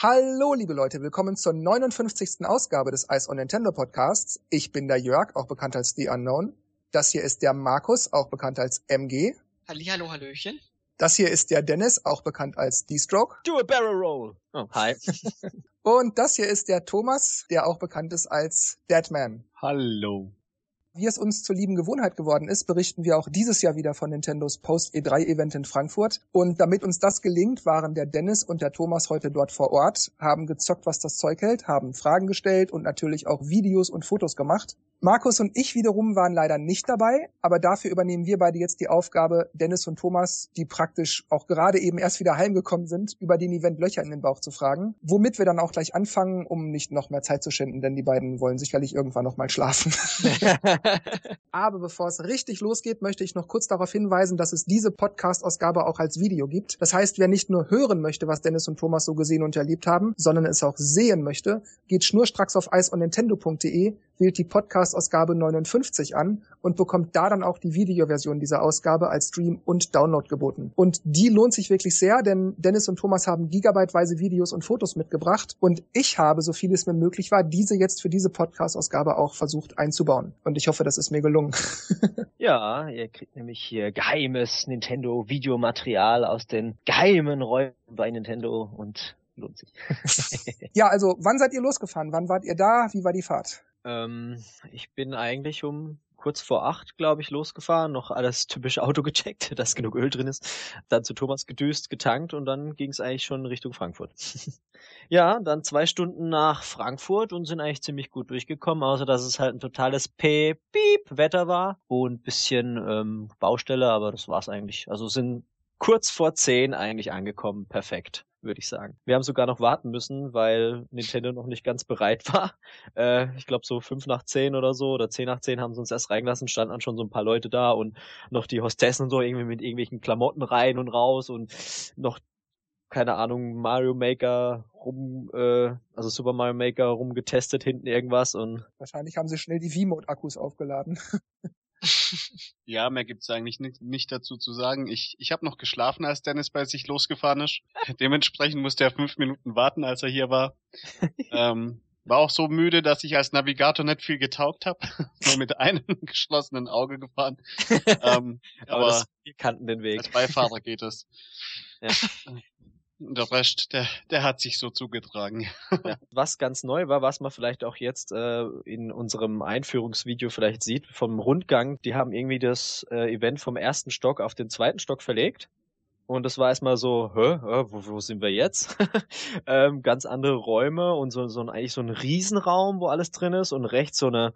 Hallo, liebe Leute, willkommen zur 59. Ausgabe des Ice on Nintendo Podcasts. Ich bin der Jörg, auch bekannt als The Unknown. Das hier ist der Markus, auch bekannt als MG. Hallihallo, Hallöchen. Das hier ist der Dennis, auch bekannt als D-Stroke. Do a barrel roll. Oh, hi. Und das hier ist der Thomas, der auch bekannt ist als Deadman. Hallo. Wie es uns zur lieben Gewohnheit geworden ist, berichten wir auch dieses Jahr wieder von Nintendos Post-E3-Event in Frankfurt. Und damit uns das gelingt, waren der Dennis und der Thomas heute dort vor Ort, haben gezockt, was das Zeug hält, haben Fragen gestellt und natürlich auch Videos und Fotos gemacht. Markus und ich wiederum waren leider nicht dabei, aber dafür übernehmen wir beide jetzt die Aufgabe, Dennis und Thomas, die praktisch auch gerade eben erst wieder heimgekommen sind, über den Event Löcher in den Bauch zu fragen. Womit wir dann auch gleich anfangen, um nicht noch mehr Zeit zu schinden, denn die beiden wollen sicherlich irgendwann noch mal schlafen. aber bevor es richtig losgeht, möchte ich noch kurz darauf hinweisen, dass es diese Podcast-Ausgabe auch als Video gibt. Das heißt, wer nicht nur hören möchte, was Dennis und Thomas so gesehen und erlebt haben, sondern es auch sehen möchte, geht schnurstracks auf iceonnintendo.de wählt die Podcast-Ausgabe 59 an und bekommt da dann auch die Videoversion dieser Ausgabe als Stream und Download geboten. Und die lohnt sich wirklich sehr, denn Dennis und Thomas haben gigabyteweise Videos und Fotos mitgebracht und ich habe, so viel es mir möglich war, diese jetzt für diese Podcast-Ausgabe auch versucht einzubauen. Und ich hoffe, das ist mir gelungen. ja, ihr kriegt nämlich hier geheimes Nintendo-Videomaterial aus den geheimen Räumen bei Nintendo und lohnt sich. ja, also wann seid ihr losgefahren? Wann wart ihr da? Wie war die Fahrt? Ähm, ich bin eigentlich um kurz vor acht, glaube ich, losgefahren, noch alles typisch Auto gecheckt, dass genug Öl drin ist, dann zu Thomas gedüst, getankt und dann ging es eigentlich schon Richtung Frankfurt. ja, dann zwei Stunden nach Frankfurt und sind eigentlich ziemlich gut durchgekommen, außer dass es halt ein totales P-Piep-Wetter war und bisschen ähm, Baustelle, aber das war's eigentlich. Also sind kurz vor zehn eigentlich angekommen, perfekt würde ich sagen. Wir haben sogar noch warten müssen, weil Nintendo noch nicht ganz bereit war. Äh, ich glaube so fünf nach zehn oder so oder zehn nach zehn haben sie uns erst reingelassen, standen dann schon so ein paar Leute da und noch die Hostessen und so irgendwie mit irgendwelchen Klamotten rein und raus und noch keine Ahnung, Mario Maker rum, äh, also Super Mario Maker rumgetestet hinten irgendwas und. Wahrscheinlich haben sie schnell die V-Mode-Akkus aufgeladen. ja, mehr gibt's eigentlich nicht, nicht dazu zu sagen. Ich, ich habe noch geschlafen, als Dennis bei sich losgefahren ist. Dementsprechend musste er fünf Minuten warten, als er hier war. ähm, war auch so müde, dass ich als Navigator nicht viel getaugt habe. Nur mit einem geschlossenen Auge gefahren. ähm, aber, aber wir kannten den Weg. Als Beifahrer geht es. Ja. Und der Rest, der, der hat sich so zugetragen. Ja. Was ganz neu war, was man vielleicht auch jetzt äh, in unserem Einführungsvideo vielleicht sieht, vom Rundgang, die haben irgendwie das äh, Event vom ersten Stock auf den zweiten Stock verlegt. Und das war erstmal so, hä, hä wo, wo sind wir jetzt? ähm, ganz andere Räume und so, so ein, eigentlich so ein Riesenraum, wo alles drin ist und rechts so eine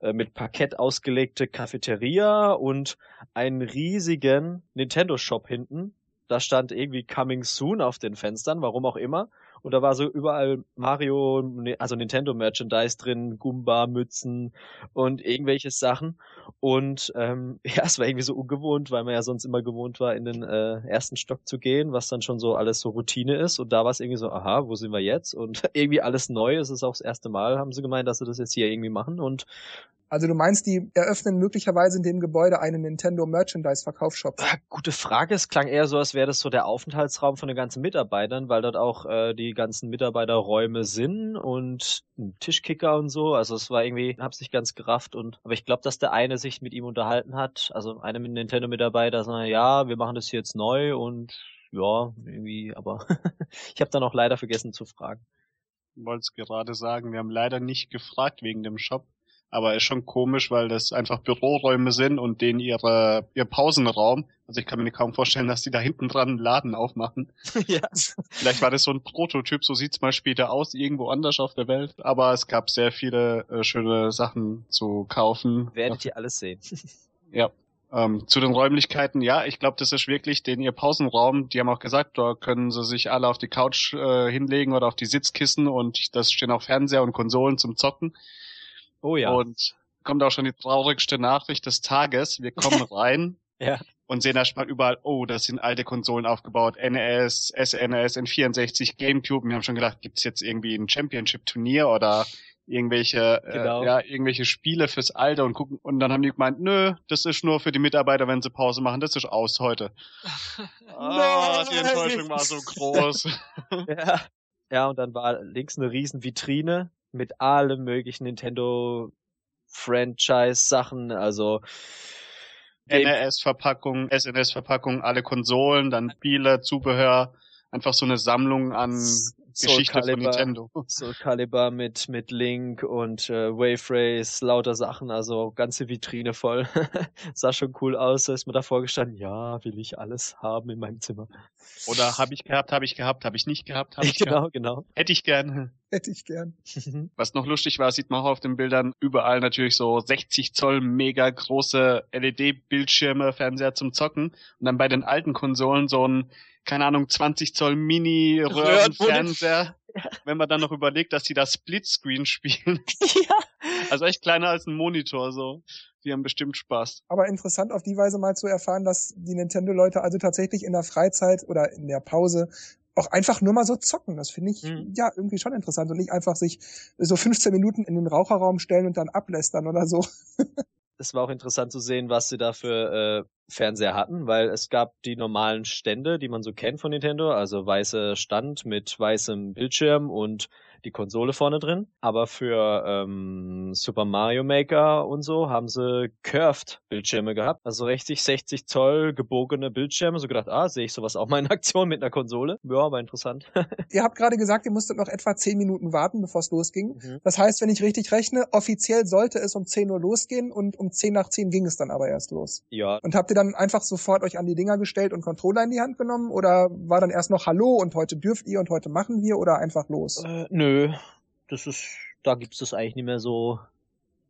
äh, mit Parkett ausgelegte Cafeteria und einen riesigen Nintendo Shop hinten, da stand irgendwie Coming Soon auf den Fenstern, warum auch immer. Und da war so überall Mario, also Nintendo Merchandise drin, Goomba, Mützen und irgendwelche Sachen. Und ähm, ja, es war irgendwie so ungewohnt, weil man ja sonst immer gewohnt war, in den äh, ersten Stock zu gehen, was dann schon so alles so Routine ist. Und da war es irgendwie so, aha, wo sind wir jetzt? Und irgendwie alles neu. Es ist auch das erste Mal, haben sie gemeint, dass sie das jetzt hier irgendwie machen. Und also du meinst, die eröffnen möglicherweise in dem Gebäude einen Nintendo Merchandise Verkaufsshop? Ah, gute Frage. Es klang eher so, als wäre das so der Aufenthaltsraum von den ganzen Mitarbeitern, weil dort auch äh, die ganzen Mitarbeiterräume sind und ein Tischkicker und so. Also es war irgendwie, hab's nicht ganz gerafft und aber ich glaube, dass der eine sich mit ihm unterhalten hat, also einer mit Nintendo Mitarbeiter, so, ja, wir machen das jetzt neu und ja, irgendwie, aber ich habe dann auch leider vergessen zu fragen. Ich wollte es gerade sagen, wir haben leider nicht gefragt wegen dem Shop. Aber ist schon komisch, weil das einfach Büroräume sind und denen ihre, ihr Pausenraum. Also ich kann mir kaum vorstellen, dass die da hinten dran einen Laden aufmachen. ja. Vielleicht war das so ein Prototyp, so sieht's mal später aus, irgendwo anders auf der Welt. Aber es gab sehr viele äh, schöne Sachen zu kaufen. Werdet ihr alles sehen. ja. Ähm, zu den Räumlichkeiten, ja, ich glaube, das ist wirklich den ihr Pausenraum. Die haben auch gesagt, da können sie sich alle auf die Couch äh, hinlegen oder auf die Sitzkissen und das stehen auch Fernseher und Konsolen zum Zocken. Oh ja. Und kommt auch schon die traurigste Nachricht des Tages. Wir kommen rein ja. und sehen erstmal überall, oh, das sind alte Konsolen aufgebaut. NES, SNES, N64, Gamecube. Wir haben schon gedacht, gibt's jetzt irgendwie ein Championship-Turnier oder irgendwelche, äh, genau. äh, ja, irgendwelche Spiele fürs Alter und gucken. Und dann haben die gemeint, nö, das ist nur für die Mitarbeiter, wenn sie Pause machen. Das ist aus heute. ah, die Enttäuschung war so groß. ja. Ja, und dann war links eine riesen Vitrine mit allen möglichen Nintendo Franchise-Sachen, also NRS-Verpackung, SNS-Verpackung, alle Konsolen, dann Spiele, Zubehör, einfach so eine Sammlung an Soul Geschichte Calibur, von Nintendo. Soul Calibur mit, mit Link und äh, Wave Race, lauter Sachen, also ganze Vitrine voll. Sah schon cool aus, da ist mir davor gestanden, ja, will ich alles haben in meinem Zimmer. Oder habe ich gehabt, habe ich gehabt, habe ich nicht gehabt, habe ich genau, gehabt. genau. Hätte ich gern. Hätte ich gern. Was noch lustig war, sieht man auch auf den Bildern, überall natürlich so 60 Zoll mega große LED-Bildschirme, Fernseher zum Zocken. Und dann bei den alten Konsolen so ein, keine Ahnung, 20 Zoll Mini-Röhrenfernseher. Wenn man dann noch überlegt, dass die da Splitscreen spielen. ja. Also echt kleiner als ein Monitor, so. Die haben bestimmt Spaß. Aber interessant auf die Weise mal zu erfahren, dass die Nintendo-Leute also tatsächlich in der Freizeit oder in der Pause auch einfach nur mal so zocken. Das finde ich Mhm. ja irgendwie schon interessant und nicht einfach sich so 15 Minuten in den Raucherraum stellen und dann ablästern oder so. Es war auch interessant zu sehen, was sie da für äh, Fernseher hatten, weil es gab die normalen Stände, die man so kennt von Nintendo, also weiße Stand mit weißem Bildschirm und die Konsole vorne drin. Aber für ähm, Super Mario Maker und so haben sie curved Bildschirme gehabt, also richtig 60 Zoll gebogene Bildschirme. So gedacht, ah, sehe ich sowas auch mal in Aktion mit einer Konsole. Ja, aber interessant. Ihr habt gerade gesagt, ihr musstet noch etwa 10 Minuten warten, bevor es losging. Mhm. Das heißt, wenn ich richtig rechne, offiziell sollte es um 10 Uhr losgehen und um 10 nach 10 ging es dann aber erst los. ja, Und habt ihr dann einfach sofort euch an die Dinger gestellt und Controller in die Hand genommen? Oder war dann erst noch Hallo und heute dürft ihr und heute machen wir oder einfach los? Äh, nö, das ist, da gibt's das eigentlich nicht mehr so.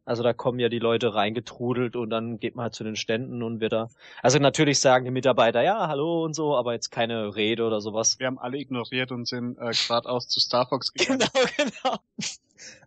Also da kommen ja die Leute reingetrudelt und dann geht man halt zu den Ständen und wird da. Also natürlich sagen die Mitarbeiter ja, hallo und so, aber jetzt keine Rede oder sowas. Wir haben alle ignoriert und sind äh, geradeaus zu Star Fox gegangen. genau.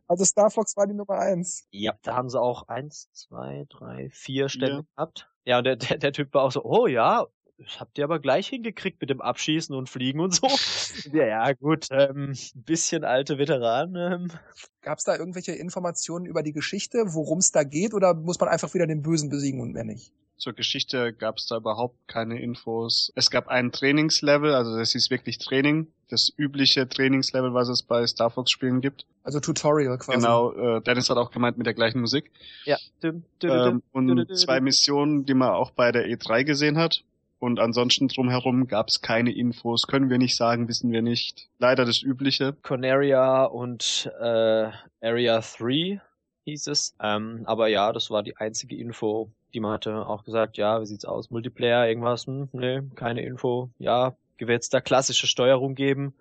Also Star Fox war die Nummer eins. Ja, da haben sie auch eins, zwei, drei, vier Stände Vier. gehabt. Ja, und der, der, der Typ war auch so, oh ja, das habt ihr aber gleich hingekriegt mit dem Abschießen und Fliegen und so. ja, ja, gut, ähm, ein bisschen alte Veteranen. Ähm, Gab es da irgendwelche Informationen über die Geschichte, worum es da geht, oder muss man einfach wieder den Bösen besiegen und mehr nicht? Zur Geschichte gab es da überhaupt keine Infos. Es gab ein Trainingslevel, also das hieß wirklich Training, das übliche Trainingslevel, was es bei Star Fox Spielen gibt. Also Tutorial quasi. Genau, äh, Dennis hat auch gemeint mit der gleichen Musik. ja. Düm, düm, düm, Ähm, und zwei Missionen, die man auch bei der E3 gesehen hat. Und ansonsten drumherum gab es keine Infos. Können wir nicht sagen, wissen wir nicht. Leider das Übliche. Conaria und äh, Area 3 hieß es. Ähm, aber ja, das war die einzige Info, die man hatte. Auch gesagt, ja, wie sieht's aus? Multiplayer, irgendwas? Hm, nee, keine Info. Ja, wird es da klassische Steuerung geben?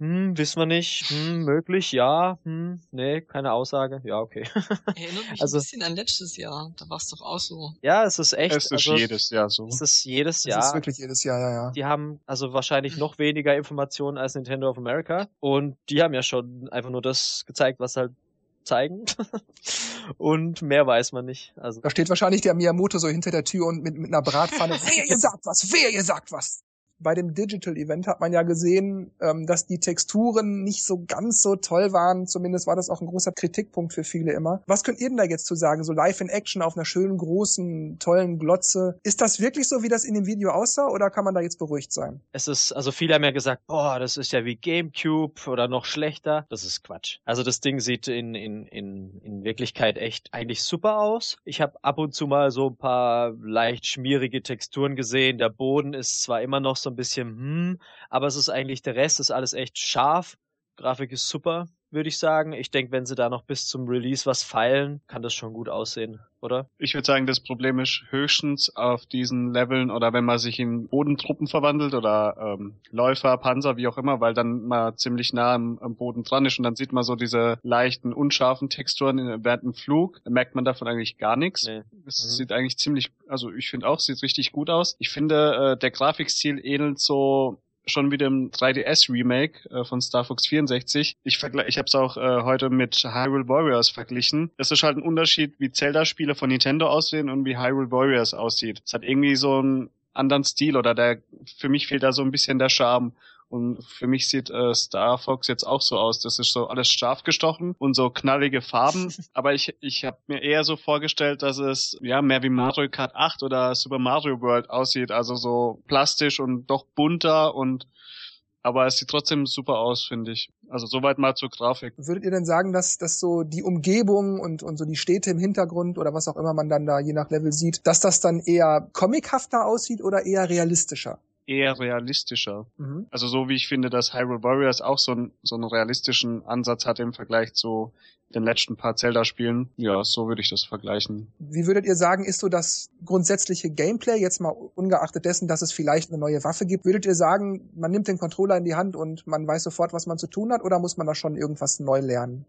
Hm, wissen wir nicht. Hm, möglich, ja. Hm, nee, keine Aussage. Ja, okay. Erinnert mich Also- ein bisschen an letztes Jahr. Da war es doch auch so. ja, es ist echt. es ist also, jedes Jahr so. Es ist jedes das Jahr. ist wirklich jedes Jahr, ja, ja. Die haben also wahrscheinlich noch weniger Informationen als Nintendo of America. Und die haben ja schon einfach nur das gezeigt, was sie halt zeigen. und mehr weiß man nicht. Also Da steht wahrscheinlich der Miyamoto so hinter der Tür und mit, mit einer Bratpfanne. wer ihr sagt was? Wer ihr sagt was? Bei dem Digital Event hat man ja gesehen, ähm, dass die Texturen nicht so ganz so toll waren. Zumindest war das auch ein großer Kritikpunkt für viele immer. Was könnt ihr denn da jetzt zu sagen? So live in Action auf einer schönen, großen, tollen Glotze. Ist das wirklich so, wie das in dem Video aussah oder kann man da jetzt beruhigt sein? es ist, also viele haben ja gesagt, boah, das ist ja wie GameCube oder noch schlechter. Das ist Quatsch. Also das Ding sieht in, in, in, in Wirklichkeit echt eigentlich super aus. Ich habe ab und zu mal so ein paar leicht schmierige Texturen gesehen. Der Boden ist zwar immer noch so ein bisschen, hm, aber es ist eigentlich, der Rest ist alles echt scharf. Grafik ist super, würde ich sagen. Ich denke, wenn sie da noch bis zum Release was feilen, kann das schon gut aussehen, oder? Ich würde sagen, das Problem ist höchstens auf diesen Leveln oder wenn man sich in Bodentruppen verwandelt oder ähm, Läufer, Panzer, wie auch immer, weil dann mal ziemlich nah am, am Boden dran ist und dann sieht man so diese leichten, unscharfen Texturen in- während dem Flug. Da merkt man davon eigentlich gar nichts. Nee. Es Mhm. sieht eigentlich ziemlich, also ich finde auch, sieht richtig gut aus. Ich finde, äh, der Grafikstil ähnelt so schon wieder im 3DS Remake äh, von Star Fox 64. Ich vergleiche, ich habe es auch äh, heute mit Hyrule Warriors verglichen. Es ist halt ein Unterschied, wie Zelda-Spiele von Nintendo aussehen und wie Hyrule Warriors aussieht. Es hat irgendwie so einen anderen Stil oder der für mich fehlt da so ein bisschen der Charme. Und für mich sieht äh, Star Fox jetzt auch so aus. Das ist so alles scharf gestochen und so knallige Farben. Aber ich, ich habe mir eher so vorgestellt, dass es ja mehr wie Mario Kart 8 oder Super Mario World aussieht. Also so plastisch und doch bunter und aber es sieht trotzdem super aus, finde ich. Also soweit mal zur Grafik. Würdet ihr denn sagen, dass, dass so die Umgebung und, und so die Städte im Hintergrund oder was auch immer man dann da je nach Level sieht, dass das dann eher comichafter aussieht oder eher realistischer? Eher realistischer. Mhm. Also so wie ich finde, dass Hyrule Warriors auch so, ein, so einen realistischen Ansatz hat im Vergleich zu den letzten paar Zelda-Spielen. Ja, so würde ich das vergleichen. Wie würdet ihr sagen, ist so das grundsätzliche Gameplay, jetzt mal ungeachtet dessen, dass es vielleicht eine neue Waffe gibt, würdet ihr sagen, man nimmt den Controller in die Hand und man weiß sofort, was man zu tun hat, oder muss man da schon irgendwas neu lernen?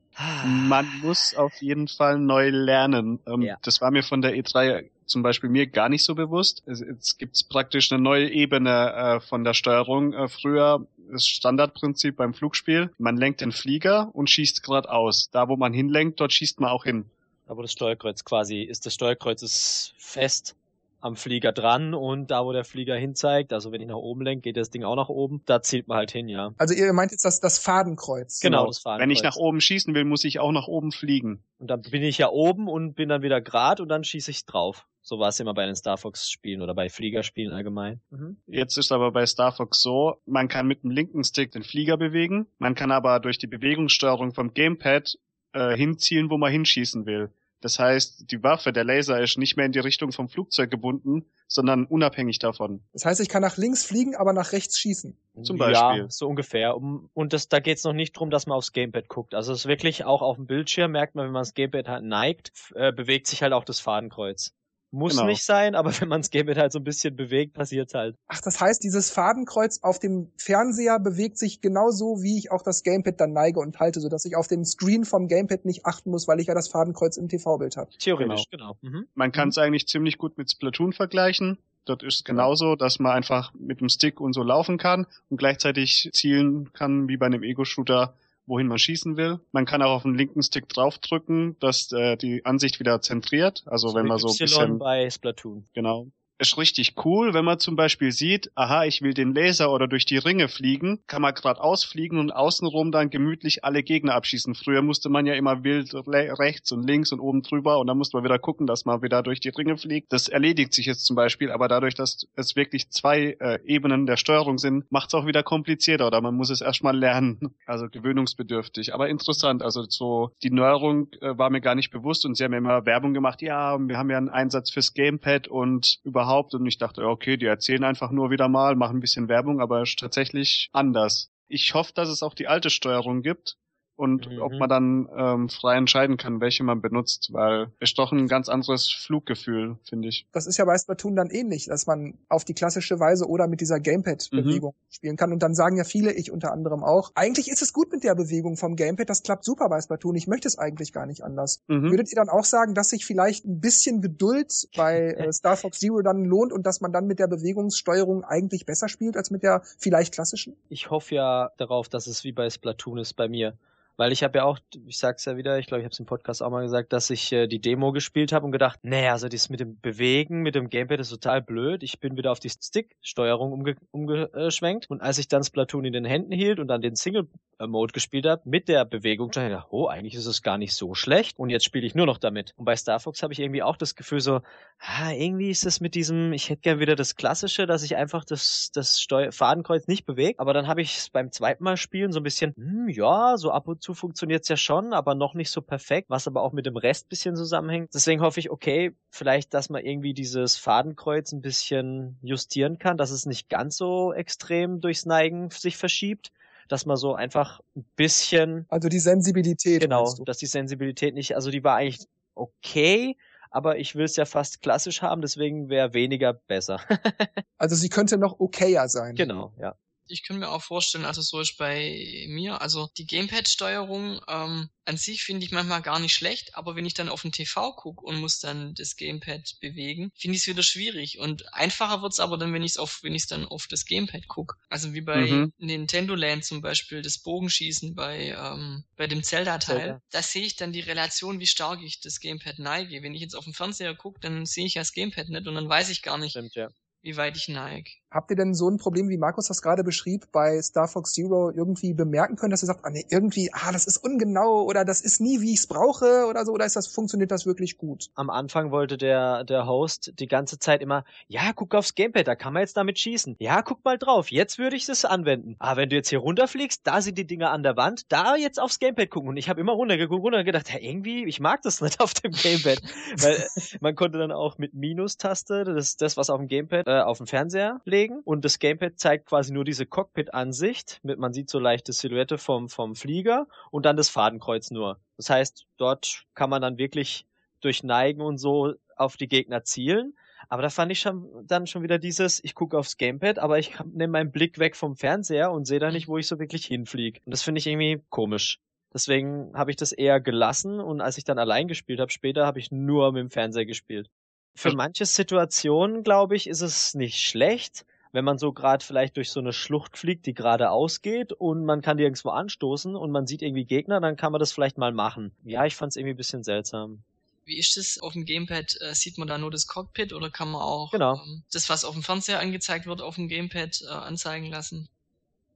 Man muss auf jeden Fall neu lernen. Ähm, Ja. Das war mir von der E3 zum Beispiel mir gar nicht so bewusst. Es, jetzt gibt's praktisch eine neue Ebene äh, von der Steuerung. Äh, früher das Standardprinzip beim Flugspiel. Man lenkt den Flieger und schießt geradeaus. Da, wo man hinlenkt, dort schießt man auch hin. Aber das Steuerkreuz quasi ist, das Steuerkreuz ist fest am Flieger dran und da, wo der Flieger hinzeigt, also wenn ich nach oben lenke, geht das Ding auch nach oben. Da zielt man halt hin, ja. Also ihr meint jetzt das, das Fadenkreuz. Genau, das Fadenkreuz. Wenn ich nach oben schießen will, muss ich auch nach oben fliegen. Und dann bin ich ja oben und bin dann wieder grad und dann schieße ich drauf. So war es immer bei den Star Fox Spielen oder bei Fliegerspielen allgemein. Mhm. Jetzt ist aber bei Star Fox so, man kann mit dem linken Stick den Flieger bewegen, man kann aber durch die Bewegungssteuerung vom Gamepad äh, hinzielen, wo man hinschießen will. Das heißt, die Waffe, der Laser ist nicht mehr in die Richtung vom Flugzeug gebunden, sondern unabhängig davon. Das heißt, ich kann nach links fliegen, aber nach rechts schießen. Zum Ja, Beispiel. so ungefähr. Und das, da geht's noch nicht drum, dass man aufs Gamepad guckt. Also es ist wirklich auch auf dem Bildschirm, merkt man, wenn man das Gamepad halt neigt, äh, bewegt sich halt auch das Fadenkreuz. Muss Genau. nicht sein, aber wenn man das Gamepad halt so ein bisschen bewegt, passiert's halt. Ach, das heißt, dieses Fadenkreuz auf dem Fernseher bewegt sich genauso, wie ich auch das Gamepad dann neige und halte, sodass ich auf dem Screen vom Gamepad nicht achten muss, weil ich ja das Fadenkreuz im TV-Bild habe. Theoretisch, genau. Mhm. Man kann es eigentlich ziemlich gut mit Splatoon vergleichen. Dort ist es genauso, dass man einfach mit dem Stick und so laufen kann und gleichzeitig zielen kann, wie bei einem Ego-Shooter, wohin man schießen will. Man kann auch auf den linken Stick draufdrücken, dass äh, die Ansicht wieder zentriert. Also wenn man so ein bisschen bei Splatoon. Genau. Ist richtig cool, wenn man zum Beispiel sieht, aha, ich will den Laser oder durch die Ringe fliegen, kann man geradeaus fliegen und außenrum dann gemütlich alle Gegner abschießen. Früher musste man ja immer wild rechts und links und oben drüber und dann musste man wieder gucken, dass man wieder durch die Ringe fliegt. Das erledigt sich jetzt zum Beispiel, aber dadurch, dass es wirklich zwei äh, Ebenen der Steuerung sind, macht es auch wieder komplizierter oder man muss es erstmal lernen. Also gewöhnungsbedürftig, aber interessant. Also so die Neuerung äh, war mir gar nicht bewusst und sie haben ja immer Werbung gemacht, ja, wir haben ja einen Einsatz fürs Gamepad und überhaupt und ich dachte, okay, die erzählen einfach nur wieder mal, machen ein bisschen Werbung, aber ist tatsächlich anders. Ich hoffe, dass es auch die alte Steuerung gibt und Mhm. ob man dann ähm, frei entscheiden kann, welche man benutzt, weil ist doch ein ganz anderes Fluggefühl, finde ich. Das ist ja bei Splatoon dann ähnlich, dass man auf die klassische Weise oder mit dieser Gamepad-Bewegung spielen kann. Und dann sagen ja viele, ich unter anderem auch, eigentlich ist es gut mit der Bewegung vom Gamepad, das klappt super bei Splatoon, ich möchte es eigentlich gar nicht anders. Mhm. Würdet ihr dann auch sagen, dass sich vielleicht ein bisschen Geduld bei äh, Star Fox Zero dann lohnt und dass man dann mit der Bewegungssteuerung eigentlich besser spielt als mit der vielleicht klassischen? Ich hoffe ja darauf, dass es wie bei Splatoon ist bei mir. Weil ich habe ja auch, ich sag's ja wieder, ich glaube, ich habe es im Podcast auch mal gesagt, dass ich äh, die Demo gespielt habe und gedacht, nee, also das mit dem Bewegen, mit dem Gamepad ist total blöd. Ich bin wieder auf die Stick-Steuerung umge umgeschwenkt. Und als ich dann Splatoon in den Händen hielt und dann den Single-Mode gespielt habe, mit der Bewegung, dann dachte ich, oh, eigentlich ist es gar nicht so schlecht. Und jetzt spiele ich nur noch damit. Und bei Star Fox habe ich irgendwie auch das Gefühl so, ah, irgendwie ist es mit diesem, ich hätte gern wieder das Klassische, dass ich einfach das, das Steu Fadenkreuz nicht bewege. Aber dann habe ich es beim zweiten Mal spielen so ein bisschen, hm, ja, so ab und zu funktioniert's ja schon, aber noch nicht so perfekt, was aber auch mit dem Rest bisschen zusammenhängt. Deswegen hoffe ich, okay, vielleicht, dass man irgendwie dieses Fadenkreuz ein bisschen justieren kann, dass es nicht ganz so extrem durchs Neigen sich verschiebt, dass man so einfach ein bisschen Also die Sensibilität. Genau, dass die Sensibilität nicht, also die war eigentlich okay, aber ich will es ja fast klassisch haben, deswegen wäre weniger besser. Also sie könnte noch okayer sein. genau, ja. Ich kann mir auch vorstellen, also so ist bei mir, also die Gamepad-Steuerung ähm, an sich finde ich manchmal gar nicht schlecht, aber wenn ich dann auf den TV gucke und muss dann das Gamepad bewegen, finde ich es wieder schwierig. Und einfacher wird's aber dann, wenn ich es auf, wenn ich dann auf das Gamepad gucke. Also wie bei Mhm. Nintendo Land zum Beispiel das Bogenschießen bei, ähm, bei dem Zelda-Teil. Zelda. Da sehe ich dann die Relation, wie stark ich das Gamepad neige. Wenn ich jetzt auf dem Fernseher gucke, dann sehe ich ja das Gamepad nicht und dann weiß ich gar nicht, Stimmt, ja. wie weit ich neige. Habt ihr denn so ein Problem, wie Markus das gerade beschrieb, bei Star Fox Zero irgendwie bemerken können, dass ihr sagt, ah nee, irgendwie, ah, das ist ungenau oder das ist nie, wie ich es brauche oder so, oder ist das, funktioniert das wirklich gut? Am Anfang wollte der, der Host die ganze Zeit immer, ja, guck aufs Gamepad, da kann man jetzt damit schießen. Ja, guck mal drauf, jetzt würde ich es anwenden. Ah, wenn du jetzt hier runterfliegst, da sind die Dinger an der Wand, da jetzt aufs Gamepad gucken. Und ich habe immer runtergeguckt, runter und gedacht, ja, irgendwie, ich mag das nicht auf dem Gamepad. Weil man konnte dann auch mit Minustaste, das ist das, was auf dem Gamepad, äh, auf dem Fernseher legen. Und das Gamepad zeigt quasi nur diese Cockpit-Ansicht. Mit, man sieht so leichte Silhouette vom, vom Flieger und dann das Fadenkreuz nur. Das heißt, dort kann man dann wirklich durch Neigen und so auf die Gegner zielen. Aber da fand ich schon, dann schon wieder dieses, ich gucke aufs Gamepad, aber ich nehme meinen Blick weg vom Fernseher und sehe da nicht, wo ich so wirklich hinfliege. Und das finde ich irgendwie komisch. Deswegen habe ich das eher gelassen und als ich dann allein gespielt habe, später habe ich nur mit dem Fernseher gespielt. Für manche Situationen, glaube ich, ist es nicht schlecht, wenn man so gerade vielleicht durch so eine Schlucht fliegt, die geradeaus geht und man kann die irgendwo anstoßen und man sieht irgendwie Gegner, dann kann man das vielleicht mal machen. Ja, ich fand es irgendwie ein bisschen seltsam. Wie ist das? Auf dem Gamepad äh, sieht man da nur das Cockpit oder kann man auch genau. ähm, das, was auf dem Fernseher angezeigt wird, auf dem Gamepad äh, anzeigen lassen?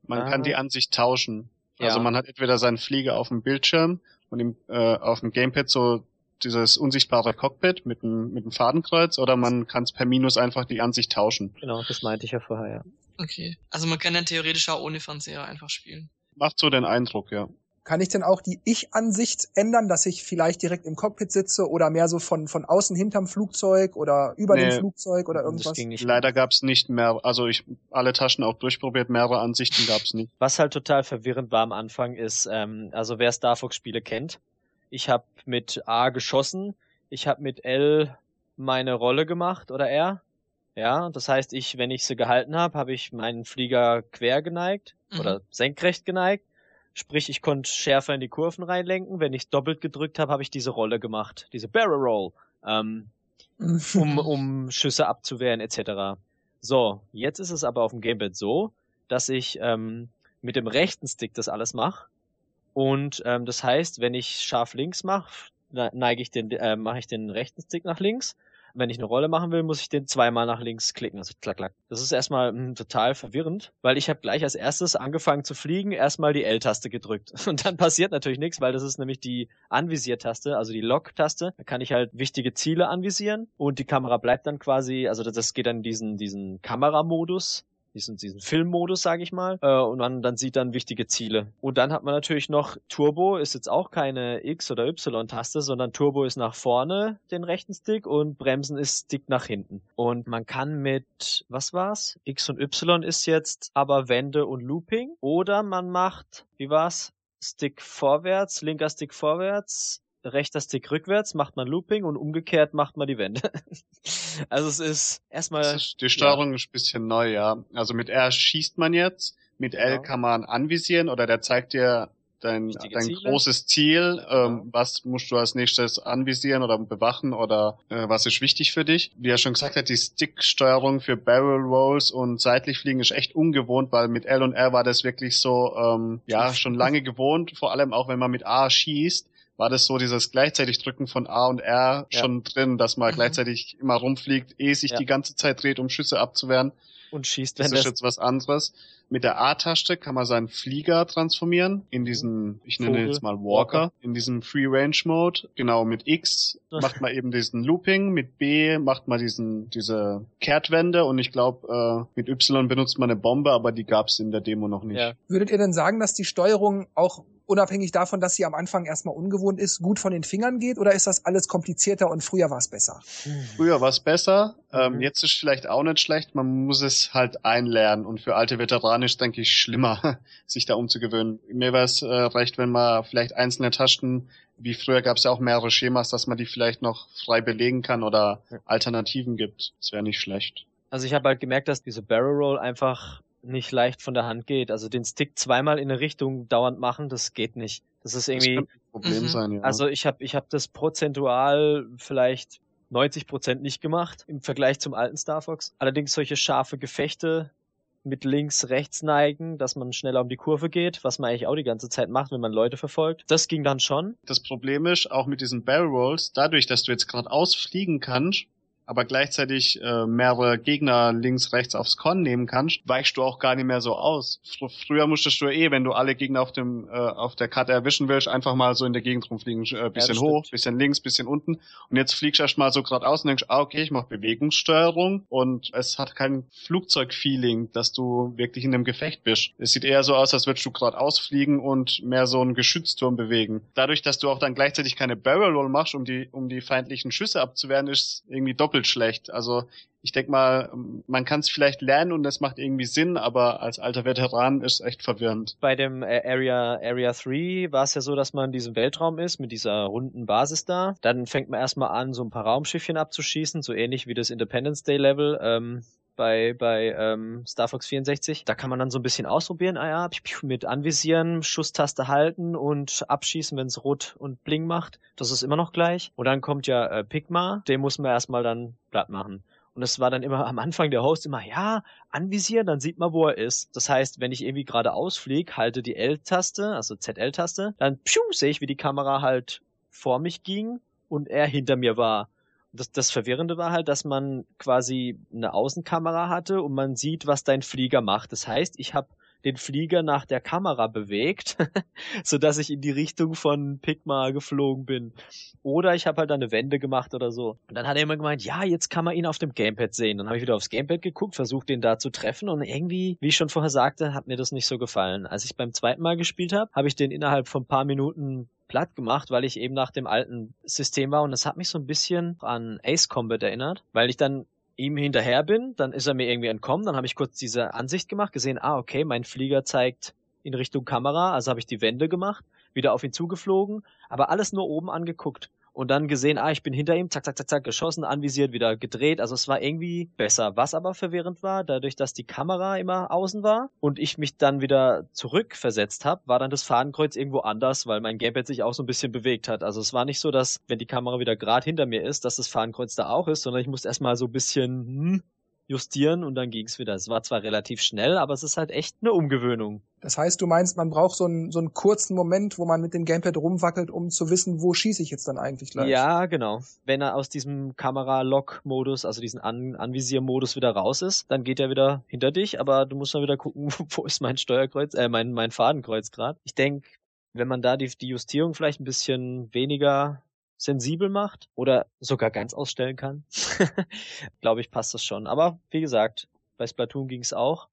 Man Ah. kann die Ansicht tauschen. Ja. Also man hat entweder seinen Flieger auf dem Bildschirm und im, äh, auf dem Gamepad so dieses unsichtbare Cockpit mit dem, mit dem Fadenkreuz oder man kann es per Minus einfach die Ansicht tauschen. Genau, das meinte ich ja vorher, ja. Okay. Also man kann dann theoretisch auch ohne Fernseher einfach spielen. Macht so den Eindruck, ja. Kann ich denn auch die Ich-Ansicht ändern, dass ich vielleicht direkt im Cockpit sitze oder mehr so von, von außen hinterm Flugzeug oder über dem Nee, Flugzeug oder Das irgendwas? ging nicht. Leider gab's nicht mehr, also ich alle Taschen auch durchprobiert, mehrere Ansichten gab's nicht. Was halt total verwirrend war am Anfang ist, ähm, also wer Star Fox Spiele kennt, ich habe mit A geschossen, ich habe mit L meine Rolle gemacht oder R. Ja, das heißt, ich, wenn ich sie gehalten habe, habe ich meinen Flieger quer geneigt Mhm. oder senkrecht geneigt. Sprich, ich konnte schärfer in die Kurven reinlenken. Wenn ich doppelt gedrückt habe, habe ich diese Rolle gemacht, diese Barrel Roll, ähm, um, um Schüsse abzuwehren etc. So, jetzt ist es aber auf dem Gamepad so, dass ich ähm, mit dem rechten Stick das alles mache. Und ähm, das heißt, wenn ich scharf links mache, neige ich den, äh, mache ich den rechten Stick nach links. Wenn ich eine Rolle machen will, muss ich den zweimal nach links klicken. Also klack, klack. Das ist erstmal mh, total verwirrend, weil ich habe gleich als erstes angefangen zu fliegen, erstmal die L-Taste gedrückt. Und dann passiert natürlich nichts, weil das ist nämlich die Anvisiertaste, also die Lock-Taste. Da kann ich halt wichtige Ziele anvisieren und die Kamera bleibt dann quasi, also das, das geht dann in diesen, diesen Kameramodus diesen, diesen Filmmodus, sage ich mal, äh, und man dann sieht dann wichtige Ziele. Und dann hat man natürlich noch Turbo, ist jetzt auch keine X- oder Y-Taste, sondern Turbo ist nach vorne den rechten Stick und Bremsen ist Stick nach hinten. Und man kann mit, was war's? X und Y ist jetzt aber Wende und Looping. Oder man macht, wie war's? Stick vorwärts, linker Stick vorwärts, rechter Stick rückwärts, macht man Looping und umgekehrt macht man die Wende. also es ist erstmal ist, die Steuerung ist ein bisschen neu, ja. Also mit R schießt man jetzt, mit L Genau. kann man anvisieren oder der zeigt dir dein, Wichtige dein Ziele. großes Ziel, ähm, Genau. was musst du als nächstes anvisieren oder bewachen oder äh, was ist wichtig für dich. Wie er schon gesagt hat, die Stick-Steuerung für Barrel Rolls und seitlich fliegen ist echt ungewohnt, weil mit L und R war das wirklich so, ähm, ja, schon lange gewohnt, vor allem auch wenn man mit A schießt. War das so dieses gleichzeitig Drücken von A und R Ja. schon drin, dass man Mhm. gleichzeitig immer rumfliegt, ehe sich Ja. die ganze Zeit dreht, um Schüsse abzuwehren. und schießt, Das wenn ist das jetzt was anderes. Mit der A-Taste kann man seinen Flieger transformieren in diesen, ich nenne ihn Vogel. jetzt mal Walker, in diesem Free Range Mode. Genau, mit X macht man eben diesen Looping, mit B macht man diesen, diese Kehrtwende und ich glaube, äh, mit Y benutzt man eine Bombe, aber die gab's in der Demo noch nicht. Ja. Würdet ihr denn sagen, dass die Steuerung auch unabhängig davon, dass sie am Anfang erstmal ungewohnt ist, gut von den Fingern geht oder ist das alles komplizierter und früher war es besser? Früher war es besser, ähm, Mhm. jetzt ist vielleicht auch nicht schlecht, man muss es halt einlernen und für alte Veteranen ist, denke ich, schlimmer, sich da umzugewöhnen. Mir wäre es äh, recht, wenn man vielleicht einzelne Tasten, wie früher gab es ja auch mehrere Schemas, dass man die vielleicht noch frei belegen kann oder. Alternativen gibt. Das wäre nicht schlecht. Also ich habe halt gemerkt, dass diese Barrel Roll einfach nicht leicht von der Hand geht. Also den Stick zweimal in eine Richtung dauernd machen, das geht nicht. Das ist Das irgendwie, könnte ein Problem Mhm. sein, ja. also ich habe ich hab das prozentual vielleicht 90 Prozent nicht gemacht im Vergleich zum alten Star Fox. Allerdings solche scharfe Gefechte mit links, rechts neigen, dass man schneller um die Kurve geht, was man eigentlich auch die ganze Zeit macht, wenn man Leute verfolgt. Das ging dann schon. das Problem ist, auch mit diesen Barrel Rolls, dadurch, dass du jetzt geradeaus fliegen kannst, aber gleichzeitig äh, mehrere Gegner links, rechts aufs Korn nehmen kannst, weichst du auch gar nicht mehr so aus. Fr früher musstest du eh, wenn du alle Gegner auf dem äh, auf der Karte erwischen willst, einfach mal so in der Gegend rumfliegen, äh, bisschen ja, hoch, stimmt. bisschen links, bisschen unten. Und jetzt fliegst du erst mal so geradeaus und denkst, ah, okay, ich mache Bewegungssteuerung und es hat kein Flugzeugfeeling, dass du wirklich in einem Gefecht bist. Es sieht eher so aus, als würdest du geradeaus fliegen und mehr so einen Geschützturm bewegen. Dadurch, dass du auch dann gleichzeitig keine Barrel Roll machst, um die um die feindlichen Schüsse abzuwehren, ist irgendwie doppelt schlecht. Also ich denke mal, man kann es vielleicht lernen und das macht irgendwie Sinn, aber als alter Veteran ist es echt verwirrend. Bei dem äh, Area Area 3 war es ja so, dass man in diesem Weltraum ist mit dieser runden Basis da. Dann fängt man erstmal an, so ein paar Raumschiffchen abzuschießen, so ähnlich wie das Independence Day Level. Ähm, bei, bei ähm, Star Fox 64. Da kann man dann so ein bisschen ausprobieren, ah ja, mit anvisieren, Schusstaste halten und abschießen, wenn es rot und bling macht. Das ist immer noch gleich. Und dann kommt ja äh, Pigma, den muss man erstmal dann platt machen. Und es war dann immer am Anfang der Host immer, ja, anvisieren, dann sieht man, wo er ist. Das heißt, wenn ich irgendwie gerade ausfliege, halte die L-Taste, also ZL-Taste, dann pschuh, sehe ich, wie die Kamera halt vor mich ging und er hinter mir war. Das, das Verwirrende war halt, dass man quasi eine Außenkamera hatte und man sieht, was dein Flieger macht. Das heißt, ich habe den Flieger nach der Kamera bewegt, so dass ich in die Richtung von Pigma geflogen bin. Oder ich habe halt eine Wende gemacht oder so. Und dann hat er immer gemeint, ja, jetzt kann man ihn auf dem Gamepad sehen. Dann habe ich wieder aufs Gamepad geguckt, versucht den da zu treffen und irgendwie, wie ich schon vorher sagte, hat mir das nicht so gefallen. Als ich beim zweiten Mal gespielt habe, habe ich den innerhalb von paar Minuten platt gemacht, weil ich eben nach dem alten System war. Und das hat mich so ein bisschen an Ace Combat erinnert, weil ich dann ihm hinterher bin, dann ist er mir irgendwie entkommen, dann habe ich kurz diese Ansicht gemacht, gesehen, ah, okay, mein Flieger zeigt in Richtung Kamera, also habe ich die Wende gemacht, wieder auf ihn zugeflogen, aber alles nur oben angeguckt und dann gesehen, ah, ich bin hinter ihm, zack, zack, zack, zack, geschossen, anvisiert, wieder gedreht. Also es war irgendwie besser. Was aber verwirrend war, dadurch, dass die Kamera immer außen war und ich mich dann wieder zurückversetzt habe, war dann das Fadenkreuz irgendwo anders, weil mein Gamepad sich auch so ein bisschen bewegt hat. Also es war nicht so, dass, wenn die Kamera wieder gerade hinter mir ist, dass das Fadenkreuz da auch ist, sondern ich musste erstmal so ein bisschen hm, justieren und dann ging's wieder. Es war zwar relativ schnell, aber es ist halt echt eine Umgewöhnung. Das heißt, du meinst, man braucht so einen, so einen kurzen Moment, wo man mit dem Gamepad rumwackelt, um zu wissen, wo schieße ich jetzt dann eigentlich gleich. Ja, genau. Wenn er aus diesem Kamera-Lock-Modus, also diesen An Anvisier-Modus wieder raus ist, dann geht er wieder hinter dich, aber du musst dann wieder gucken, wo ist mein Steuerkreuz, äh, mein, mein Fadenkreuz gerade. Ich denke, wenn man da die, die Justierung vielleicht ein bisschen weniger sensibel macht oder sogar ganz ausstellen kann, glaube ich, passt das schon. Aber wie gesagt, bei Splatoon ging es auch,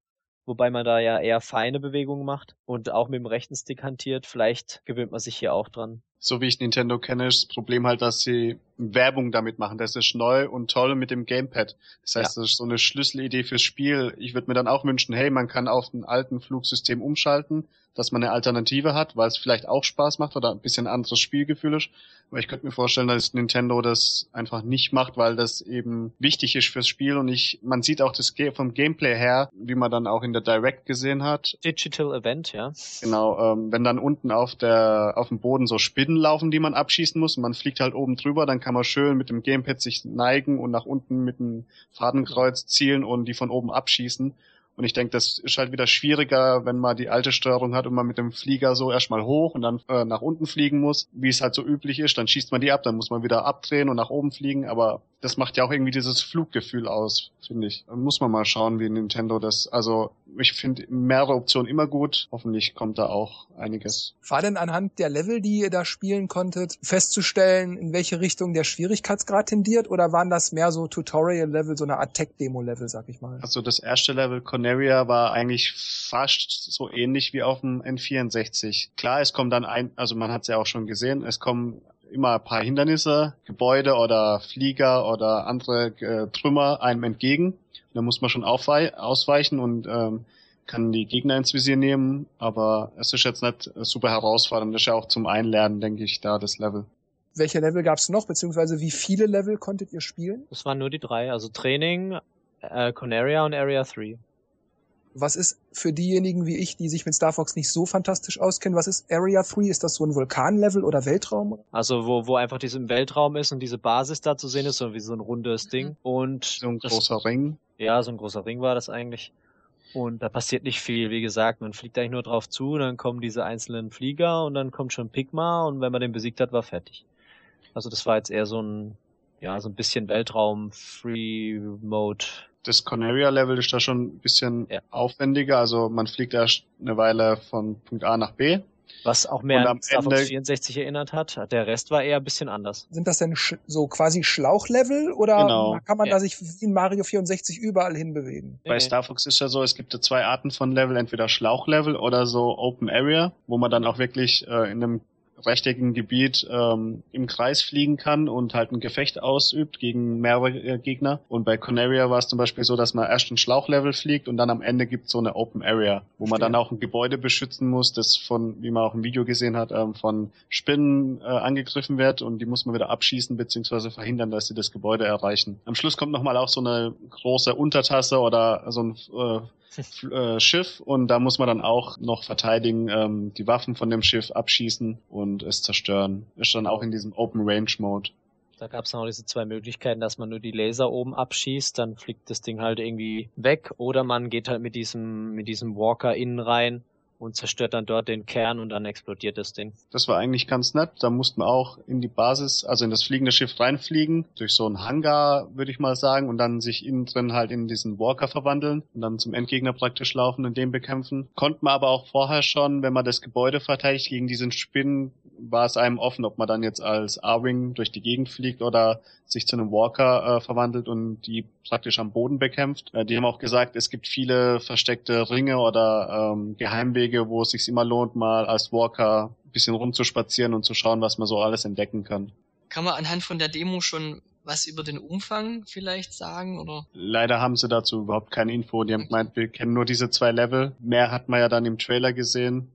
wobei man da ja eher feine Bewegungen macht und auch mit dem rechten Stick hantiert. Vielleicht gewöhnt man sich hier auch dran. So wie ich Nintendo kenne, ist das Problem halt, dass sie Werbung damit machen. Das ist neu und toll mit dem Gamepad. Das heißt, ja. das ist so eine Schlüsselidee fürs Spiel. Ich würde mir dann auch wünschen, hey, man kann auf ein alten Flugsystem umschalten, dass man eine Alternative hat, weil es vielleicht auch Spaß macht oder ein bisschen anderes Spielgefühl ist. Aber ich könnte mir vorstellen, dass Nintendo das einfach nicht macht, weil das eben wichtig ist fürs Spiel und ich, man sieht auch das vom Gameplay her, wie man dann auch in der Direct gesehen hat. Digital Event, ja. Genau, ähm, wenn dann unten auf der, auf dem Boden so Spinnen laufen, die man abschießen muss und man fliegt halt oben drüber, dann kann man schön mit dem Gamepad sich neigen und nach unten mit dem Fadenkreuz zielen und die von oben abschießen. Und ich denke, das ist halt wieder schwieriger, wenn man die alte Steuerung hat und man mit dem Flieger so erstmal hoch und dann äh, nach unten fliegen muss, wie es halt so üblich ist. Dann schießt man die ab, dann muss man wieder abdrehen und nach oben fliegen. Aber das macht ja auch irgendwie dieses Fluggefühl aus, finde ich. Muss man mal schauen, wie Nintendo das. Also ich finde mehrere Optionen immer gut. Hoffentlich kommt da auch einiges. War denn anhand der Level, die ihr da spielen konntet, festzustellen, in welche Richtung der Schwierigkeitsgrad tendiert? Oder waren das mehr so Tutorial-Level, so eine Art Tech-Demo-Level, sag ich mal? Also das erste Level Corneria war eigentlich fast so ähnlich wie auf dem N64. Klar, es kommt dann ein, also man hat es ja auch schon gesehen, es kommen immer ein paar Hindernisse, Gebäude oder Flieger oder andere äh, Trümmer einem entgegen. Da muss man schon ausweichen und ähm, kann die Gegner ins Visier nehmen, aber es ist jetzt nicht super herausfordernd. Das ist ja auch zum Einlernen, denke ich, da das Level. Welche Level gab es noch, beziehungsweise wie viele Level konntet ihr spielen? Das waren nur die drei, also Training, äh, Conaria und Area 3. Was ist für diejenigen wie ich, die sich mit Star Fox nicht so fantastisch auskennen, was ist Area 3? Ist das so ein Vulkanlevel oder Weltraum? Also wo, wo einfach diese im Weltraum ist und diese Basis da zu sehen ist, so wie so ein rundes Ding. Mhm. Und so ein großer Ring. Ja, so ein großer Ring war das eigentlich. Und da passiert nicht viel, wie gesagt, man fliegt eigentlich nur drauf zu, dann kommen diese einzelnen Flieger und dann kommt schon Pigma und wenn man den besiegt hat, war fertig. Also das war jetzt eher so ein ja, so ein bisschen Weltraum, Free Mode. Das Conaria-Level ist da schon ein bisschen Ja. aufwendiger. Also man fliegt erst eine Weile von Punkt A nach B. Was auch mehr an Star Fox Ende- 64 erinnert hat. Der Rest war eher ein bisschen anders. Sind das denn so quasi Schlauchlevel oder Genau. kann man Ja. da sich wie in Mario 64 überall hinbewegen? Bei Nee. Star Fox ist ja so, es gibt ja zwei Arten von Level, entweder Schlauchlevel oder so Open Area, wo man dann auch wirklich äh, in einem rechteckigen Gebiet ähm, im Kreis fliegen kann und halt ein Gefecht ausübt gegen mehrere äh, Gegner. Und bei Conaria war es zum Beispiel so, dass man erst ein Schlauchlevel fliegt und dann am Ende gibt so eine Open Area, wo man dann auch ein Gebäude beschützen muss, das von, wie man auch im Video gesehen hat, ähm, von Spinnen äh, angegriffen wird und die muss man wieder abschießen beziehungsweise verhindern, dass sie das Gebäude erreichen. Am Schluss kommt nochmal auch so eine große Untertasse oder so ein äh, äh, Schiff und da muss man dann auch noch verteidigen, ähm, die Waffen von dem Schiff abschießen und es zerstören. Ist dann auch in diesem Open Range Mode. Da gab es dann diese zwei Möglichkeiten, dass man nur die Laser oben abschießt, dann fliegt das Ding halt irgendwie weg, oder man geht halt mit diesem, mit diesem Walker innen rein und zerstört dann dort den Kern und dann explodiert das Ding. Das war eigentlich ganz nett. Da mussten wir auch in die Basis, also in das fliegende Schiff reinfliegen, durch so einen Hangar, würde ich mal sagen, und dann sich innen drin halt in diesen Walker verwandeln und dann zum Endgegner praktisch laufen und den bekämpfen. Konnten wir aber auch vorher schon, wenn man das Gebäude verteidigt gegen diesen Spinnen, war es einem offen, ob man dann jetzt als A-Wing durch die Gegend fliegt oder sich zu einem Walker äh, verwandelt und die praktisch am Boden bekämpft. Äh, die haben auch gesagt, es gibt viele versteckte Ringe oder ähm, Geheimwege, wo es sich immer lohnt, mal als Walker ein bisschen rumzuspazieren und zu schauen, was man so alles entdecken kann. Kann man anhand von der Demo schon was über den Umfang vielleicht sagen oder? Leider haben sie dazu überhaupt keine Info. Die haben gemeint, wir kennen nur diese zwei Level. Mehr hat man ja dann im Trailer gesehen,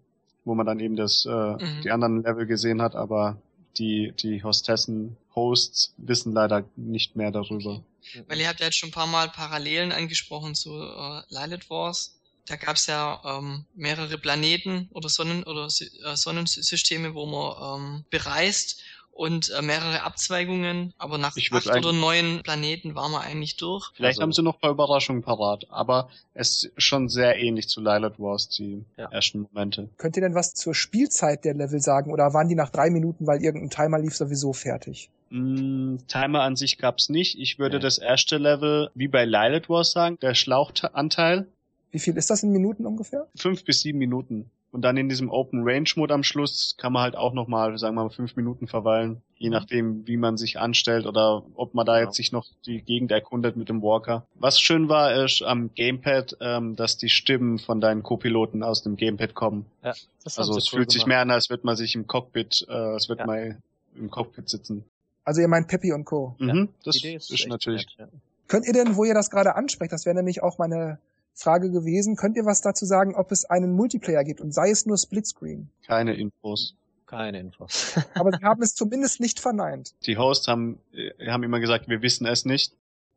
wo man dann eben das, äh, Mhm. die anderen Level gesehen hat, aber die, die Hostessen, Hosts wissen leider nicht mehr darüber. Weil ihr habt ja jetzt schon ein paar Mal Parallelen angesprochen zu äh, Lilith Wars. Da gab es ja ähm, mehrere Planeten oder Sonnen oder äh, Sonnensysteme, wo man ähm, bereist und äh, mehrere Abzweigungen, aber nach Ich acht oder neun Planeten waren wir eigentlich durch. Vielleicht Also- haben sie noch ein paar Überraschungen parat, aber es ist schon sehr ähnlich zu Lilith Wars, die Ja. ersten Momente. Könnt ihr denn was zur Spielzeit der Level sagen oder waren die nach drei Minuten, weil irgendein Timer lief, sowieso fertig? Mm, Timer an sich gab's nicht. Ich würde Nee. das erste Level wie bei Lilith Wars sagen, der Schlauchanteil, Wie viel ist das in Minuten ungefähr? fünf bis sieben Minuten. Und dann in diesem Open Range Mode am Schluss kann man halt auch nochmal, sagen wir mal, fünf Minuten verweilen. Je nachdem, wie man sich anstellt oder ob man da jetzt sich noch die Gegend erkundet mit dem Walker. Was schön war, ist am Gamepad, ähm, dass die Stimmen von deinen Co-Piloten aus dem Gamepad kommen. Ja, das Also es cool fühlt sich gemacht. mehr an, als würde man sich im Cockpit, äh, als würde Ja. man im Cockpit sitzen. Also ihr meint Peppy und Co. Ja, Mhm, das Die Idee ist, echt natürlich. nett, ja. Könnt ihr denn, wo ihr das gerade ansprecht, das wäre nämlich auch meine Frage gewesen, könnt ihr was dazu sagen, ob es einen Multiplayer gibt und sei es nur Splitscreen? keine Infos. Keine Infos. Aber sie haben es zumindest nicht verneint. Die Hosts haben, äh, haben immer gesagt, wir wissen es nicht.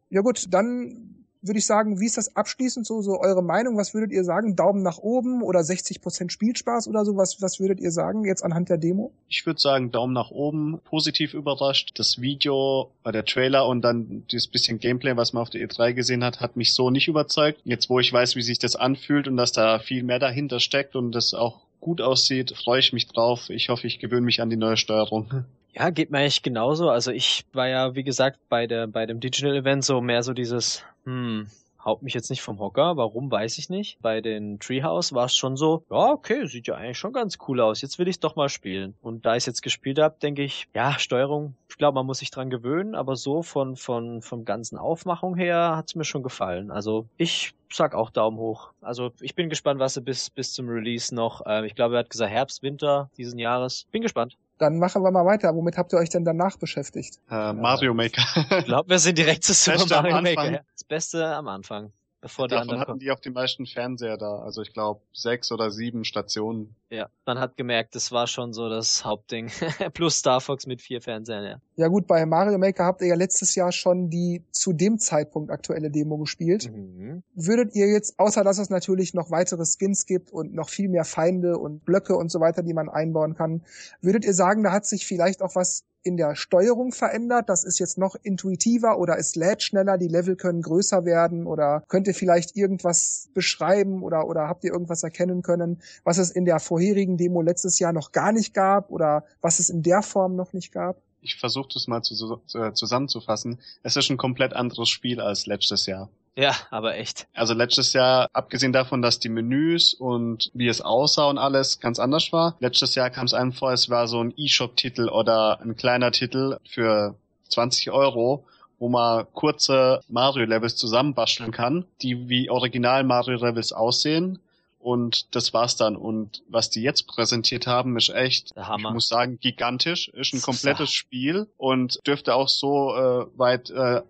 Ja gut, dann würde ich sagen, wie ist das abschließend so, so eure Meinung? Was würdet ihr sagen? Daumen nach oben oder 60% Spielspaß oder so? Was, was würdet ihr sagen jetzt anhand der Demo? Ich würde sagen, Daumen nach oben, positiv überrascht. Das Video, der Trailer und dann dieses bisschen Gameplay, was man auf der E3 gesehen hat, hat mich so nicht überzeugt. Jetzt, wo ich weiß, wie sich das anfühlt und dass da viel mehr dahinter steckt und das auch gut aussieht, freue ich mich drauf. Ich hoffe, ich gewöhne mich an die neue Steuerung. Ja, geht mir eigentlich genauso. Also ich war ja, wie gesagt, bei der, bei dem Digital Event so mehr so dieses, hm, haut mich jetzt nicht vom Hocker. Warum, weiß ich nicht. Bei den Treehouse war es schon so, ja, okay, sieht ja eigentlich schon ganz cool aus. Jetzt will ich doch mal spielen. Und da ich jetzt gespielt habe, denke ich, ja, Steuerung, ich glaube, man muss sich dran gewöhnen, aber so von, von, vom ganzen Aufmachung her hat's mir schon gefallen. Also ich sag auch Daumen hoch. Also ich bin gespannt, was sie bis, bis zum Release noch, äh, ich glaube, er hat gesagt Herbst, Winter diesen Jahres. Bin gespannt. Dann machen wir mal weiter. Womit habt ihr euch denn danach beschäftigt? Äh, Mario Maker. Ich glaube, wir sind direkt zu Super Mario Maker. Das Beste am Anfang, bevor die Davon anderen hatten kommen. die auch die meisten Fernseher da. Also ich glaube sechs oder sieben Stationen. Ja, man hat gemerkt, das war schon so das Hauptding. Plus Star Fox mit vier Fernsehern, ja. Ja gut, bei Mario Maker habt ihr ja letztes Jahr schon die zu dem Zeitpunkt aktuelle Demo gespielt. Mhm. Würdet ihr jetzt, außer dass es natürlich noch weitere Skins gibt und noch viel mehr Feinde und Blöcke und so weiter, die man einbauen kann, würdet ihr sagen, da hat sich vielleicht auch was in der Steuerung verändert? Das ist jetzt noch intuitiver oder es lädt schneller, die Level können größer werden oder könnt ihr vielleicht irgendwas beschreiben oder, oder habt ihr irgendwas erkennen können, was es in der vorherigen Demo letztes Jahr noch gar nicht gab oder was es in der Form noch nicht gab? ich versuche das mal zu, äh, zusammenzufassen. Es ist ein komplett anderes Spiel als letztes Jahr. Ja, aber echt. Also letztes Jahr, abgesehen davon, dass die Menüs und wie es aussah und alles ganz anders war, letztes Jahr kam es einem vor, es war so ein E-Shop-Titel oder ein kleiner Titel für 20 Euro, wo man kurze Mario-Levels zusammenbasteln kann, die wie Original Mario-Levels aussehen. Und das war's dann. Und was die jetzt präsentiert haben, ist echt, ich muss sagen, gigantisch. Ist ein komplettes Spiel und dürfte auch so äh, weit äh,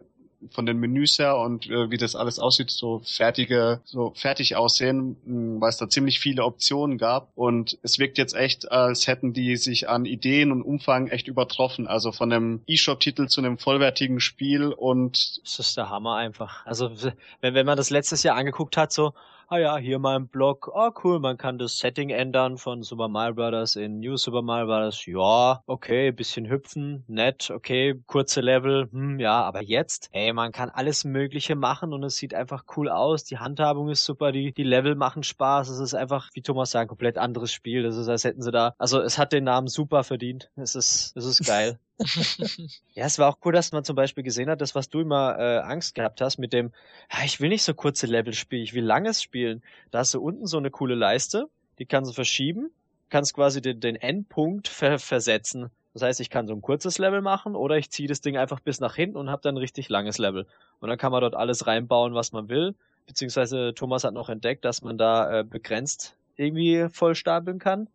von den Menüs her und äh, wie das alles aussieht, so fertige, so fertig aussehen, weil es da ziemlich viele Optionen gab. Und es wirkt jetzt echt, als hätten die sich an Ideen und Umfang echt übertroffen. Also von einem E-Shop-Titel zu einem vollwertigen Spiel und. Das ist der Hammer einfach. Also wenn, wenn man das letztes Jahr angeguckt hat, so, ah ja, hier mal ein Blog, oh cool, man kann das Setting ändern von Super Mario Bros. in New Super Mario Bros. Ja, okay, bisschen hüpfen, nett, okay, kurze Level, hm, ja, aber jetzt, ey, man kann alles Mögliche machen und es sieht einfach cool aus, die Handhabung ist super, die, die Level machen Spaß, es ist einfach, wie Thomas sagt, ein komplett anderes Spiel, das ist, als hätten sie da, also es hat den Namen super verdient, es ist, es ist geil. ja, es war auch cool, dass man zum Beispiel gesehen hat, das, was du immer äh, Angst gehabt hast mit dem, ich will nicht so kurze Level spielen, ich will langes spielen. Da hast du unten so eine coole Leiste, die kannst du verschieben, kannst quasi den, den Endpunkt ver versetzen. Das heißt, ich kann so ein kurzes Level machen oder ich ziehe das Ding einfach bis nach hinten und habe dann ein richtig langes Level. Und dann kann man dort alles reinbauen, was man will. Beziehungsweise Thomas hat noch entdeckt, dass man da äh, begrenzt irgendwie voll stapeln kann.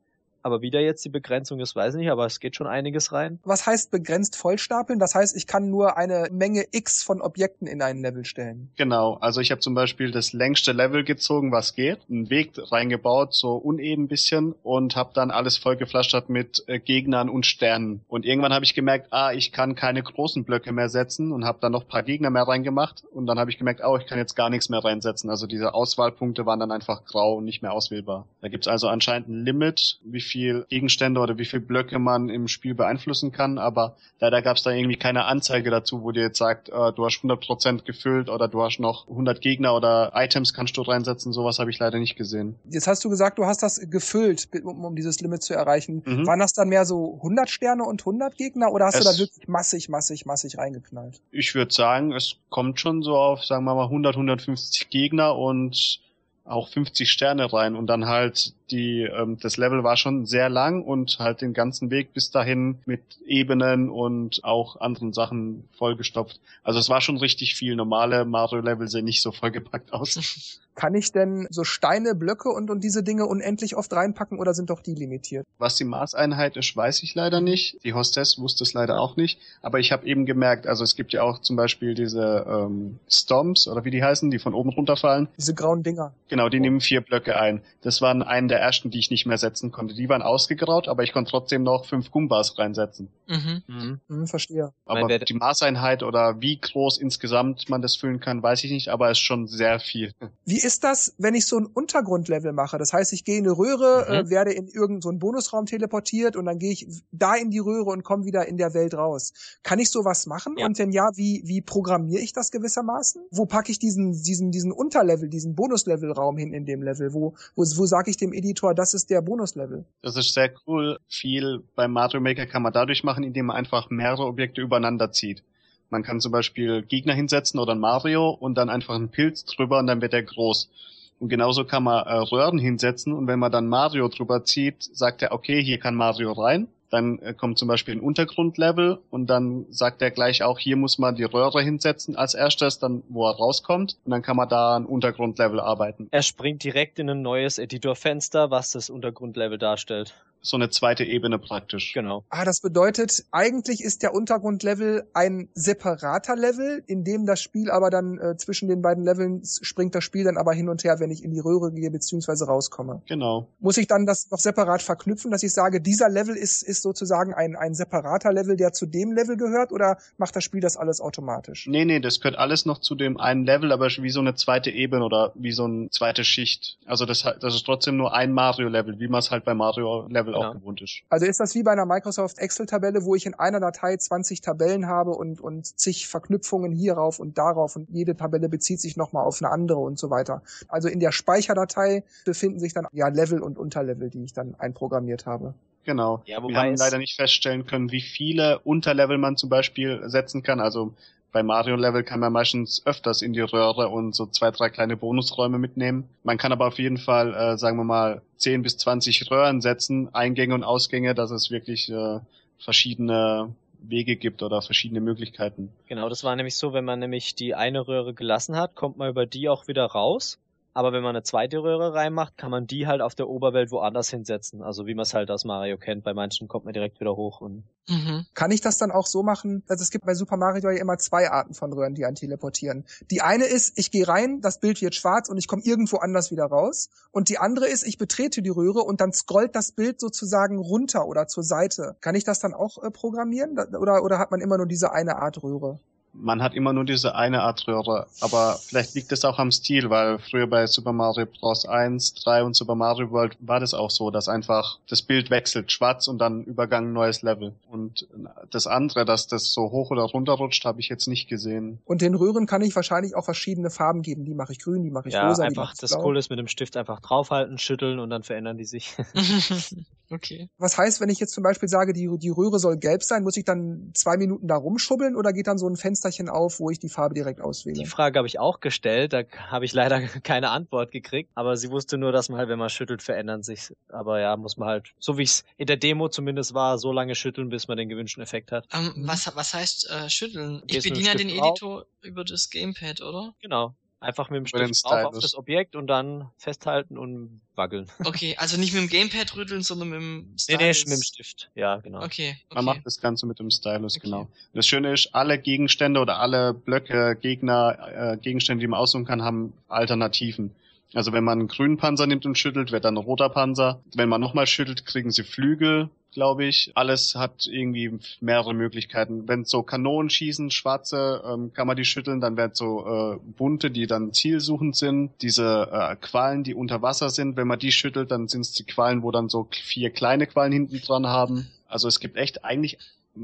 Aber wie da jetzt die Begrenzung ist, weiß ich nicht, aber es geht schon einiges rein. Was heißt begrenzt vollstapeln? Das heißt, ich kann nur eine Menge X von Objekten in ein Level stellen. Genau, also ich habe zum Beispiel das längste Level gezogen, was geht, einen Weg reingebaut, so uneben bisschen und habe dann alles vollgepflastert mit äh, Gegnern und Sternen. Und irgendwann habe ich gemerkt, ah, ich kann keine großen Blöcke mehr setzen und habe dann noch paar Gegner mehr reingemacht und dann habe ich gemerkt, oh, ich kann jetzt gar nichts mehr reinsetzen. Also diese Auswahlpunkte waren dann einfach grau und nicht mehr auswählbar. Da gibt's also anscheinend ein Limit, wie viel viel Gegenstände oder wie viel Blöcke man im Spiel beeinflussen kann, aber leider gab es da irgendwie keine Anzeige dazu, wo dir jetzt sagt, äh, du hast 100% gefüllt oder du hast noch 100 Gegner oder Items kannst du reinsetzen, sowas habe ich leider nicht gesehen. Jetzt hast du gesagt, du hast das gefüllt, um, um dieses Limit zu erreichen. Mhm. Waren das dann mehr so 100 Sterne und 100 Gegner oder hast es, du da wirklich massig, massig, massig reingeknallt? Ich würde sagen, es kommt schon so auf, sagen wir mal, 100, 150 Gegner und auch 50 Sterne rein und dann halt die ähm, das Level war schon sehr lang und halt den ganzen Weg bis dahin mit Ebenen und auch anderen Sachen vollgestopft. Also es war schon richtig viel. Normale Mario Level sehen nicht so vollgepackt aus. Kann ich denn so Steine, Blöcke und, und diese Dinge unendlich oft reinpacken oder sind doch die limitiert? Was die Maßeinheit ist, weiß ich leider nicht. Die Hostess wusste es leider auch nicht. Aber ich habe eben gemerkt, also es gibt ja auch zum Beispiel diese ähm, Stomps oder wie die heißen, die von oben runterfallen. Diese grauen Dinger. Genau, die oh. nehmen vier Blöcke ein. Das waren einen der ersten, die ich nicht mehr setzen konnte. Die waren ausgegraut, aber ich konnte trotzdem noch fünf Gumbas reinsetzen. Mhm. Mhm. Mhm, verstehe. Aber die Maßeinheit oder wie groß insgesamt man das füllen kann, weiß ich nicht, aber es ist schon sehr viel. Wie ist das, wenn ich so ein Untergrundlevel mache? Das heißt, ich gehe in eine Röhre, mhm. äh, werde in irgendeinen so Bonusraum teleportiert und dann gehe ich da in die Röhre und komme wieder in der Welt raus. Kann ich sowas machen? Ja. Und wenn ja, wie, wie programmiere ich das gewissermaßen? Wo packe ich diesen, diesen, diesen Unterlevel, diesen Bonuslevelraum hin in dem Level? Wo, wo, wo sage ich dem Editor, das ist der Bonuslevel? Das ist sehr cool. Viel beim Mario Maker kann man dadurch machen, indem man einfach mehrere Objekte übereinander zieht. Man kann zum Beispiel Gegner hinsetzen oder ein Mario und dann einfach einen Pilz drüber und dann wird er groß. Und genauso kann man äh, Röhren hinsetzen und wenn man dann Mario drüber zieht, sagt er, okay, hier kann Mario rein. Dann äh, kommt zum Beispiel ein Untergrundlevel und dann sagt er gleich auch, hier muss man die Röhre hinsetzen als erstes, dann wo er rauskommt und dann kann man da ein Untergrundlevel arbeiten. Er springt direkt in ein neues Editorfenster, was das Untergrundlevel darstellt so eine zweite Ebene praktisch. Genau. Ah, das bedeutet, eigentlich ist der Untergrundlevel ein separater Level, in dem das Spiel aber dann äh, zwischen den beiden Leveln springt das Spiel dann aber hin und her, wenn ich in die Röhre gehe beziehungsweise rauskomme. Genau. Muss ich dann das noch separat verknüpfen, dass ich sage, dieser Level ist, ist sozusagen ein, ein separater Level, der zu dem Level gehört oder macht das Spiel das alles automatisch? Nee, nee, das gehört alles noch zu dem einen Level, aber wie so eine zweite Ebene oder wie so eine zweite Schicht. Also das, das ist trotzdem nur ein Mario-Level, wie man es halt bei Mario-Level genau. Auch gewohnt ist. Also ist das wie bei einer Microsoft Excel-Tabelle, wo ich in einer Datei 20 Tabellen habe und, und zig Verknüpfungen hierauf und darauf und jede Tabelle bezieht sich nochmal auf eine andere und so weiter. Also in der Speicherdatei befinden sich dann ja Level und Unterlevel, die ich dann einprogrammiert habe. Genau. Ja, Wir haben leider nicht feststellen können, wie viele Unterlevel man zum Beispiel setzen kann. Also bei Mario-Level kann man meistens öfters in die Röhre und so zwei, drei kleine Bonusräume mitnehmen. Man kann aber auf jeden Fall, äh, sagen wir mal, 10 bis 20 Röhren setzen, Eingänge und Ausgänge, dass es wirklich äh, verschiedene Wege gibt oder verschiedene Möglichkeiten. Genau, das war nämlich so, wenn man nämlich die eine Röhre gelassen hat, kommt man über die auch wieder raus. Aber wenn man eine zweite Röhre reinmacht, kann man die halt auf der Oberwelt woanders hinsetzen. Also wie man es halt aus Mario kennt. Bei manchen kommt man direkt wieder hoch und Mhm. Kann ich das dann auch so machen? Also es gibt bei Super Mario ja immer zwei Arten von Röhren, die einen teleportieren. Die eine ist, ich gehe rein, das Bild wird schwarz und ich komme irgendwo anders wieder raus. Und die andere ist, ich betrete die Röhre und dann scrollt das Bild sozusagen runter oder zur Seite. Kann ich das dann auch äh, programmieren? Oder, oder hat man immer nur diese eine Art Röhre? Man hat immer nur diese eine Art Röhre, aber vielleicht liegt es auch am Stil, weil früher bei Super Mario Bros. 1, 3 und Super Mario World war das auch so, dass einfach das Bild wechselt, schwarz und dann Übergang neues Level. Und das andere, dass das so hoch oder runter rutscht, habe ich jetzt nicht gesehen. Und den Röhren kann ich wahrscheinlich auch verschiedene Farben geben. Die mache ich grün, die mache ich ja, rosa, die einfach mache ich das blau. Coole ist mit dem Stift einfach draufhalten, schütteln und dann verändern die sich. okay. Was heißt, wenn ich jetzt zum Beispiel sage, die, die Röhre soll gelb sein, muss ich dann zwei Minuten da rumschubbeln oder geht dann so ein Fensterchen auf, wo ich die Farbe direkt auswähle? Die Frage habe ich auch gestellt, da habe ich leider keine Antwort gekriegt, aber sie wusste nur, dass man halt, wenn man schüttelt, verändern sich. Aber ja, muss man halt, so wie es in der Demo zumindest war, so lange schütteln, bis man den gewünschten Effekt hat. Ähm, Mhm. was, was heißt äh, schütteln? Ich bediene ja den. Editor über das Gamepad, oder? Genau. Einfach mit dem Stift drauf auf Stylus. das Objekt und dann festhalten und waggeln. Okay, also nicht mit dem Gamepad rütteln, sondern mit dem Nee, nee, Stylus. mit dem Stift. Ja, genau. Okay, okay. Man macht das Ganze mit dem Stylus, Okay. genau. Das Schöne ist, alle Gegenstände oder alle Blöcke, Gegner, äh, Gegenstände, die man aussuchen kann, haben Alternativen. Also wenn man einen grünen Panzer nimmt und schüttelt, wird dann ein roter Panzer. Wenn man nochmal schüttelt, kriegen sie Flügel, glaube ich. Alles hat irgendwie mehrere Möglichkeiten. Wenn so Kanonen schießen, schwarze, ähm, kann man die schütteln, dann werden so äh, bunte, die dann zielsuchend sind. Diese äh, Quallen, die unter Wasser sind, wenn man die schüttelt, dann sind es die Quallen, wo dann so vier kleine Quallen hinten dran haben. Also es gibt echt eigentlich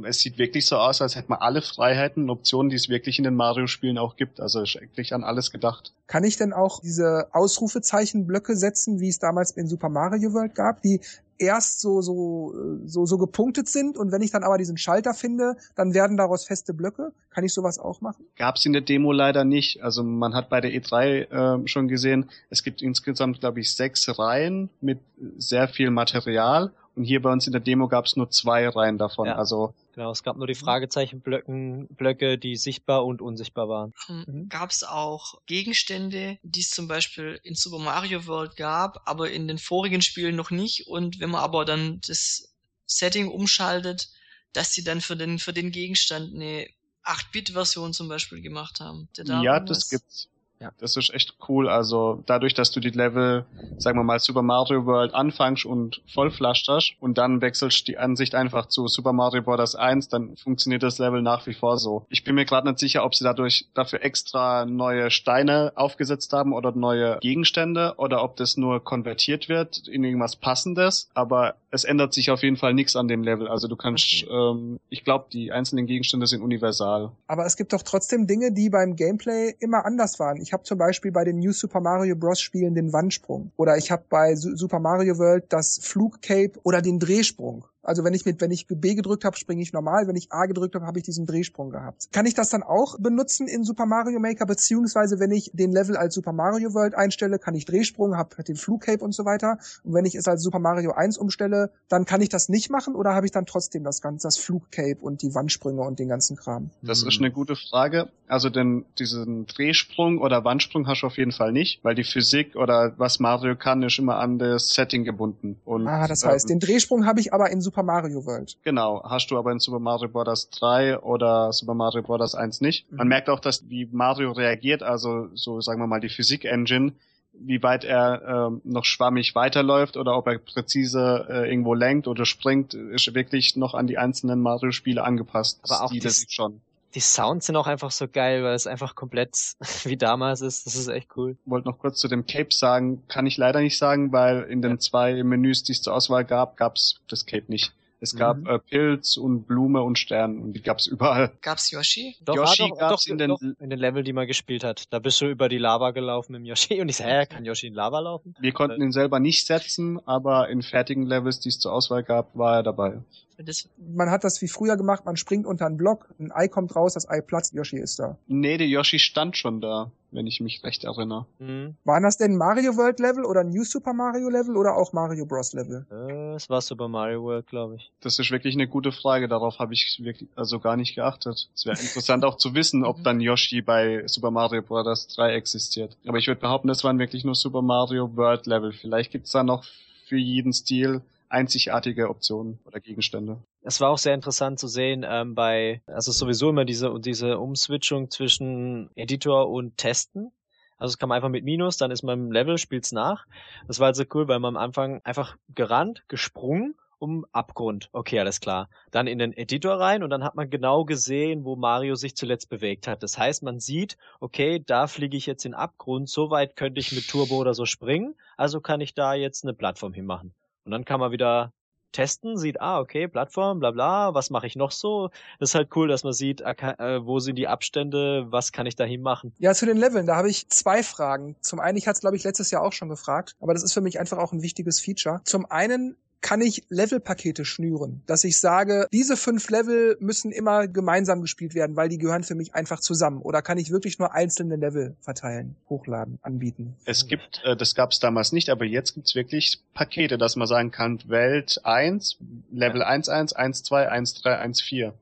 es sieht wirklich so aus, als hätte man alle Freiheiten und Optionen, die es wirklich in den Mario-Spielen auch gibt. Also ist wirklich an alles gedacht. Kann ich denn auch diese Ausrufezeichenblöcke setzen, wie es damals in Super Mario World gab, die erst so, so, so, so gepunktet sind und wenn ich dann aber diesen Schalter finde, dann werden daraus feste Blöcke? Kann ich sowas auch machen? Gab es in der Demo leider nicht. Also man hat bei der E3 äh, schon gesehen, es gibt insgesamt, glaube ich, sechs Reihen mit sehr viel Material. Und hier bei uns in der Demo gab es nur zwei Reihen davon. Ja. Also Genau, es gab nur die Fragezeichenblöcken, Blöcke, die sichtbar und unsichtbar waren. Mhm. Ähm, Gab es auch Gegenstände, die es zum Beispiel in Super Mario World gab, aber in den vorigen Spielen noch nicht. Und wenn man aber dann das Setting umschaltet, dass sie dann für den, für den Gegenstand eine 8-Bit-Version zum Beispiel gemacht haben. Ja, das gibt's. Ja. Das ist echt cool. Also dadurch, dass du die Level, sagen wir mal, Super Mario World anfängst und vollflasterst und dann wechselst die Ansicht einfach zu Super Mario Bros. 1, dann funktioniert das Level nach wie vor so. Ich bin mir gerade nicht sicher, ob sie dadurch dafür extra neue Steine aufgesetzt haben oder neue Gegenstände oder ob das nur konvertiert wird in irgendwas Passendes. Aber es ändert sich auf jeden Fall nichts an dem Level. Also du kannst, Okay. ähm, ich glaube, die einzelnen Gegenstände sind universal. Aber es gibt doch trotzdem Dinge, die beim Gameplay immer anders waren. Ich habe zum Beispiel bei den New Super Mario Bros. Spielen den Wandsprung. Oder ich habe bei Su Super Mario World das Flugcape oder den Drehsprung. Also wenn ich mit, wenn ich B gedrückt habe, springe ich normal. Wenn ich A gedrückt habe, habe ich diesen Drehsprung gehabt. Kann ich das dann auch benutzen in Super Mario Maker? Beziehungsweise wenn ich den Level als Super Mario World einstelle, kann ich Drehsprung, habe den Flugcape und so weiter. Und wenn ich es als Super Mario 1 umstelle, dann kann ich das nicht machen oder habe ich dann trotzdem das ganze, das Flugcape und die Wandsprünge und den ganzen Kram? Das Mhm. ist eine gute Frage. Also denn diesen Drehsprung oder Wandsprung hast du auf jeden Fall nicht, weil die Physik oder was Mario kann, ist immer an das Setting gebunden. Und, Ah, das heißt, ähm, den Drehsprung habe ich aber in Super Mario World. Genau, hast du aber in Super Mario Bros. 3 oder Super Mario Bros. 1 nicht. Man Mhm. merkt auch, dass wie Mario reagiert, also so sagen wir mal die Physik-Engine, wie weit er ähm, noch schwammig weiterläuft oder ob er präzise äh, irgendwo lenkt oder springt, ist wirklich noch an die einzelnen Mario-Spiele angepasst. Aber auch Stile sieht schon. Die Sounds sind auch einfach so geil, weil es einfach komplett wie damals ist. Das ist echt cool. wollte noch kurz zu dem Cape sagen, kann ich leider nicht sagen, weil in den zwei Menüs, die es zur Auswahl gab, gab's das Cape nicht. Es gab Mhm. äh, Pilz und Blume und Stern und die gab's überall. Gab's Yoshi? Doch, Yoshi ah, doch, gab's doch, in den- doch, in den Level, die man gespielt hat. Da bist du über die Lava gelaufen mit dem Yoshi und ich so, hä, kann Yoshi in Lava laufen? Wir konnten ihn selber nicht setzen, aber in fertigen Levels, die es zur Auswahl gab, war er dabei. Das, Man hat das wie früher gemacht, man springt unter einen Block, ein Ei kommt raus, das Ei platzt, Yoshi ist da. Nee, der Yoshi stand schon da, wenn ich mich recht erinnere. Hm. Waren das denn Mario World Level oder New Super Mario Level oder auch Mario Bros Level? Äh, Es war Super Mario World, glaube ich. Das ist wirklich eine gute Frage. Darauf habe ich wirklich also gar nicht geachtet. Es wäre interessant auch zu wissen, ob dann Yoshi bei Super Mario Bros. 3 existiert. Aber ich würde behaupten, das waren wirklich nur Super Mario World Level. Vielleicht gibt's da noch für jeden Stil einzigartige Optionen oder Gegenstände. Es war auch sehr interessant zu sehen ähm, bei, also sowieso immer diese diese Umswitchung zwischen Editor und Testen. Also es kam einfach mit Minus, dann ist man im Level, spielt's nach. Das war halt so cool, weil man am Anfang einfach gerannt, gesprungen um Abgrund. Okay, alles klar. Dann in den Editor rein und dann hat man genau gesehen, wo Mario sich zuletzt bewegt hat. Das heißt, man sieht, okay, da fliege ich jetzt in Abgrund, so weit könnte ich mit Turbo oder so springen, also kann ich da jetzt eine Plattform hinmachen. Und dann kann man wieder testen, sieht, ah, okay, Plattform, bla bla, was mache ich noch so? Das ist halt cool, dass man sieht, ah, äh, wo sind die Abstände, was kann ich da hinmachen? Ja, zu den Leveln, da habe ich zwei Fragen. Zum einen, ich hatte es, glaube ich, letztes Jahr auch schon gefragt, aber das ist für mich einfach auch ein wichtiges Feature. Zum einen kann ich Levelpakete schnüren, dass ich sage, diese fünf Level müssen immer gemeinsam gespielt werden, weil die gehören für mich einfach zusammen. Oder kann ich wirklich nur einzelne Level verteilen, hochladen, anbieten? Es gibt, äh, das gab es damals nicht, aber jetzt gibt's wirklich Pakete, dass man sagen kann, Welt 1, Level 1.1, 1.2, 1.3, 1.4.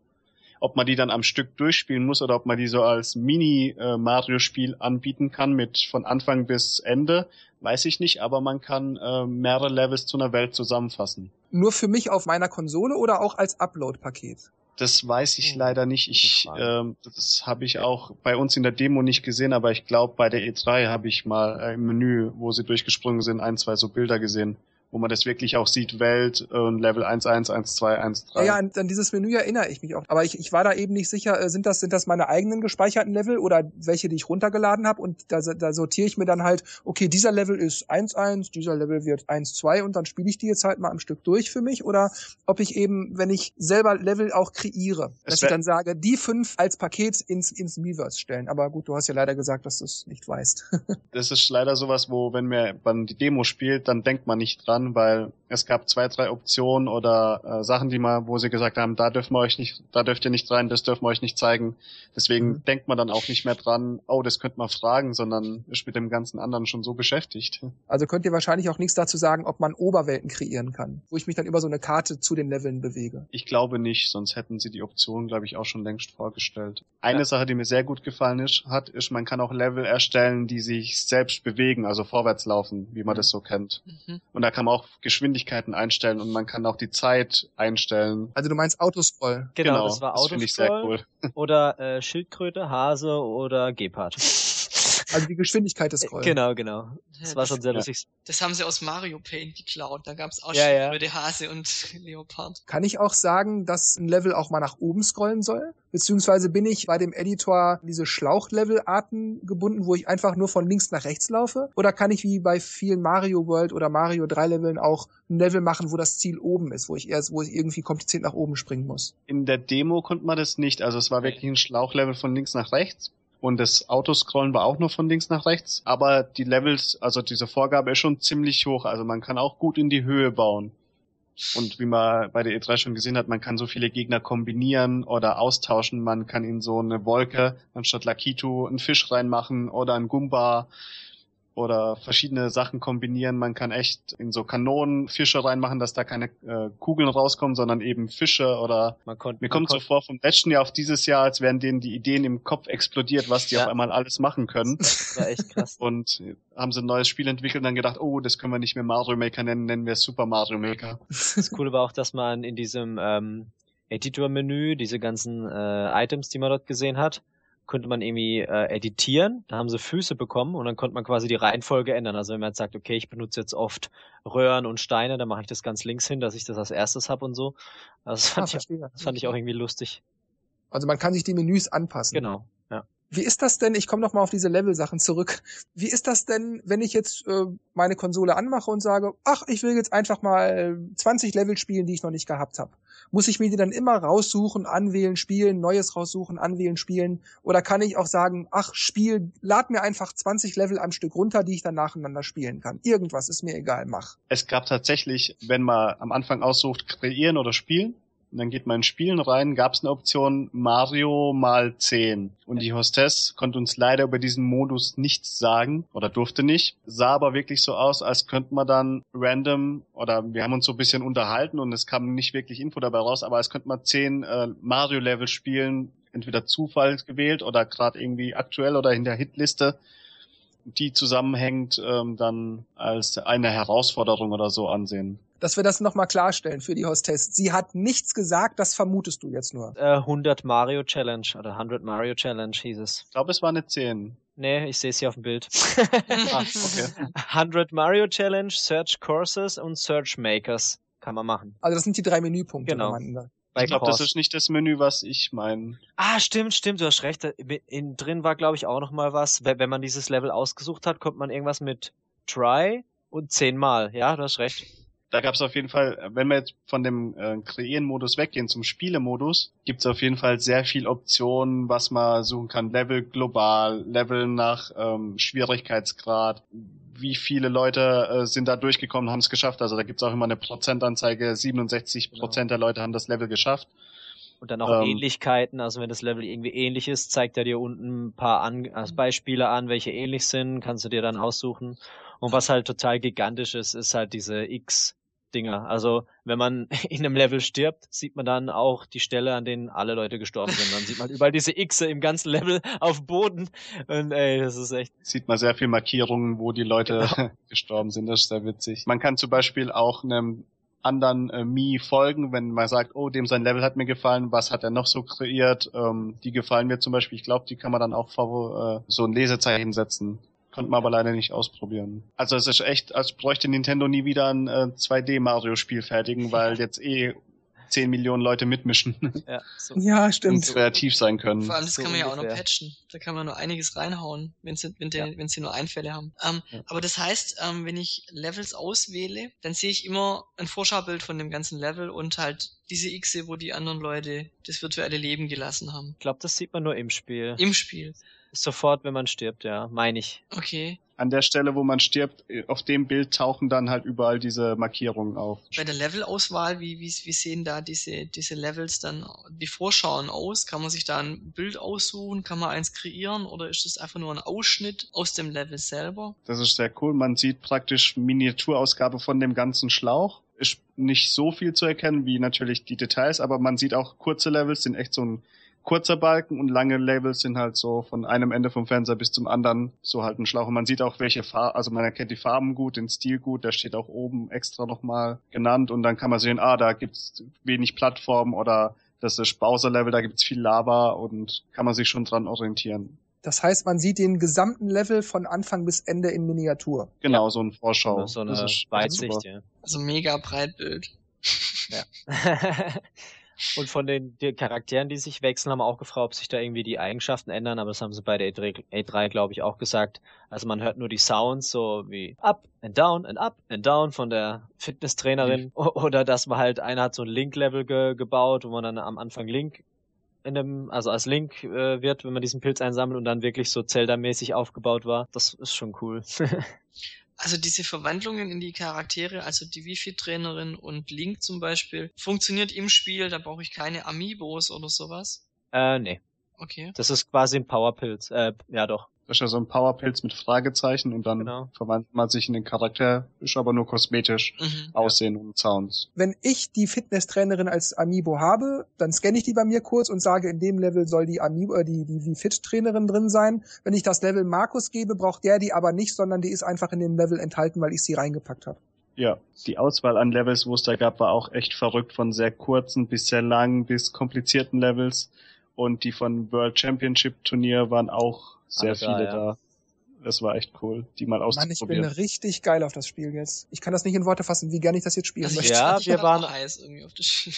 Ob man die dann am Stück durchspielen muss oder ob man die so als Mini-Mario-Spiel anbieten kann mit von Anfang bis Ende, weiß ich nicht, aber man kann äh, mehrere Levels zu einer Welt zusammenfassen. Nur für mich auf meiner Konsole oder auch als Upload-Paket? Das weiß ich Hm, leider nicht. Ich, ähm, das habe ich auch bei uns in der Demo nicht gesehen, aber ich glaube, bei der E3 habe ich mal äh, im Menü, wo sie durchgesprungen sind, ein, zwei so Bilder gesehen, wo man das wirklich auch sieht, Welt und Level 1.1, 1.2, 1.3. Ja, ja, an, an dieses Menü erinnere ich mich auch. Aber ich, ich war da eben nicht sicher, äh, sind das, sind das meine eigenen gespeicherten Level oder welche, die ich runtergeladen habe? Und da, da sortiere ich mir dann halt, okay, dieser Level ist 1.1, dieser Level wird 1.2 und dann spiele ich die jetzt halt mal am Stück durch für mich. Oder ob ich eben, wenn ich selber Level auch kreiere, Es dass ich dann sage, die fünf als Paket ins, ins Miiverse stellen. Aber gut, du hast ja leider gesagt, dass du es nicht weißt. Das ist leider sowas, wo, wenn man die Demo spielt, dann denkt man nicht dran, weil es gab zwei, drei Optionen oder äh, Sachen, die mal, wo sie gesagt haben, da dürfen wir euch nicht, da dürft ihr nicht rein, das dürfen wir euch nicht zeigen. Deswegen Mhm. denkt man dann auch nicht mehr dran, oh, das könnte man fragen, sondern ist mit dem ganzen anderen schon so beschäftigt. Also könnt ihr wahrscheinlich auch nichts dazu sagen, ob man Oberwelten kreieren kann, wo ich mich dann über so eine Karte zu den Leveln bewege. Ich glaube nicht, sonst hätten sie die Option, glaube ich, auch schon längst vorgestellt. Eine Ja. Sache, die mir sehr gut gefallen ist, hat, ist, man kann auch Level erstellen, die sich selbst bewegen, also vorwärts laufen, wie man das so kennt. mhm. Und da kann man auch Geschwindigkeiten einstellen und man kann auch die Zeit einstellen. Also du meinst Autoscroll. Genau, das war finde ich sehr Autoscroll cool. oder äh, Schildkröte, Hase oder Gepard. Also die Geschwindigkeit des Scrollen. Genau, genau. Das Ja, war das- schon sehr ja. lustig. Das haben sie aus Mario Paint geklaut. Da gab's auch Ja, schon ja. Schildkröte, Hase und Leopard. Kann ich auch sagen, dass ein Level auch mal nach oben scrollen soll? Beziehungsweise bin ich bei dem Editor diese Schlauchlevel-Arten gebunden, wo ich einfach nur von links nach rechts laufe? Oder kann ich wie bei vielen Mario World oder Mario 3 Leveln auch ein Level machen, wo das Ziel oben ist, wo ich erst, wo ich irgendwie kompliziert nach oben springen muss? In der Demo konnte man das nicht. Also es war wirklich ein Schlauchlevel von links nach rechts. Und das Autoscrollen war auch nur von links nach rechts. Aber die Levels, also diese Vorgabe ist schon ziemlich hoch. Also man kann auch gut in die Höhe bauen. Und wie man bei der E3 schon gesehen hat, man kann so viele Gegner kombinieren oder austauschen. Man kann in so eine Wolke anstatt Lakitu einen Fisch reinmachen oder einen Gumba oder verschiedene Sachen kombinieren. Man kann echt in so Kanonen Fische reinmachen, dass da keine äh, Kugeln rauskommen, sondern eben Fische oder Man konnte mir man kommt so konnt- vor vom letzten Jahr auf dieses Jahr, als wären denen die Ideen im Kopf explodiert, was die Ja. auf einmal alles machen können. das war echt krass. Und haben sie ein neues Spiel entwickelt und dann gedacht, oh, das können wir nicht mehr Mario Maker nennen, nennen wir Super Mario Maker. Das Coole war auch, dass man in diesem ähm, Editor-Menü diese ganzen äh, Items, die man dort gesehen hat, konnte man irgendwie äh, editieren. Da haben sie Füße bekommen und dann konnte man quasi die Reihenfolge ändern. Also wenn man jetzt sagt, okay, ich benutze jetzt oft Röhren und Steine, dann mache ich das ganz links hin, dass ich das als erstes hab und so. Also das Ah, fand, ich, verstehe. das fand ich auch irgendwie lustig. Also man kann sich die Menüs anpassen. Genau. Ja. Wie ist das denn? Ich komme noch mal auf diese Level-Sachen zurück. Wie ist das denn, wenn ich jetzt äh, meine Konsole anmache und sage, ach, ich will jetzt einfach mal 20 Level spielen, die ich noch nicht gehabt habe? Muss ich mir die dann immer raussuchen, anwählen, spielen, Neues raussuchen, anwählen, spielen? Oder kann ich auch sagen, ach, Spiel, lad mir einfach 20 Level am Stück runter, die ich dann nacheinander spielen kann? Irgendwas ist mir egal, mach. Es gab tatsächlich, wenn man am Anfang aussucht, kreieren oder spielen, und dann geht man in Spielen rein, gab es eine Option Mario mal 10. Und die Hostess konnte uns leider über diesen Modus nichts sagen oder durfte nicht. Sah aber wirklich so aus, als könnte man dann random oder wir haben uns so ein bisschen unterhalten und es kam nicht wirklich Info dabei raus, aber als könnte man 10 äh, Mario-Level spielen, entweder Zufall gewählt oder gerade irgendwie aktuell oder in der Hitliste die zusammenhängt, ähm, dann als eine Herausforderung oder so ansehen dass wir das nochmal klarstellen für die Hostess. Sie hat nichts gesagt, das vermutest du jetzt nur. Äh, 100 Mario Challenge oder 100 Mario Challenge hieß es. Ich glaube, es war eine 10. Nee, ich sehe es hier auf dem Bild. ah, okay. 100 Mario Challenge, Search Courses und Search Makers kann man machen. Also das sind die drei Menüpunkte. Genau. ich glaube, das ist nicht das Menü, was ich meine. Ah, stimmt, stimmt, du hast recht. In, drin war, glaube ich, auch noch mal was. Wenn man dieses Level ausgesucht hat, kommt man irgendwas mit Try und zehnmal. Ja, du hast recht da gab es auf jeden Fall, wenn wir jetzt von dem äh, Kreieren-Modus weggehen zum Spielemodus, gibt es auf jeden Fall sehr viel Optionen, was man suchen kann. Level global, Level nach ähm, Schwierigkeitsgrad, wie viele Leute äh, sind da durchgekommen, haben es geschafft. Also da gibt es auch immer eine Prozentanzeige, 67 Prozent genau. der Leute haben das Level geschafft. Und dann auch ähm, Ähnlichkeiten, also wenn das Level irgendwie ähnlich ist, zeigt er dir unten ein paar an, als Beispiele an, welche ähnlich sind, kannst du dir dann aussuchen. Und was halt total gigantisch ist, ist halt diese X Dinger. Also wenn man in einem Level stirbt, sieht man dann auch die Stelle, an denen alle Leute gestorben sind. Dann sieht man überall diese Xe im ganzen Level auf Boden. Und ey, das ist echt. Sieht man sehr viel Markierungen, wo die Leute genau. gestorben sind. Das ist sehr witzig. Man kann zum Beispiel auch einem anderen äh, Mi folgen, wenn man sagt, oh, dem sein Level hat mir gefallen, was hat er noch so kreiert, ähm, die gefallen mir zum Beispiel, ich glaube, die kann man dann auch äh, so ein Lesezeichen setzen. Konnte man aber leider nicht ausprobieren. Also es ist echt, als bräuchte Nintendo nie wieder ein äh, 2D-Mario-Spiel fertigen, weil jetzt eh 10 Millionen Leute mitmischen. Ja, so. ja stimmt. Und kreativ sein können. Vor allem, das so kann man ungefähr. ja auch noch patchen. Da kann man nur einiges reinhauen, wenn sie, wenn, ja. wenn sie nur Einfälle haben. Ähm, ja. Aber das heißt, ähm, wenn ich Levels auswähle, dann sehe ich immer ein Vorschaubild von dem ganzen Level und halt diese Xe, wo die anderen Leute das virtuelle Leben gelassen haben. Ich glaube, das sieht man nur im Spiel. Im Spiel. Sofort, wenn man stirbt, ja, meine ich. Okay. An der Stelle, wo man stirbt, auf dem Bild tauchen dann halt überall diese Markierungen auf. Bei der Levelauswahl, wie, wie, wie sehen da diese, diese Levels dann, die Vorschauen aus? Kann man sich da ein Bild aussuchen? Kann man eins kreieren? Oder ist das einfach nur ein Ausschnitt aus dem Level selber? Das ist sehr cool. Man sieht praktisch Miniaturausgabe von dem ganzen Schlauch. Ist nicht so viel zu erkennen wie natürlich die Details, aber man sieht auch kurze Levels, sind echt so ein kurzer Balken und lange Labels sind halt so von einem Ende vom Fernseher bis zum anderen so halt ein Schlauch. Und man sieht auch, welche Farben, also man erkennt die Farben gut, den Stil gut, der steht auch oben extra nochmal genannt und dann kann man sehen, ah, da gibt's wenig Plattform oder das ist Bowser-Level, da gibt's viel Lava und kann man sich schon dran orientieren. Das heißt, man sieht den gesamten Level von Anfang bis Ende in Miniatur. Genau, ja. so ein Vorschau. So eine Weitsicht, ja. Also mega Breitbild. Ja. Und von den, Charakteren, die sich wechseln, haben wir auch gefragt, ob sich da irgendwie die Eigenschaften ändern, aber das haben sie bei der A3, A3 glaube ich, auch gesagt. Also man hört nur die Sounds, so wie up and down and up and down von der Fitnesstrainerin. Mhm. Oder dass man halt, einer hat so ein Link-Level ge gebaut, wo man dann am Anfang Link in dem, also als Link äh, wird, wenn man diesen Pilz einsammelt und dann wirklich so Zelda-mäßig aufgebaut war. Das ist schon cool. Also diese Verwandlungen in die Charaktere, also die Wifi-Trainerin und Link zum Beispiel, funktioniert im Spiel, da brauche ich keine Amiibos oder sowas? Äh, nee. Okay. Das ist quasi ein Powerpilz. Äh, ja doch. Das ist ja so ein Powerpilz mit Fragezeichen und dann genau. verwandelt man sich in den Charakter, ist aber nur kosmetisch mhm, Aussehen ja. und Sounds. Wenn ich die Fitnesstrainerin als Amiibo habe, dann scanne ich die bei mir kurz und sage, in dem Level soll die Amiibo, äh, die, die, die Fit-Trainerin drin sein. Wenn ich das Level Markus gebe, braucht der die aber nicht, sondern die ist einfach in dem Level enthalten, weil ich sie reingepackt habe. Ja, die Auswahl an Levels, wo es da gab, war auch echt verrückt, von sehr kurzen bis sehr langen bis komplizierten Levels. Und die von World Championship Turnier waren auch sehr Alle viele da. Ja. Das war echt cool, die mal Mann, ich bin auszuprobieren. richtig geil auf das Spiel jetzt. Ich kann das nicht in Worte fassen, wie gerne ich das jetzt spielen Also möchte. Ja, wir war waren-.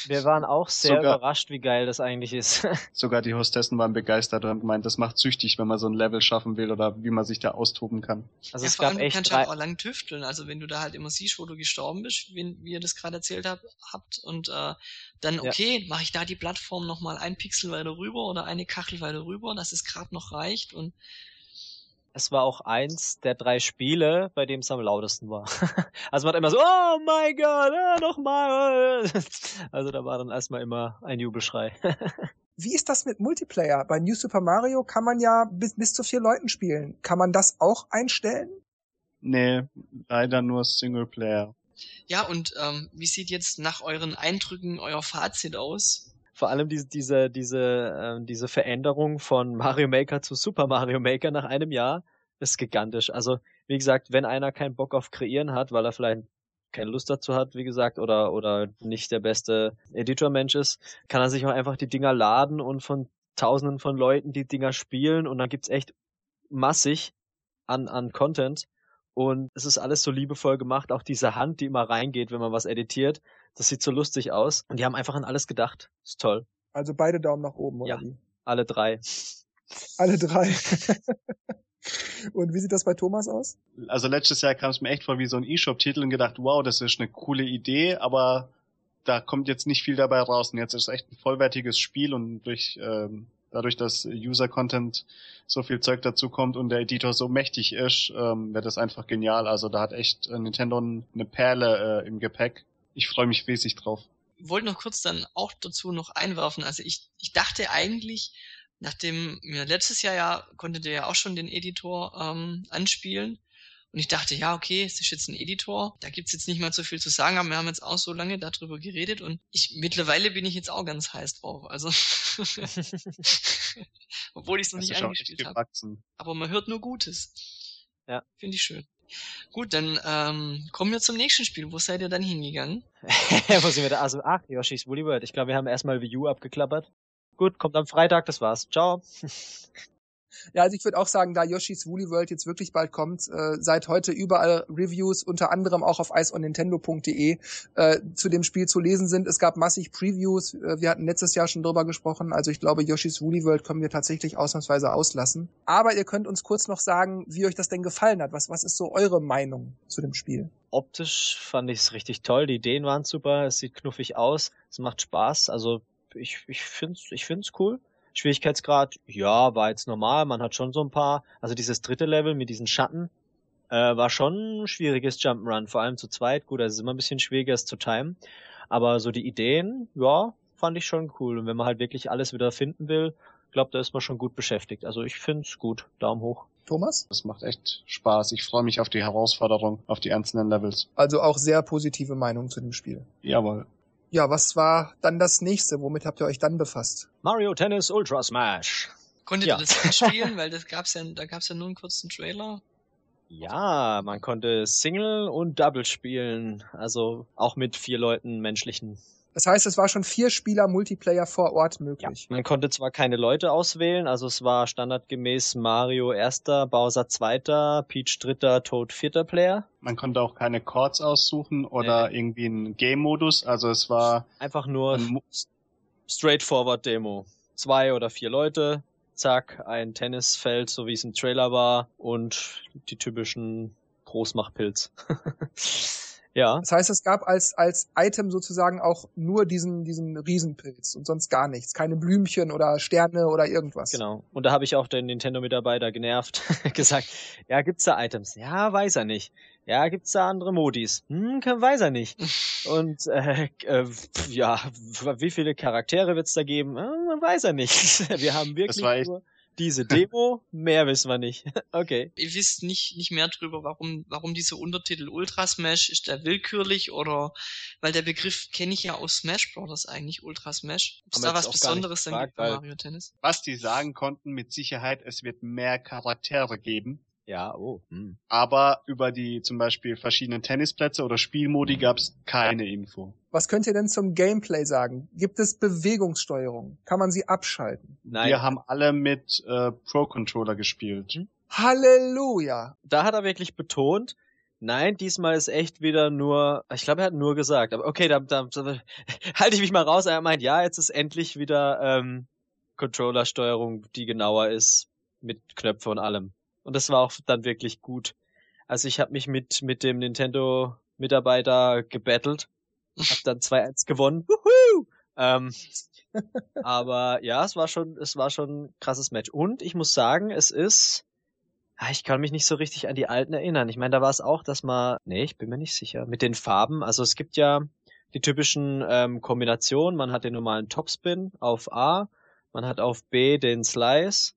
Wir waren auch sehr Sogar- überrascht, wie geil das eigentlich ist. Sogar die Hostessen waren begeistert und haben gemeint, das macht süchtig, wenn man so ein Level schaffen will oder wie man sich da austoben kann. Also ja, es vor gab allem, du echt kannst drei, halt auch lang tüfteln. Also wenn du da halt immer siehst, wo du gestorben bist, wie, wie ihr das gerade erzählt habt, habt und äh, dann, Ja. okay, mache ich da die Plattform nochmal ein Pixel weiter rüber oder eine Kachel weiter rüber, dass es gerade noch reicht und es war auch eins der drei Spiele, bei dem es am lautesten war. Also man hat immer so, oh mein Gott, ah, nochmal. Also da war dann erstmal immer ein Jubelschrei. Wie ist das mit Multiplayer? Bei New Super Mario kann man ja bis, bis zu vier Leuten spielen. Kann man das auch einstellen? Nee, leider nur Singleplayer. ja, und ähm, wie sieht jetzt nach euren Eindrücken euer Fazit aus? Vor allem diese, diese, diese, ähm, diese Veränderung von Mario Maker zu Super Mario Maker nach einem Jahr ist gigantisch. Also, wie gesagt, wenn einer keinen Bock auf Kreieren hat, weil er vielleicht keine Lust dazu hat, wie gesagt, oder, oder nicht der beste Editor-Mensch ist, kann er sich auch einfach die Dinger laden und von tausenden von Leuten die Dinger spielen und dann gibt's echt massig an, an Content. Und es ist alles so liebevoll gemacht, auch diese Hand, die immer reingeht, wenn man was editiert. Das sieht so lustig aus. Und die haben einfach an alles gedacht. Ist toll. Also beide Daumen nach oben, oder Ja. wie? Alle drei. Alle drei. Und wie sieht das bei Thomas aus? Also letztes Jahr kam es mir echt vor wie so ein E-Shop-Titel und gedacht, wow, das ist eine coole Idee, aber da kommt jetzt nicht viel dabei raus. Und jetzt ist es echt ein vollwertiges Spiel und durch ähm, dadurch, dass User-Content so viel Zeug dazu kommt und der Editor so mächtig ist, ähm, wird das einfach genial. Also da hat echt äh, Nintendo eine Perle äh, im Gepäck. Ich freue mich riesig drauf. wollte noch kurz dann auch dazu noch einwerfen. Also ich, ich dachte eigentlich, nachdem mir letztes Jahr ja konntet ihr ja auch schon den Editor ähm, anspielen. Und ich dachte, ja, okay, es ist jetzt ein Editor, da gibt's jetzt nicht mal so viel zu sagen, aber wir haben jetzt auch so lange darüber geredet und ich mittlerweile bin ich jetzt auch ganz heiß drauf. Also obwohl ich es noch Das nicht angespielt habe. Aber man hört nur Gutes. Ja. Finde ich schön. Gut, dann ähm, kommen wir zum nächsten Spiel. Wo seid ihr dann hingegangen? Wo sind wir da? Also, ach, Yoshi's Woolly World. Ich glaube, wir haben erstmal Wii U abgeklappert. Gut, kommt am Freitag, das war's. Ciao. Ja, also ich würde auch sagen, da Yoshi's Woolly World jetzt wirklich bald kommt, äh, seit heute überall Reviews, unter anderem auch auf iceonnintendo.de äh, zu dem Spiel zu lesen sind. Es gab massig Previews, äh, wir hatten letztes Jahr schon drüber gesprochen, also ich glaube, Yoshi's Woolly World können wir tatsächlich ausnahmsweise auslassen. Aber ihr könnt uns kurz noch sagen, wie euch das denn gefallen hat. Was, was ist so eure Meinung zu dem Spiel? Optisch fand ich es richtig toll. Die Ideen waren super. Es sieht knuffig aus. Es macht Spaß. Also, ich, ich find's, ich find's cool. Schwierigkeitsgrad, ja, war jetzt normal. Man hat schon so ein paar, also dieses dritte Level mit diesen Schatten, äh, war schon ein schwieriges Jump'n'Run, vor allem zu zweit. Gut, also ist immer ein bisschen schwieriger, es zu timen. Aber so die Ideen, ja, fand ich schon cool. Und wenn man halt wirklich alles wieder finden will, glaube, da ist man schon gut beschäftigt. Also ich find's gut. Daumen hoch. Thomas? Das macht echt Spaß. Ich freue mich auf die Herausforderung, auf die einzelnen Levels. Also auch sehr positive Meinung zu dem Spiel. Jawohl. Ja, was war dann das nächste? Womit habt ihr euch dann befasst? Mario Tennis Ultra Smash. Konntet Ja. ihr das anspielen? Weil das gab's ja, da gab's ja nur einen kurzen Trailer. Ja, man konnte Single und Double spielen, also auch mit vier Leuten menschlichen. Das heißt, es war schon vier Spieler Multiplayer vor Ort möglich. Man konnte zwar keine Leute auswählen, also es war standardgemäß Mario erster, Bowser zweiter, Peach dritter, Toad vierter Player. Man konnte auch keine Chords aussuchen oder irgendwie einen Game-Modus. Also es war Einfach nur straightforward Demo. Zwei oder vier Leute, zack, ein Tennisfeld, so wie es im Trailer war und die typischen Großmachpilz. ja. Das heißt, es gab als, als Item sozusagen auch nur diesen, diesen Riesenpilz und sonst gar nichts. Keine Blümchen oder Sterne oder irgendwas. Genau. Und da habe ich auch den Nintendo-Mitarbeiter genervt, gesagt, ja, gibt's da Items? Ja, weiß er nicht. Ja, gibt's da andere Modis? Hm, weiß er nicht. Und äh, äh, ja, wie viele Charaktere wird's da geben? Äh, weiß er nicht. Wir haben wirklich nur diese Demo, mehr wissen wir nicht. okay. Ihr wisst nicht, nicht mehr drüber, warum, warum dieser Untertitel Ultra Smash, ist der willkürlich oder, weil der Begriff kenne ich ja aus Smash Bros. eigentlich, Ultra Smash. Ob es Haben da was Besonderes dann gefragt, gibt bei Mario Tennis? was die sagen konnten, mit Sicherheit, es wird mehr Charaktere geben. Ja, oh. Hm. Aber über die zum Beispiel verschiedenen Tennisplätze oder Spielmodi gab es keine Info. Was könnt ihr denn zum Gameplay sagen? Gibt es Bewegungssteuerung? Kann man sie abschalten? Nein, Wir haben alle mit äh, Pro-Controller gespielt. Hm? Halleluja. Da hat er wirklich betont, nein, diesmal ist echt wieder nur, ich glaube, er hat nur gesagt, aber okay, da, da, da halte ich mich mal raus. Er meint, ja, jetzt ist endlich wieder ähm, Controller-Steuerung, die genauer ist, mit Knöpfe und allem. Und das war auch dann wirklich gut. Also ich habe mich mit mit dem Nintendo Mitarbeiter gebettelt, hab dann 2-1 gewonnen. Wuhu! Ähm, aber ja, es war schon, es war schon ein krasses Match. Und ich muss sagen, es ist, ah, ich kann mich nicht so richtig an die alten erinnern. Ich meine, da war es auch, dass man, nee, ich bin mir nicht sicher, mit den Farben. Also es gibt ja die typischen ähm, Kombinationen. Man hat den normalen Topspin auf A, man hat auf B den Slice,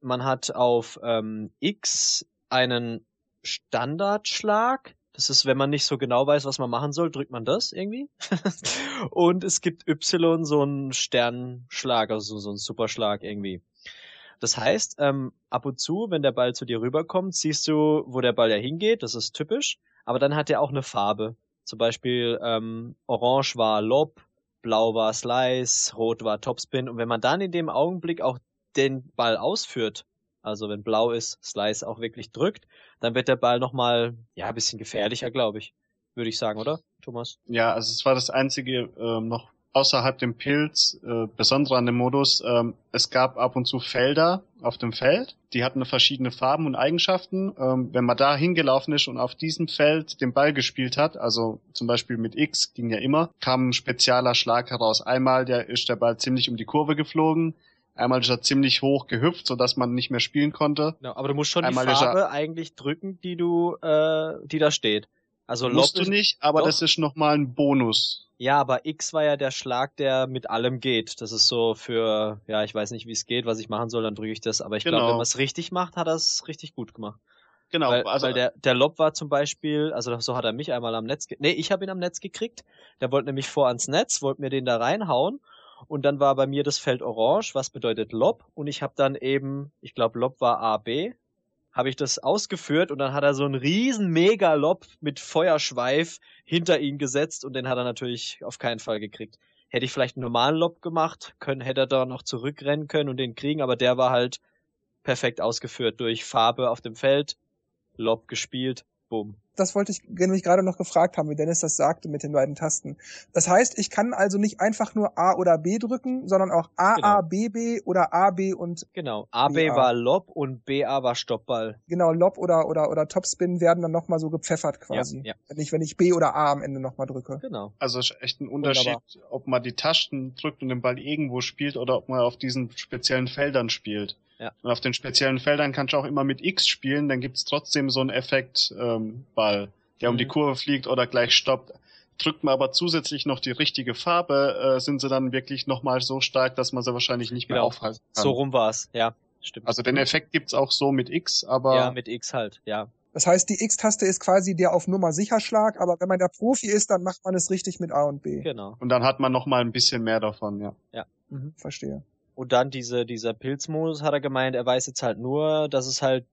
man hat auf ähm, X einen Standardschlag. Das ist, wenn man nicht so genau weiß, was man machen soll, drückt man das irgendwie. und es gibt Y so einen Sternschlag, also so einen Superschlag irgendwie. Das heißt, ähm, ab und zu, wenn der Ball zu dir rüberkommt, siehst du, wo der Ball ja hingeht. Das ist typisch. Aber dann hat er auch eine Farbe. Zum Beispiel ähm, Orange war Lob, Blau war Slice, Rot war Topspin. Und wenn man dann in dem Augenblick auch den Ball ausführt, also wenn blau ist, Slice auch wirklich drückt, dann wird der Ball nochmal, ja, ein bisschen gefährlicher, glaube ich. Würde ich sagen, oder, Thomas? Ja, also es war das einzige ähm, noch außerhalb dem Pilz äh, Besondere an dem Modus. Ähm, es gab ab und zu Felder auf dem Feld, die hatten verschiedene Farben und Eigenschaften. Ähm, wenn man da hingelaufen ist und auf diesem Feld den Ball gespielt hat, also zum Beispiel mit X ging ja immer, kam ein spezieller Schlag heraus. Einmal der ist der Ball ziemlich um die Kurve geflogen, Einmal ist er ziemlich hoch gehüpft, so dass man nicht mehr spielen konnte. Genau, aber du musst schon Einmal die Farbe eigentlich drücken, die du, äh, die da steht. Also musst Lob du nicht, aber doch. das ist nochmal ein Bonus. Ja, aber X war ja der Schlag, der mit allem geht. Das ist so für, ja, ich weiß nicht, wie es geht, was ich machen soll, dann drücke ich das. Aber ich genau. glaube, wenn man es richtig macht, hat er es richtig gut gemacht. Genau, weil, also weil der, der Lob war zum Beispiel, also so hat er mich einmal am Netz, ge nee, ich habe ihn am Netz gekriegt. Der wollte nämlich vor ans Netz, wollte mir den da reinhauen und dann war bei mir das Feld orange, was bedeutet Lob. Und ich habe dann eben, ich glaube Lob war A, B, habe ich das ausgeführt. Und dann hat er so einen riesen Mega-Lob mit Feuerschweif hinter ihn gesetzt. Und den hat er natürlich auf keinen Fall gekriegt. Hätte ich vielleicht einen normalen Lob gemacht, können, hätte er da noch zurückrennen können und den kriegen, aber der war halt perfekt ausgeführt durch Farbe auf dem Feld, Lob gespielt, bumm das wollte ich nämlich gerade noch gefragt haben, wie Dennis das sagte mit den beiden Tasten. Das heißt, ich kann also nicht einfach nur A oder B drücken, sondern auch A, genau. A, B, B oder A, B und Genau, A, B war Lob und B, A war Stoppball. Genau, Lob oder, oder, oder Topspin werden dann nochmal so gepfeffert quasi. Ja, ja. Wenn ich, wenn ich B oder A am Ende nochmal drücke. Genau. Also ist echt ein Unterschied, Wunderbar. ob man die Tasten drückt und den Ball irgendwo spielt oder ob man auf diesen speziellen Feldern spielt. Ja. Und auf den speziellen Feldern kannst du auch immer mit X spielen, dann gibt's trotzdem so einen Effekt ähm, Ball, der mhm. um die mhm. Kurve fliegt oder gleich stoppt. Drückt man aber zusätzlich noch die richtige Farbe, äh, sind sie dann wirklich nochmal so stark, dass man sie wahrscheinlich nicht mehr genau. aufhalten kann. So rum war's, ja. Stimmt. Also den Effekt gibt's auch so mit X, aber. Ja, mit X halt, ja. Das heißt, die X-Taste ist quasi der auf Nummer sicher Schlag, aber wenn man der Profi ist, dann macht man es richtig mit A und B. Genau. Und dann hat man noch mal ein bisschen mehr davon, ja. Ja. Mhm, verstehe. Und dann diese, dieser Pilzmodus hat er gemeint, er weiß jetzt halt nur, dass es halt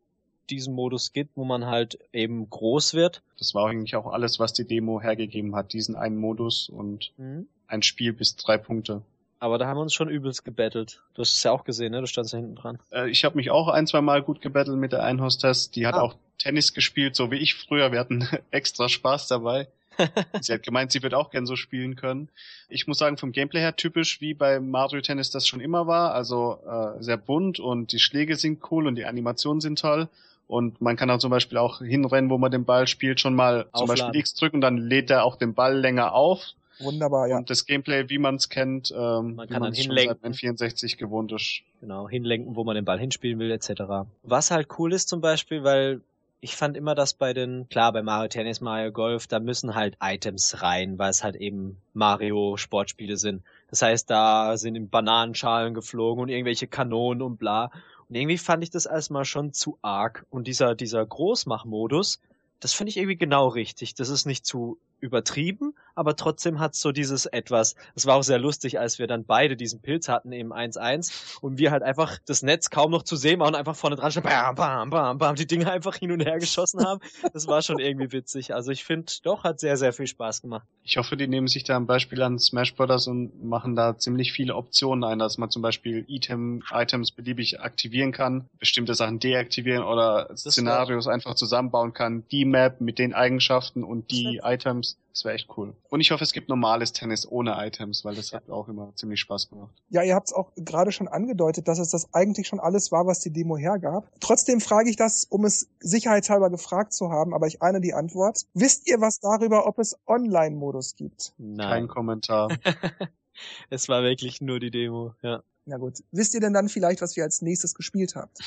diesen Modus gibt, wo man halt eben groß wird. Das war eigentlich auch alles, was die Demo hergegeben hat, diesen einen Modus und mhm. ein Spiel bis drei Punkte. Aber da haben wir uns schon übelst gebettelt. Du hast es ja auch gesehen, ne? Du standst da hinten dran. Äh, ich habe mich auch ein, zwei Mal gut gebettelt mit der Einhostess. Die hat ah. auch Tennis gespielt, so wie ich früher. Wir hatten extra Spaß dabei. sie hat gemeint, sie wird auch gern so spielen können. Ich muss sagen, vom Gameplay her typisch wie bei Mario Tennis das schon immer war. Also äh, sehr bunt und die Schläge sind cool und die Animationen sind toll. Und man kann auch zum Beispiel auch hinrennen, wo man den Ball spielt, schon mal Aufladen. zum Beispiel X drücken, dann lädt er auch den Ball länger auf. Wunderbar, ja. Und das Gameplay, wie man es kennt, ähm, man kann dann hinlenken. Schon seit 64 gewohnt ist. Genau, hinlenken, wo man den Ball hinspielen will, etc. Was halt cool ist zum Beispiel, weil ich fand immer, dass bei den, klar, bei Mario Tennis, Mario Golf, da müssen halt Items rein, weil es halt eben Mario Sportspiele sind. Das heißt, da sind Bananenschalen geflogen und irgendwelche Kanonen und bla. Und irgendwie fand ich das erstmal schon zu arg. Und dieser, dieser Großmachmodus, das finde ich irgendwie genau richtig. Das ist nicht zu übertrieben, aber trotzdem hat so dieses etwas. Es war auch sehr lustig, als wir dann beide diesen Pilz hatten im 1-1 und wir halt einfach das Netz kaum noch zu sehen waren und einfach vorne dran schon bam, bam, bam, bam, die Dinge einfach hin und her geschossen haben. Das war schon irgendwie witzig. Also ich finde, doch, hat sehr, sehr viel Spaß gemacht. Ich hoffe, die nehmen sich da ein Beispiel an Smash Brothers und machen da ziemlich viele Optionen ein, dass man zum Beispiel Item, Items beliebig aktivieren kann, bestimmte Sachen deaktivieren oder Szenarios einfach zusammenbauen kann, die Map mit den Eigenschaften und die Items. Das wäre echt cool. Und ich hoffe, es gibt normales Tennis ohne Items, weil das hat auch immer ziemlich Spaß gemacht. Ja, ihr habt es auch gerade schon angedeutet, dass es das eigentlich schon alles war, was die Demo hergab. Trotzdem frage ich das, um es sicherheitshalber gefragt zu haben, aber ich ahne die Antwort. Wisst ihr was darüber, ob es Online-Modus gibt? Nein. Kein Kommentar. es war wirklich nur die Demo, ja. Na gut. Wisst ihr denn dann vielleicht, was ihr als nächstes gespielt habt?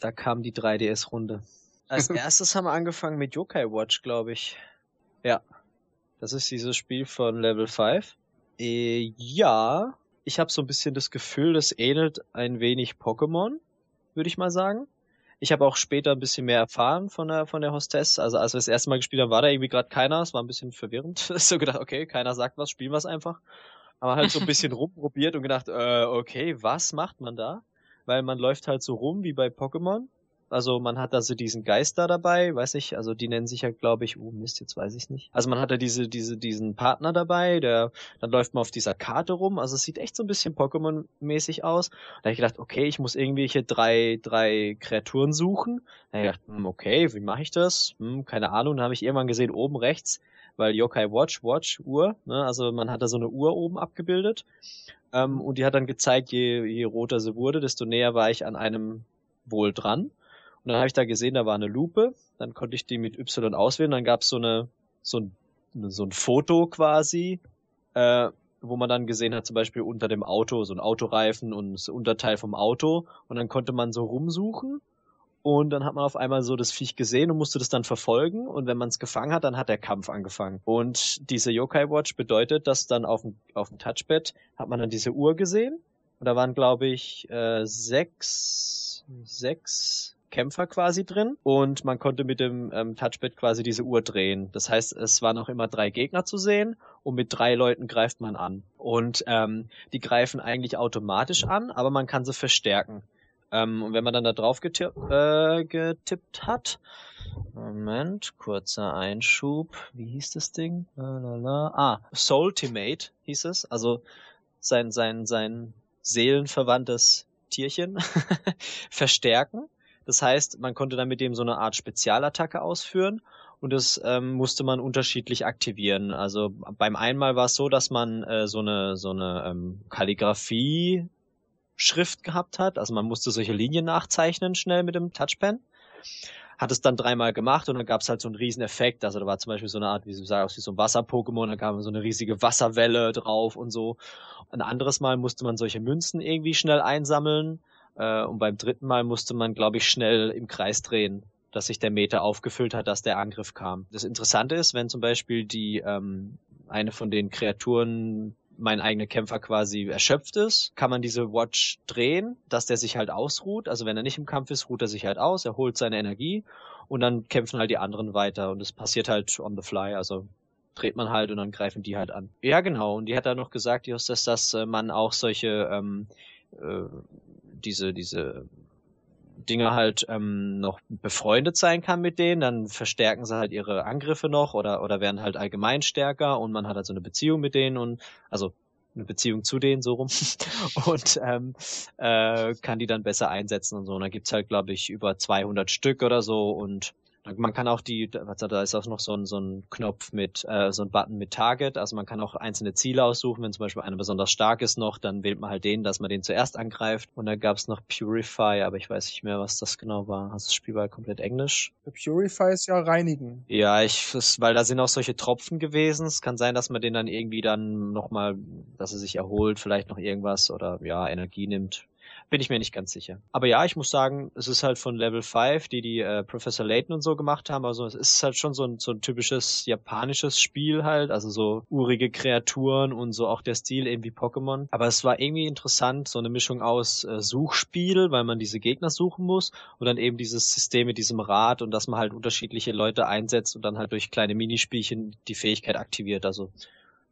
Da kam die 3DS-Runde. Als erstes haben wir angefangen mit Yokai Watch, glaube ich. Ja. Das ist dieses Spiel von Level 5. Äh, ja, ich habe so ein bisschen das Gefühl, das ähnelt ein wenig Pokémon, würde ich mal sagen. Ich habe auch später ein bisschen mehr erfahren von der von der Hostess. Also als wir das erste Mal gespielt haben, war da irgendwie gerade keiner. Es war ein bisschen verwirrend. so gedacht, okay, keiner sagt was, spielen wir es einfach. Aber halt so ein bisschen rumprobiert und gedacht, äh, okay, was macht man da? Weil man läuft halt so rum wie bei Pokémon also man hat also diesen Geister dabei, weiß ich, also die nennen sich ja, glaube ich, oh Mist, jetzt weiß ich nicht. Also man hat ja diese, diese, diesen Partner dabei, der, dann läuft man auf dieser Karte rum. Also es sieht echt so ein bisschen Pokémon-mäßig aus. Da habe ich gedacht, okay, ich muss irgendwelche drei, drei Kreaturen suchen. Da habe ich gedacht, hm, okay, wie mache ich das? Hm, keine Ahnung. Dann habe ich irgendwann gesehen, oben rechts, weil Yokai Watch, Watch, Uhr, ne? also man hat da so eine Uhr oben abgebildet. Ähm, und die hat dann gezeigt, je, je roter sie wurde, desto näher war ich an einem wohl dran. Und dann habe ich da gesehen, da war eine Lupe. Dann konnte ich die mit Y auswählen. Dann gab es so eine so ein, so ein Foto quasi, äh, wo man dann gesehen hat, zum Beispiel unter dem Auto, so ein Autoreifen und das Unterteil vom Auto. Und dann konnte man so rumsuchen. Und dann hat man auf einmal so das Viech gesehen und musste das dann verfolgen. Und wenn man es gefangen hat, dann hat der Kampf angefangen. Und diese Yokai Watch bedeutet, dass dann auf dem, auf dem Touchpad hat man dann diese Uhr gesehen. Und da waren, glaube ich, äh, sechs, sechs Kämpfer quasi drin und man konnte mit dem ähm, Touchpad quasi diese Uhr drehen. Das heißt, es waren auch immer drei Gegner zu sehen und mit drei Leuten greift man an. Und ähm, die greifen eigentlich automatisch an, aber man kann sie verstärken. Ähm, und wenn man dann da drauf getipp, äh, getippt hat, Moment, kurzer Einschub. Wie hieß das Ding? Lalala. Ah, Soultimate hieß es. Also sein, sein, sein seelenverwandtes Tierchen verstärken. Das heißt, man konnte dann mit dem so eine Art Spezialattacke ausführen und das ähm, musste man unterschiedlich aktivieren. Also beim einmal war es so, dass man äh, so eine so eine ähm, Kalligrafie Schrift gehabt hat. Also man musste solche Linien nachzeichnen schnell mit dem Touchpen. Hat es dann dreimal gemacht und dann gab es halt so einen riesen Effekt. Also da war zum Beispiel so eine Art, wie sagen, aus wie so ein Wasser-Pokémon, da kam so eine riesige Wasserwelle drauf und so. Ein anderes Mal musste man solche Münzen irgendwie schnell einsammeln. Äh, und beim dritten Mal musste man, glaube ich, schnell im Kreis drehen, dass sich der Meter aufgefüllt hat, dass der Angriff kam. Das Interessante ist, wenn zum Beispiel die ähm, eine von den Kreaturen mein eigener Kämpfer quasi erschöpft ist, kann man diese Watch drehen, dass der sich halt ausruht. Also wenn er nicht im Kampf ist, ruht er sich halt aus, er holt seine Energie und dann kämpfen halt die anderen weiter und es passiert halt on the fly, also dreht man halt und dann greifen die halt an. Ja, genau. Und die hat dann noch gesagt, Justus, dass äh, man auch solche ähm, äh, diese, diese Dinge halt ähm, noch befreundet sein kann mit denen, dann verstärken sie halt ihre Angriffe noch oder, oder werden halt allgemein stärker und man hat halt so eine Beziehung mit denen und also eine Beziehung zu denen so rum und ähm, äh, kann die dann besser einsetzen und so. Und da gibt's halt, glaube ich, über 200 Stück oder so und man kann auch die, da ist auch noch so ein, so ein Knopf mit, äh, so ein Button mit Target, also man kann auch einzelne Ziele aussuchen, wenn zum Beispiel einer besonders stark ist noch, dann wählt man halt den, dass man den zuerst angreift. Und da gab es noch Purify, aber ich weiß nicht mehr, was das genau war. Also das Spiel war komplett Englisch. Purify ist ja reinigen. Ja, ich, das, weil da sind auch solche Tropfen gewesen. Es kann sein, dass man den dann irgendwie dann nochmal, dass er sich erholt, vielleicht noch irgendwas oder ja, Energie nimmt Bin ich mir nicht ganz sicher. Aber ja, ich muss sagen, es ist halt von Level 5, die die äh, Professor Layton und so gemacht haben. Also es ist halt schon so ein, so ein typisches japanisches Spiel halt. Also so urige Kreaturen und so auch der Stil irgendwie Pokémon. Aber es war irgendwie interessant, so eine Mischung aus äh, Suchspiel, weil man diese Gegner suchen muss und dann eben dieses System mit diesem Rad und dass man halt unterschiedliche Leute einsetzt und dann halt durch kleine Minispielchen die Fähigkeit aktiviert. Also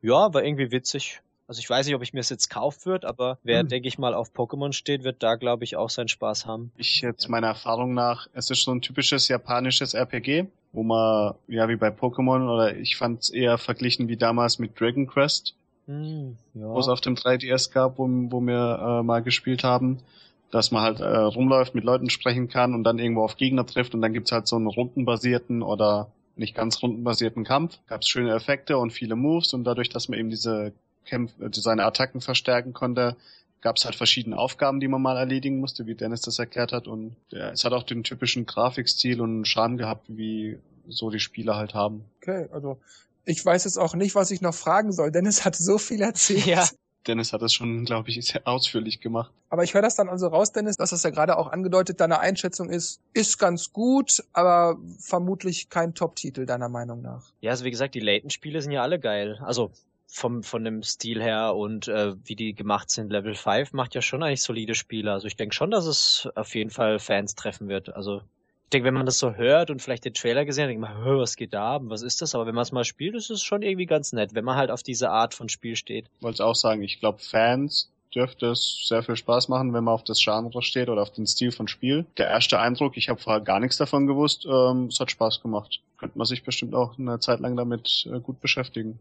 ja, war irgendwie witzig. Also ich weiß nicht, ob ich mir es jetzt kaufen wird, aber wer, hm. denke ich mal, auf Pokémon steht, wird da, glaube ich, auch seinen Spaß haben. Ich jetzt meiner Erfahrung nach, es ist so ein typisches japanisches RPG, wo man, ja, wie bei Pokémon, oder ich fand es eher verglichen wie damals mit Dragon Quest, hm, ja. wo es auf dem 3DS gab, wo, wo wir äh, mal gespielt haben dass man halt äh, rumläuft, mit Leuten sprechen kann und dann irgendwo auf Gegner trifft und dann gibt's halt so einen rundenbasierten oder nicht ganz rundenbasierten Kampf. Gab's schöne Effekte und viele Moves und dadurch, dass man eben diese Kämpfe, äh, seine Attacken verstärken konnte, gab's halt verschiedene Aufgaben, die man mal erledigen musste, wie Dennis das erklärt hat. Und ja, es hat auch den typischen Grafikstil und Charme gehabt, wie so die Spieler halt haben. Okay, also ich weiß jetzt auch nicht, was ich noch fragen soll. Dennis hat so viel erzählt. Ja. Dennis hat das schon, glaube ich, sehr ausführlich gemacht. Aber ich höre das dann also raus, Dennis, dass das ja gerade auch angedeutet, deine Einschätzung ist, ist ganz gut, aber vermutlich kein Top-Titel deiner Meinung nach. Ja, also wie gesagt, die Layton-Spiele sind ja alle geil. Also vom von dem Stil her und äh, wie die gemacht sind. Level 5 macht ja schon eigentlich solide Spiele. Also ich denke schon, dass es auf jeden Fall Fans treffen wird. Also ich denke, wenn man das so hört und vielleicht den Trailer gesehen hat, denkt man, was geht da? Was ist das? Aber wenn man es mal spielt, ist es schon irgendwie ganz nett, wenn man halt auf diese Art von Spiel steht. Wollte auch sagen, ich glaube, Fans dürfte es sehr viel Spaß machen, wenn man auf das Genre steht oder auf den Stil von Spiel. Der erste Eindruck, ich habe vorher gar nichts davon gewusst, ähm, es hat Spaß gemacht. Könnte man sich bestimmt auch eine Zeit lang damit äh, gut beschäftigen.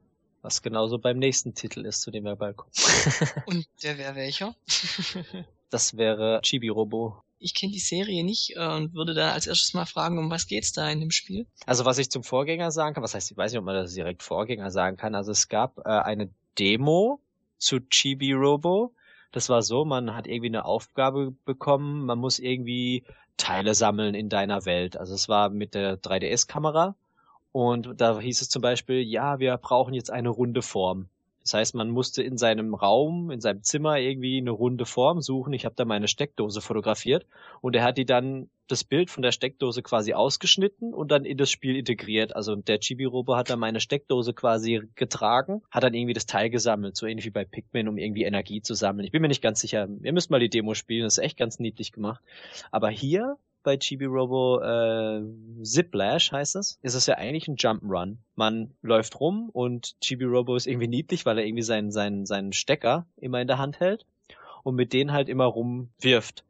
Was genauso beim nächsten Titel ist, zu dem wir bald kommen. Und der wäre welcher? das wäre Chibi Robo ich kenne die Serie nicht äh, und würde da als erstes mal fragen, um was geht's da in dem Spiel? Also was ich zum Vorgänger sagen kann, was heißt, ich weiß nicht, ob man das direkt Vorgänger sagen kann. Also es gab äh, eine Demo zu Chibi Robo. Das war so, man hat irgendwie eine Aufgabe bekommen, man muss irgendwie Teile sammeln in deiner Welt. Also es war mit der 3DS-Kamera und da hieß es zum Beispiel, ja, wir brauchen jetzt eine runde Form. Das heißt, man musste in seinem Raum, in seinem Zimmer irgendwie eine runde Form suchen. Ich habe da meine Steckdose fotografiert und er hat die dann das Bild von der Steckdose quasi ausgeschnitten und dann in das Spiel integriert. Also der Chibi-Robo hat dann meine Steckdose quasi getragen, hat dann irgendwie das Teil gesammelt, so ähnlich wie bei Pikmin, um irgendwie Energie zu sammeln. Ich bin mir nicht ganz sicher. Ihr müsst mal die Demo spielen, das ist echt ganz niedlich gemacht. Aber hier bei Chibi Robo äh, Ziplash heißt es, ist es ja eigentlich ein Jump'n'Run. Man läuft rum und Chibi Robo ist irgendwie niedlich, weil er irgendwie seinen, seinen, seinen Stecker immer in der Hand hält und mit denen halt immer rumwirft.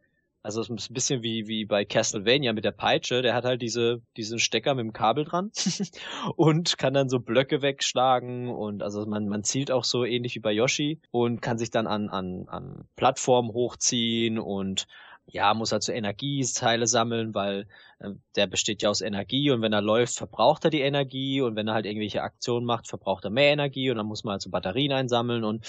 Also es ist ein bisschen wie, wie bei Castlevania mit der Peitsche. Der hat halt diese, diesen Stecker mit dem Kabel dran und kann dann so Blöcke wegschlagen und also man, man zielt auch so ähnlich wie bei Yoshi und kann sich dann an, an, an Plattformen hochziehen und ja, muss halt so Energieteile sammeln, weil äh, der besteht ja aus Energie und wenn er läuft, verbraucht er die Energie und wenn er halt irgendwelche Aktionen macht, verbraucht er mehr Energie und dann muss man halt so Batterien einsammeln und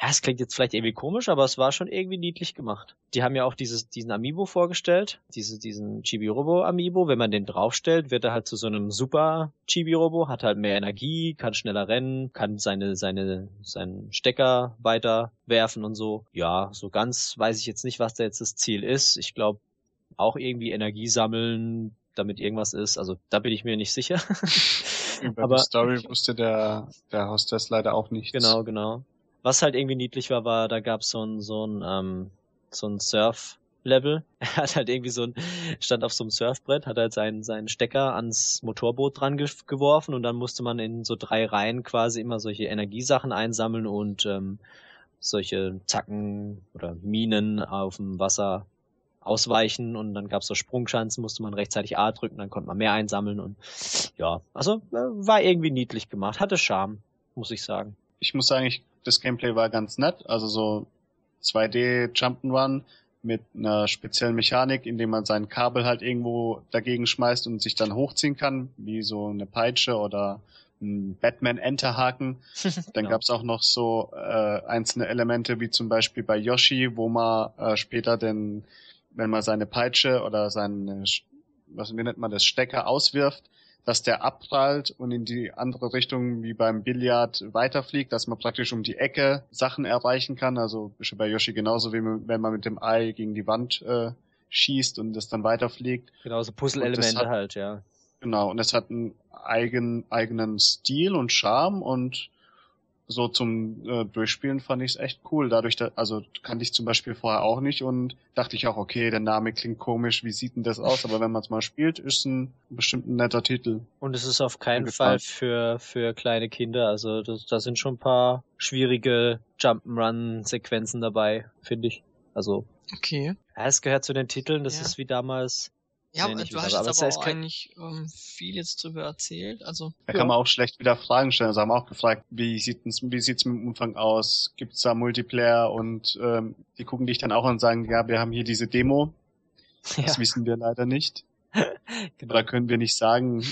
ja, es klingt jetzt vielleicht irgendwie komisch, aber es war schon irgendwie niedlich gemacht. Die haben ja auch dieses, diesen Amiibo vorgestellt, diese, diesen Chibi-Robo Amiibo. Wenn man den draufstellt, wird er halt zu so einem super Chibi-Robo, hat halt mehr Energie, kann schneller rennen, kann seine, seine, seinen Stecker weiter werfen und so. Ja, so ganz weiß ich jetzt nicht, was da jetzt das Ziel ist. Ich glaube, auch irgendwie Energie sammeln, damit irgendwas ist. Also da bin ich mir nicht sicher. Über aber die Story wusste der, der Hostess leider auch nicht. Genau, genau. Was halt irgendwie niedlich war, war, da gab's so ein, so ein, ähm, so ein Surf-Level. Er hat halt irgendwie so ein, stand auf so einem Surfbrett, hat halt seinen, seinen Stecker ans Motorboot dran ge geworfen und dann musste man in so drei Reihen quasi immer solche Energiesachen einsammeln und ähm, solche Zacken oder Minen auf dem Wasser ausweichen und dann gab's so Sprungschanzen, musste man rechtzeitig A drücken, dann konnte man mehr einsammeln und ja, also äh, war irgendwie niedlich gemacht, hatte Charme, muss ich sagen. Ich muss sagen, ich das Gameplay war ganz nett. Also so 2D Jump'n'Run mit einer speziellen Mechanik, indem man sein Kabel halt irgendwo dagegen schmeißt und sich dann hochziehen kann, wie so eine Peitsche oder ein Batman-Enterhaken. Dann genau. gab's auch noch so äh, einzelne Elemente, wie zum Beispiel bei Yoshi, wo man äh, später den, wenn man seine Peitsche oder seine, was wie nennt man das, Stecker auswirft, dass der abprallt und in die andere Richtung wie beim Billard weiterfliegt, dass man praktisch um die Ecke Sachen erreichen kann. Also ist bei Yoshi genauso wie wenn man mit dem Ei gegen die Wand äh, schießt und das dann weiterfliegt. Genau, so Puzzle-Elemente halt, ja. Genau, und es hat einen eigen, eigenen Stil und Charme und so zum äh, Durchspielen fand ich es echt cool. Dadurch, da, also kannte ich zum Beispiel vorher auch nicht und dachte ich auch, okay, der Name klingt komisch, wie sieht denn das aus? Aber wenn man es mal spielt, ist ein bestimmt ein netter Titel. Und es ist auf keinen Fall für, für kleine Kinder. Also da sind schon ein paar schwierige Jump'n'Run-Sequenzen dabei, finde ich. Also. Okay. Ja, es gehört zu den Titeln, das ja. ist wie damals ja, nee, du hast jetzt aber, aber auch eigentlich ähm, viel jetzt drüber erzählt. Also da ja. kann man auch schlecht wieder Fragen stellen. Also haben wir auch gefragt, wie sieht's wie sieht's mit dem Umfang aus? Gibt's da Multiplayer? Und ähm, die gucken dich dann auch an und sagen, ja, wir haben hier diese Demo. Ja. Das wissen wir leider nicht. genau. Oder können wir nicht sagen.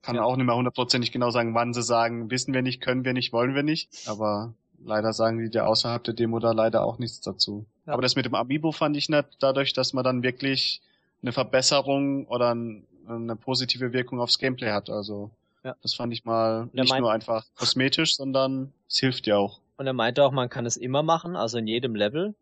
Kann ja. auch nicht mehr hundertprozentig genau sagen, wann sie sagen, wissen wir nicht, können wir nicht, wollen wir nicht. Aber leider sagen die dir außerhalb der Demo da leider auch nichts dazu. Ja. Aber das mit dem Amiibo fand ich nett, dadurch, dass man dann wirklich eine Verbesserung oder eine positive Wirkung aufs Gameplay hat. Also ja. das fand ich mal nicht nur einfach kosmetisch, sondern es hilft ja auch. Und er meinte auch, man kann es immer machen, also in jedem Level.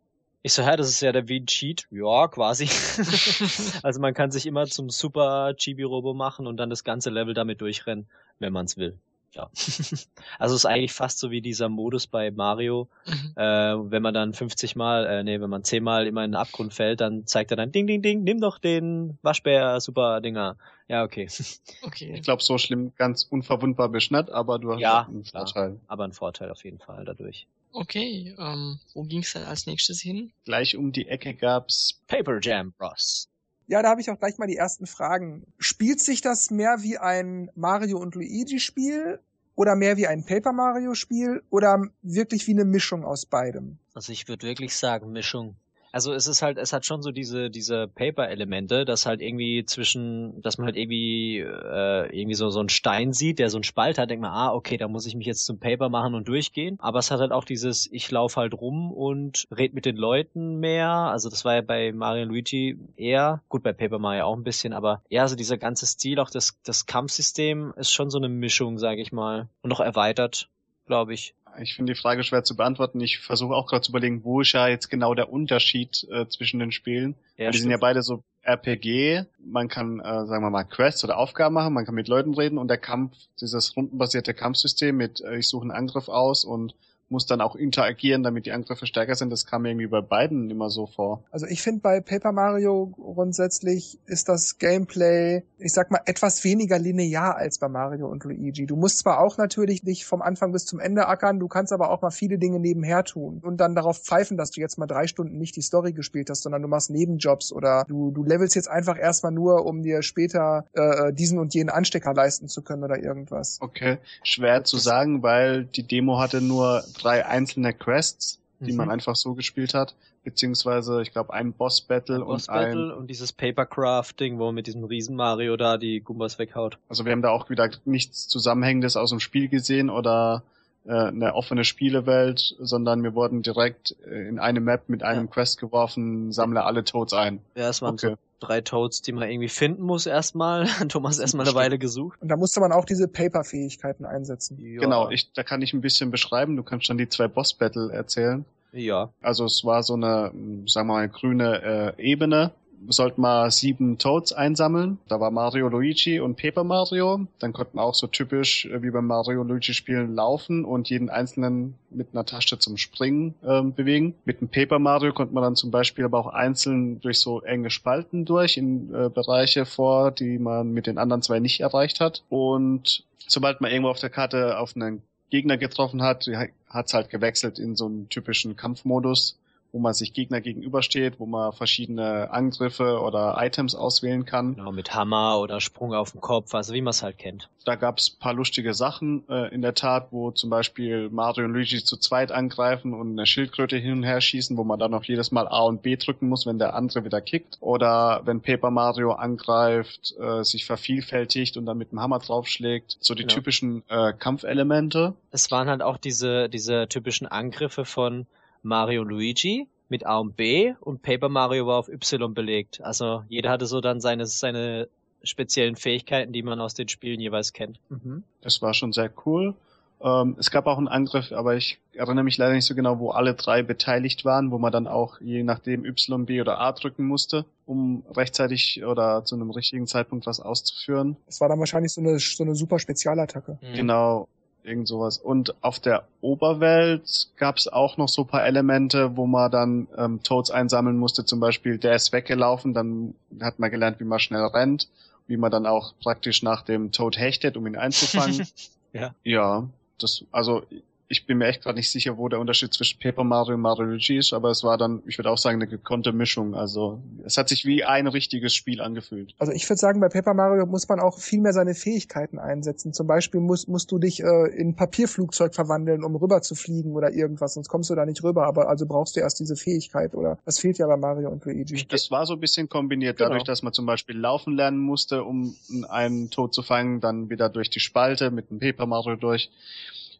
Ich so, ja, das ist ja der wie ein Cheat. Ja, quasi. also man kann sich immer zum Super Chibi-Robo machen und dann das ganze Level damit durchrennen, wenn man es will ja. also es ist eigentlich fast so wie dieser Modus bei Mario. Mhm. Äh, wenn man dann 50 Mal, äh, nee, wenn man 10 Mal immer in den Abgrund fällt, dann zeigt er dann Ding, Ding, Ding, nimm doch den Waschbär, super Dinger. Ja, okay. okay. Ich glaube, so schlimm ganz unverwundbar bist nicht, aber du hast ja, einen Vorteil. Klar, aber einen Vorteil auf jeden Fall dadurch. Okay, ähm, wo ging's dann als nächstes hin? Gleich um die Ecke gab's Paper Jam Bros. Ja, da habe ich auch gleich mal die ersten Fragen. Spielt sich das mehr wie ein Mario und Luigi Spiel oder mehr wie ein Paper Mario Spiel oder wirklich wie eine Mischung aus beidem? Also ich würde wirklich sagen Mischung also es ist halt, es hat schon so diese, diese Paper-Elemente, dass halt irgendwie zwischen, dass man halt irgendwie, äh, irgendwie so, so einen Stein sieht, der so einen Spalt hat, denkt man, ah, okay, da muss ich mich jetzt zum Paper machen und durchgehen. Aber es hat halt auch dieses, ich laufe halt rum und red mit den Leuten mehr. Also das war ja bei Mario Luigi eher, gut, bei Paper Mario auch ein bisschen, aber ja, also dieser ganze Stil, auch das, das Kampfsystem ist schon so eine Mischung, sage ich mal. Und noch erweitert, glaube ich ich finde die Frage schwer zu beantworten. Ich versuche auch gerade zu überlegen, wo ist ja jetzt genau der Unterschied äh, zwischen den Spielen. Ja, die sind ja beide so RPG. Man kann, äh, sagen wir mal, Quests oder Aufgaben machen, man kann mit Leuten reden und der Kampf, dieses rundenbasierte Kampfsystem mit äh, ich suche einen Angriff aus und muss dann auch interagieren, damit die Angriffe stärker sind. Das kam mir irgendwie bei beiden immer so vor. Also ich finde bei Paper Mario grundsätzlich ist das Gameplay, ich sag mal, etwas weniger linear als bei Mario und Luigi. Du musst zwar auch natürlich dich vom Anfang bis zum Ende ackern, du kannst aber auch mal viele Dinge nebenher tun und dann darauf pfeifen, dass du jetzt mal drei Stunden nicht die Story gespielt hast, sondern du machst Nebenjobs oder du, du levelst jetzt einfach erstmal nur, um dir später äh, diesen und jenen Anstecker leisten zu können oder irgendwas. Okay, schwer zu sagen, weil die Demo hatte nur drei einzelne Quests, die mhm. man einfach so gespielt hat, beziehungsweise ich glaube ein Boss Battle Boss und Battle ein und dieses Papercraft-Ding, wo man mit diesem Riesen Mario da die Gumbas weghaut. Also wir haben da auch wieder nichts Zusammenhängendes aus dem Spiel gesehen oder eine offene Spielewelt, sondern wir wurden direkt äh, in eine Map mit einem ja. Quest geworfen, sammle alle Toads ein. Ja, es waren okay. so drei Toads, die man irgendwie finden muss erstmal. Thomas erstmal eine Weile gesucht. Und da musste man auch diese Paper-Fähigkeiten einsetzen. Ja. Genau, ich, da kann ich ein bisschen beschreiben. Du kannst dann die zwei Boss-Battle erzählen. Ja. Also es war so eine, sagen wir mal, grüne äh, Ebene sollten wir sieben Toads einsammeln. Da war Mario, Luigi und Paper Mario. Dann konnten wir auch so typisch äh, wie beim Mario Luigi Spielen laufen und jeden einzelnen mit einer Tasche zum Springen äh, bewegen. Mit dem Paper Mario konnte man dann zum Beispiel aber auch einzeln durch so enge Spalten durch in äh, Bereiche vor, die man mit den anderen zwei nicht erreicht hat. Und sobald man irgendwo auf der Karte auf einen Gegner getroffen hat, hat's halt gewechselt in so einen typischen Kampfmodus wo man sich Gegner gegenübersteht, wo man verschiedene Angriffe oder Items auswählen kann. Genau, mit Hammer oder Sprung auf den Kopf, also wie man es halt kennt. Da gab es paar lustige Sachen äh, in der Tat, wo zum Beispiel Mario und Luigi zu zweit angreifen und eine Schildkröte hin und her schießen, wo man dann auch jedes Mal A und B drücken muss, wenn der andere wieder kickt. Oder wenn Paper Mario angreift, äh, sich vervielfältigt und dann mit dem Hammer draufschlägt. So die genau. typischen äh, Kampfelemente. Es waren halt auch diese, diese typischen Angriffe von Mario Luigi mit A und B und Paper Mario war auf Y belegt. Also jeder hatte so dann seine, seine speziellen Fähigkeiten, die man aus den Spielen jeweils kennt. Mhm. Das war schon sehr cool. Ähm, es gab auch einen Angriff, aber ich erinnere mich leider nicht so genau, wo alle drei beteiligt waren, wo man dann auch je nachdem Y, B oder A drücken musste, um rechtzeitig oder zu einem richtigen Zeitpunkt was auszuführen. Das war dann wahrscheinlich so eine, so eine super Spezialattacke. Mhm. Genau, irgend sowas. Und auf der Oberwelt gab es auch noch so paar Elemente, wo man dann ähm, Toads einsammeln musste. Zum Beispiel, der ist weggelaufen, dann hat man gelernt, wie man schnell rennt, wie man dann auch praktisch nach dem Toad hechtet, um ihn einzufangen. Ja. Ja, das, also ich bin mir echt gerade nicht sicher, wo der Unterschied zwischen Paper Mario und Mario Luigi ist, aber es war dann, ich würde auch sagen, eine gekonnte Mischung. Also es hat sich wie ein richtiges Spiel angefühlt. Also ich würde sagen, bei Paper Mario muss man auch viel mehr seine Fähigkeiten einsetzen. Zum Beispiel musst, musst du dich äh, in Papierflugzeug verwandeln, um rüber zu fliegen oder irgendwas, sonst kommst du da nicht rüber. Aber also brauchst du erst diese Fähigkeit oder das fehlt ja bei Mario und Luigi. Das war so ein bisschen kombiniert, Genau. dadurch, dass man zum Beispiel laufen lernen musste, um einen Tod zu fangen, dann wieder durch die Spalte mit dem Paper Mario durch.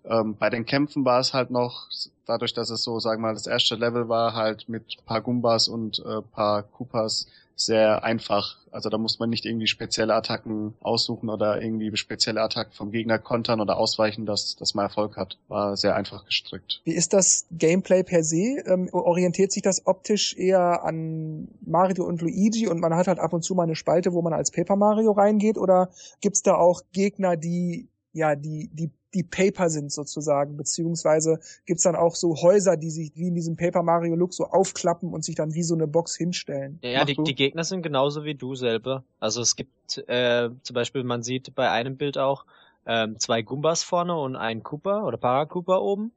Ähm, bei den Kämpfen war es halt noch, dadurch, dass es so, sagen wir mal, das erste Level war, halt mit paar Gumbas und äh, paar Koopas sehr einfach. Also da muss man nicht irgendwie spezielle Attacken aussuchen oder irgendwie spezielle Attacken vom Gegner kontern oder ausweichen, dass, dass man Erfolg hat. War sehr einfach gestrickt. Wie ist das Gameplay per se? Ähm, orientiert sich das optisch eher an Mario und Luigi und man hat halt ab und zu mal eine Spalte, wo man als Paper Mario reingeht? Oder gibt's da auch Gegner, die ja die die die Paper sind sozusagen, beziehungsweise gibt's dann auch so Häuser, die sich wie in diesem Paper Mario Look so aufklappen und sich dann wie so eine Box hinstellen. Ja, die, die Gegner sind genauso wie du selber. Also es gibt äh, zum Beispiel, man sieht bei einem Bild auch ähm, zwei Gumbas vorne und ein Koopa oder Paracoopa oben.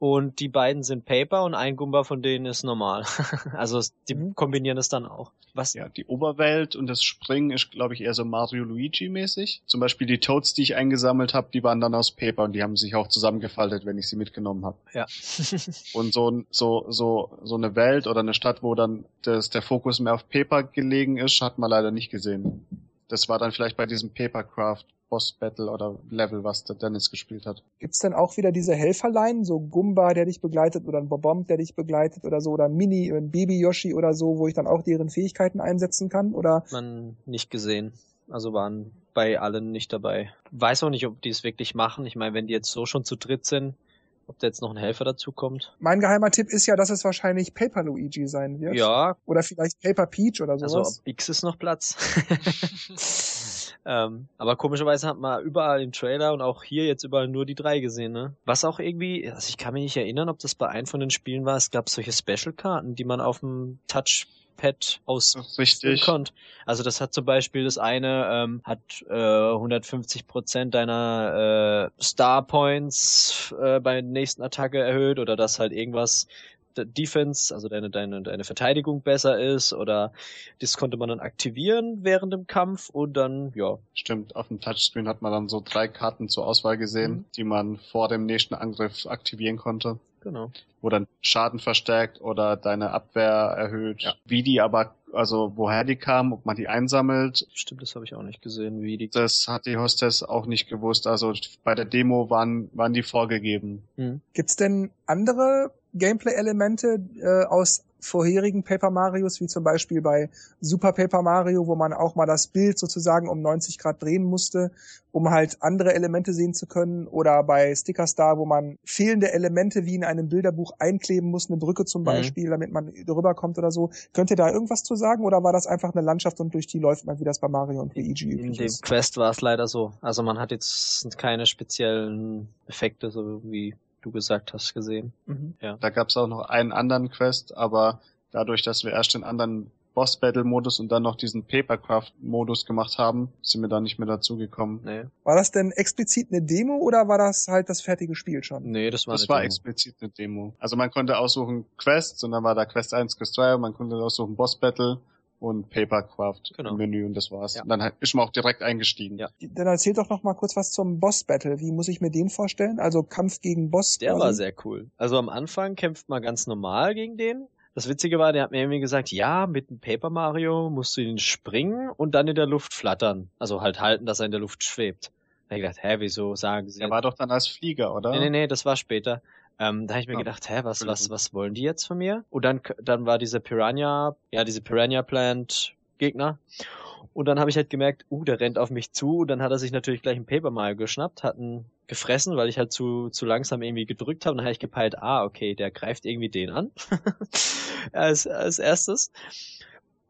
Und die beiden sind Paper und ein Gumba von denen ist normal. also die Mhm. kombinieren es dann auch. Was? Ja, die Oberwelt und das Springen ist, glaube ich, eher so Mario Luigi mäßig. Zum Beispiel die Toads, die ich eingesammelt habe, die waren dann aus Paper und die haben sich auch zusammengefaltet, wenn ich sie mitgenommen habe. Ja. Und so, so, so, so eine Welt oder eine Stadt, wo dann das, der Fokus mehr auf Paper gelegen ist, hat man leider nicht gesehen. Das war dann vielleicht bei diesem Papercraft Boss Battle oder Level, was der Dennis gespielt hat. Gibt's denn auch wieder diese Helferlein, so Gumba, der dich begleitet oder ein Bobomb, der dich begleitet oder so oder ein Mini, ein Baby Yoshi oder so, wo ich dann auch deren Fähigkeiten einsetzen kann? Oder man nicht gesehen. Also waren bei allen nicht dabei. Weiß auch nicht, ob die es wirklich machen. Ich meine, wenn die jetzt so schon zu dritt sind, ob da jetzt noch ein Helfer dazu kommt. mein geheimer Tipp ist ja, dass es wahrscheinlich Paper Luigi sein wird. Ja, Oder vielleicht Paper Peach oder also sowas. ob X ist noch Platz. ähm, aber komischerweise hat man überall im Trailer und auch hier jetzt überall nur die drei gesehen, ne? Was auch irgendwie, also ich kann mich nicht erinnern, ob das bei einem von den Spielen war, es gab solche Special-Karten, die man auf dem Touchpad aus Richtig. kommt. Also das hat zum Beispiel das eine ähm, hat äh, 150 Prozent deiner äh, Star Points äh, bei der nächsten Attacke erhöht oder dass halt irgendwas Defense, also deine deine deine Verteidigung besser ist oder das konnte man dann aktivieren während dem Kampf und dann ja Stimmt, auf dem Touchscreen hat man dann so drei Karten zur Auswahl gesehen, Mhm. die man vor dem nächsten Angriff aktivieren konnte. genau. wo dann Schaden verstärkt oder deine Abwehr erhöht. Ja. Wie die aber, also woher die kamen, ob man die einsammelt, Stimmt, das habe ich auch nicht gesehen, wie die. das hat die Hostess auch nicht gewusst. Also bei der Demo waren, waren die vorgegeben. Hm. Gibt's denn andere Gameplay-Elemente äh, aus vorherigen Paper Marios, wie zum Beispiel bei Super Paper Mario, wo man auch mal das Bild sozusagen um 90 Grad drehen musste, um halt andere Elemente sehen zu können, oder bei Sticker Star, wo man fehlende Elemente wie in einem Bilderbuch einkleben muss, eine Brücke zum Mhm. Beispiel, damit man drüber kommt oder so. Könnt ihr da irgendwas zu sagen, oder war das einfach eine Landschaft und durch die läuft man, wie das bei Mario und Luigi In üblich dem ist? Quest war es leider so. Also man hat jetzt keine speziellen Effekte, so wie du gesagt hast, gesehen. Mhm. Da gab es auch noch einen anderen Quest, aber dadurch, dass wir erst den anderen Boss Battle Modus und dann noch diesen Papercraft Modus gemacht haben, sind wir da nicht mehr dazugekommen. Nee, War das denn explizit eine Demo oder war das halt das fertige Spiel schon? nee das war Das eine war Demo. explizit eine Demo. Also man konnte aussuchen Quests und dann war da Quest 1, Quest 2 und man konnte aussuchen Boss Battle und Papercraft Genau. im Menü und das war's. Ja. Und dann halt- ist man auch direkt eingestiegen. Ja. Dann erzählt doch noch mal kurz was zum Boss Battle. Wie muss ich mir den vorstellen? Also Kampf gegen Boss. Der quasi? war sehr cool. Also am Anfang kämpft man ganz normal gegen den. Das Witzige war, der hat mir irgendwie gesagt, ja, mit dem Paper Mario musst du ihn springen und dann in der Luft flattern. Also halt halten, dass er in der Luft schwebt. Da hab ich gedacht, hä, wieso sagen sie? Der war doch dann als Flieger, oder? Nee, nee, nee, das war später. Ähm, da habe ich mir Ah, gedacht, hä, was, was, was wollen die jetzt von mir? Und dann, dann war diese Piranha, ja, diese Piranha Plant Gegner. Und dann habe ich halt gemerkt, uh, der rennt auf mich zu. Und dann hat er sich natürlich gleich ein Paper Mario geschnappt, hat ihn gefressen, weil ich halt zu, zu langsam irgendwie gedrückt habe. Und dann habe ich gepeilt, ah, okay, der greift irgendwie den an. als, als erstes.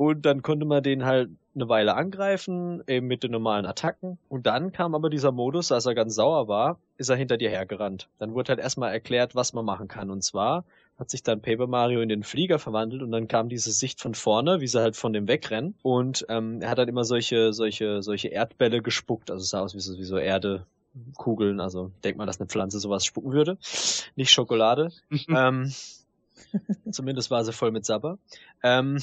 Und dann konnte man den halt eine Weile angreifen, eben mit den normalen Attacken. Und dann kam aber dieser Modus, als er ganz sauer war, ist er hinter dir hergerannt. Dann wurde halt erstmal erklärt, was man machen kann. Und zwar hat sich dann Paper Mario in den Flieger verwandelt und dann kam diese Sicht von vorne, wie sie halt von dem wegrennen. Und ähm, er hat dann immer solche, solche, solche Erdbälle gespuckt. Also es sah aus wie so, wie so Erde, Kugeln, also denk mal, dass eine Pflanze sowas spucken würde. Nicht Schokolade. ähm, Zumindest war sie voll mit Sabber. Ähm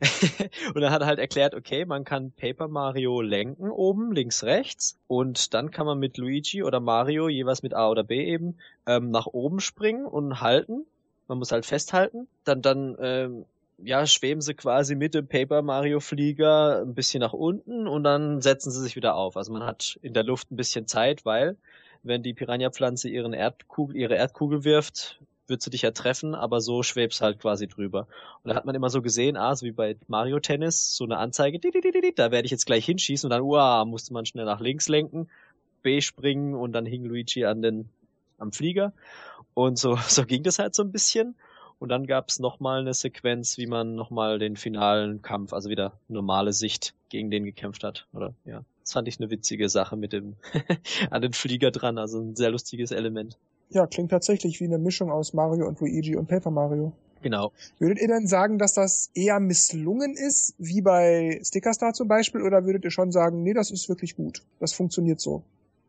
und dann hat er halt erklärt, okay, man kann Paper Mario lenken oben, links, rechts. Und dann kann man mit Luigi oder Mario, jeweils mit A oder B eben, ähm, nach oben springen und halten. Man muss halt festhalten. Dann, dann, ähm, ja, schweben sie quasi mit dem Paper Mario Flieger ein bisschen nach unten und dann setzen sie sich wieder auf. Also man hat in der Luft ein bisschen Zeit, weil wenn die Piranha-Pflanze ihre Erdkugel wirft, wird sie dich ja treffen, aber so schwebst halt quasi drüber. Und da hat man immer so gesehen, ah, so wie bei Mario Tennis, so eine Anzeige, da werde ich jetzt gleich hinschießen und dann, uah, musste man schnell nach links lenken, B springen und dann hing Luigi an den, am Flieger. Und so, so ging das halt so ein bisschen. Und dann gab's noch mal eine Sequenz, wie man nochmal den finalen Kampf, also wieder normale Sicht gegen den gekämpft hat. Oder ja, das fand ich eine witzige Sache mit dem an den Flieger dran, also ein sehr lustiges Element. Ja, klingt tatsächlich wie eine Mischung aus Mario und Luigi und Paper Mario. Genau. Würdet ihr denn sagen, dass das eher misslungen ist, wie bei Sticker Star zum Beispiel, oder würdet ihr schon sagen, nee, das ist wirklich gut, das funktioniert so?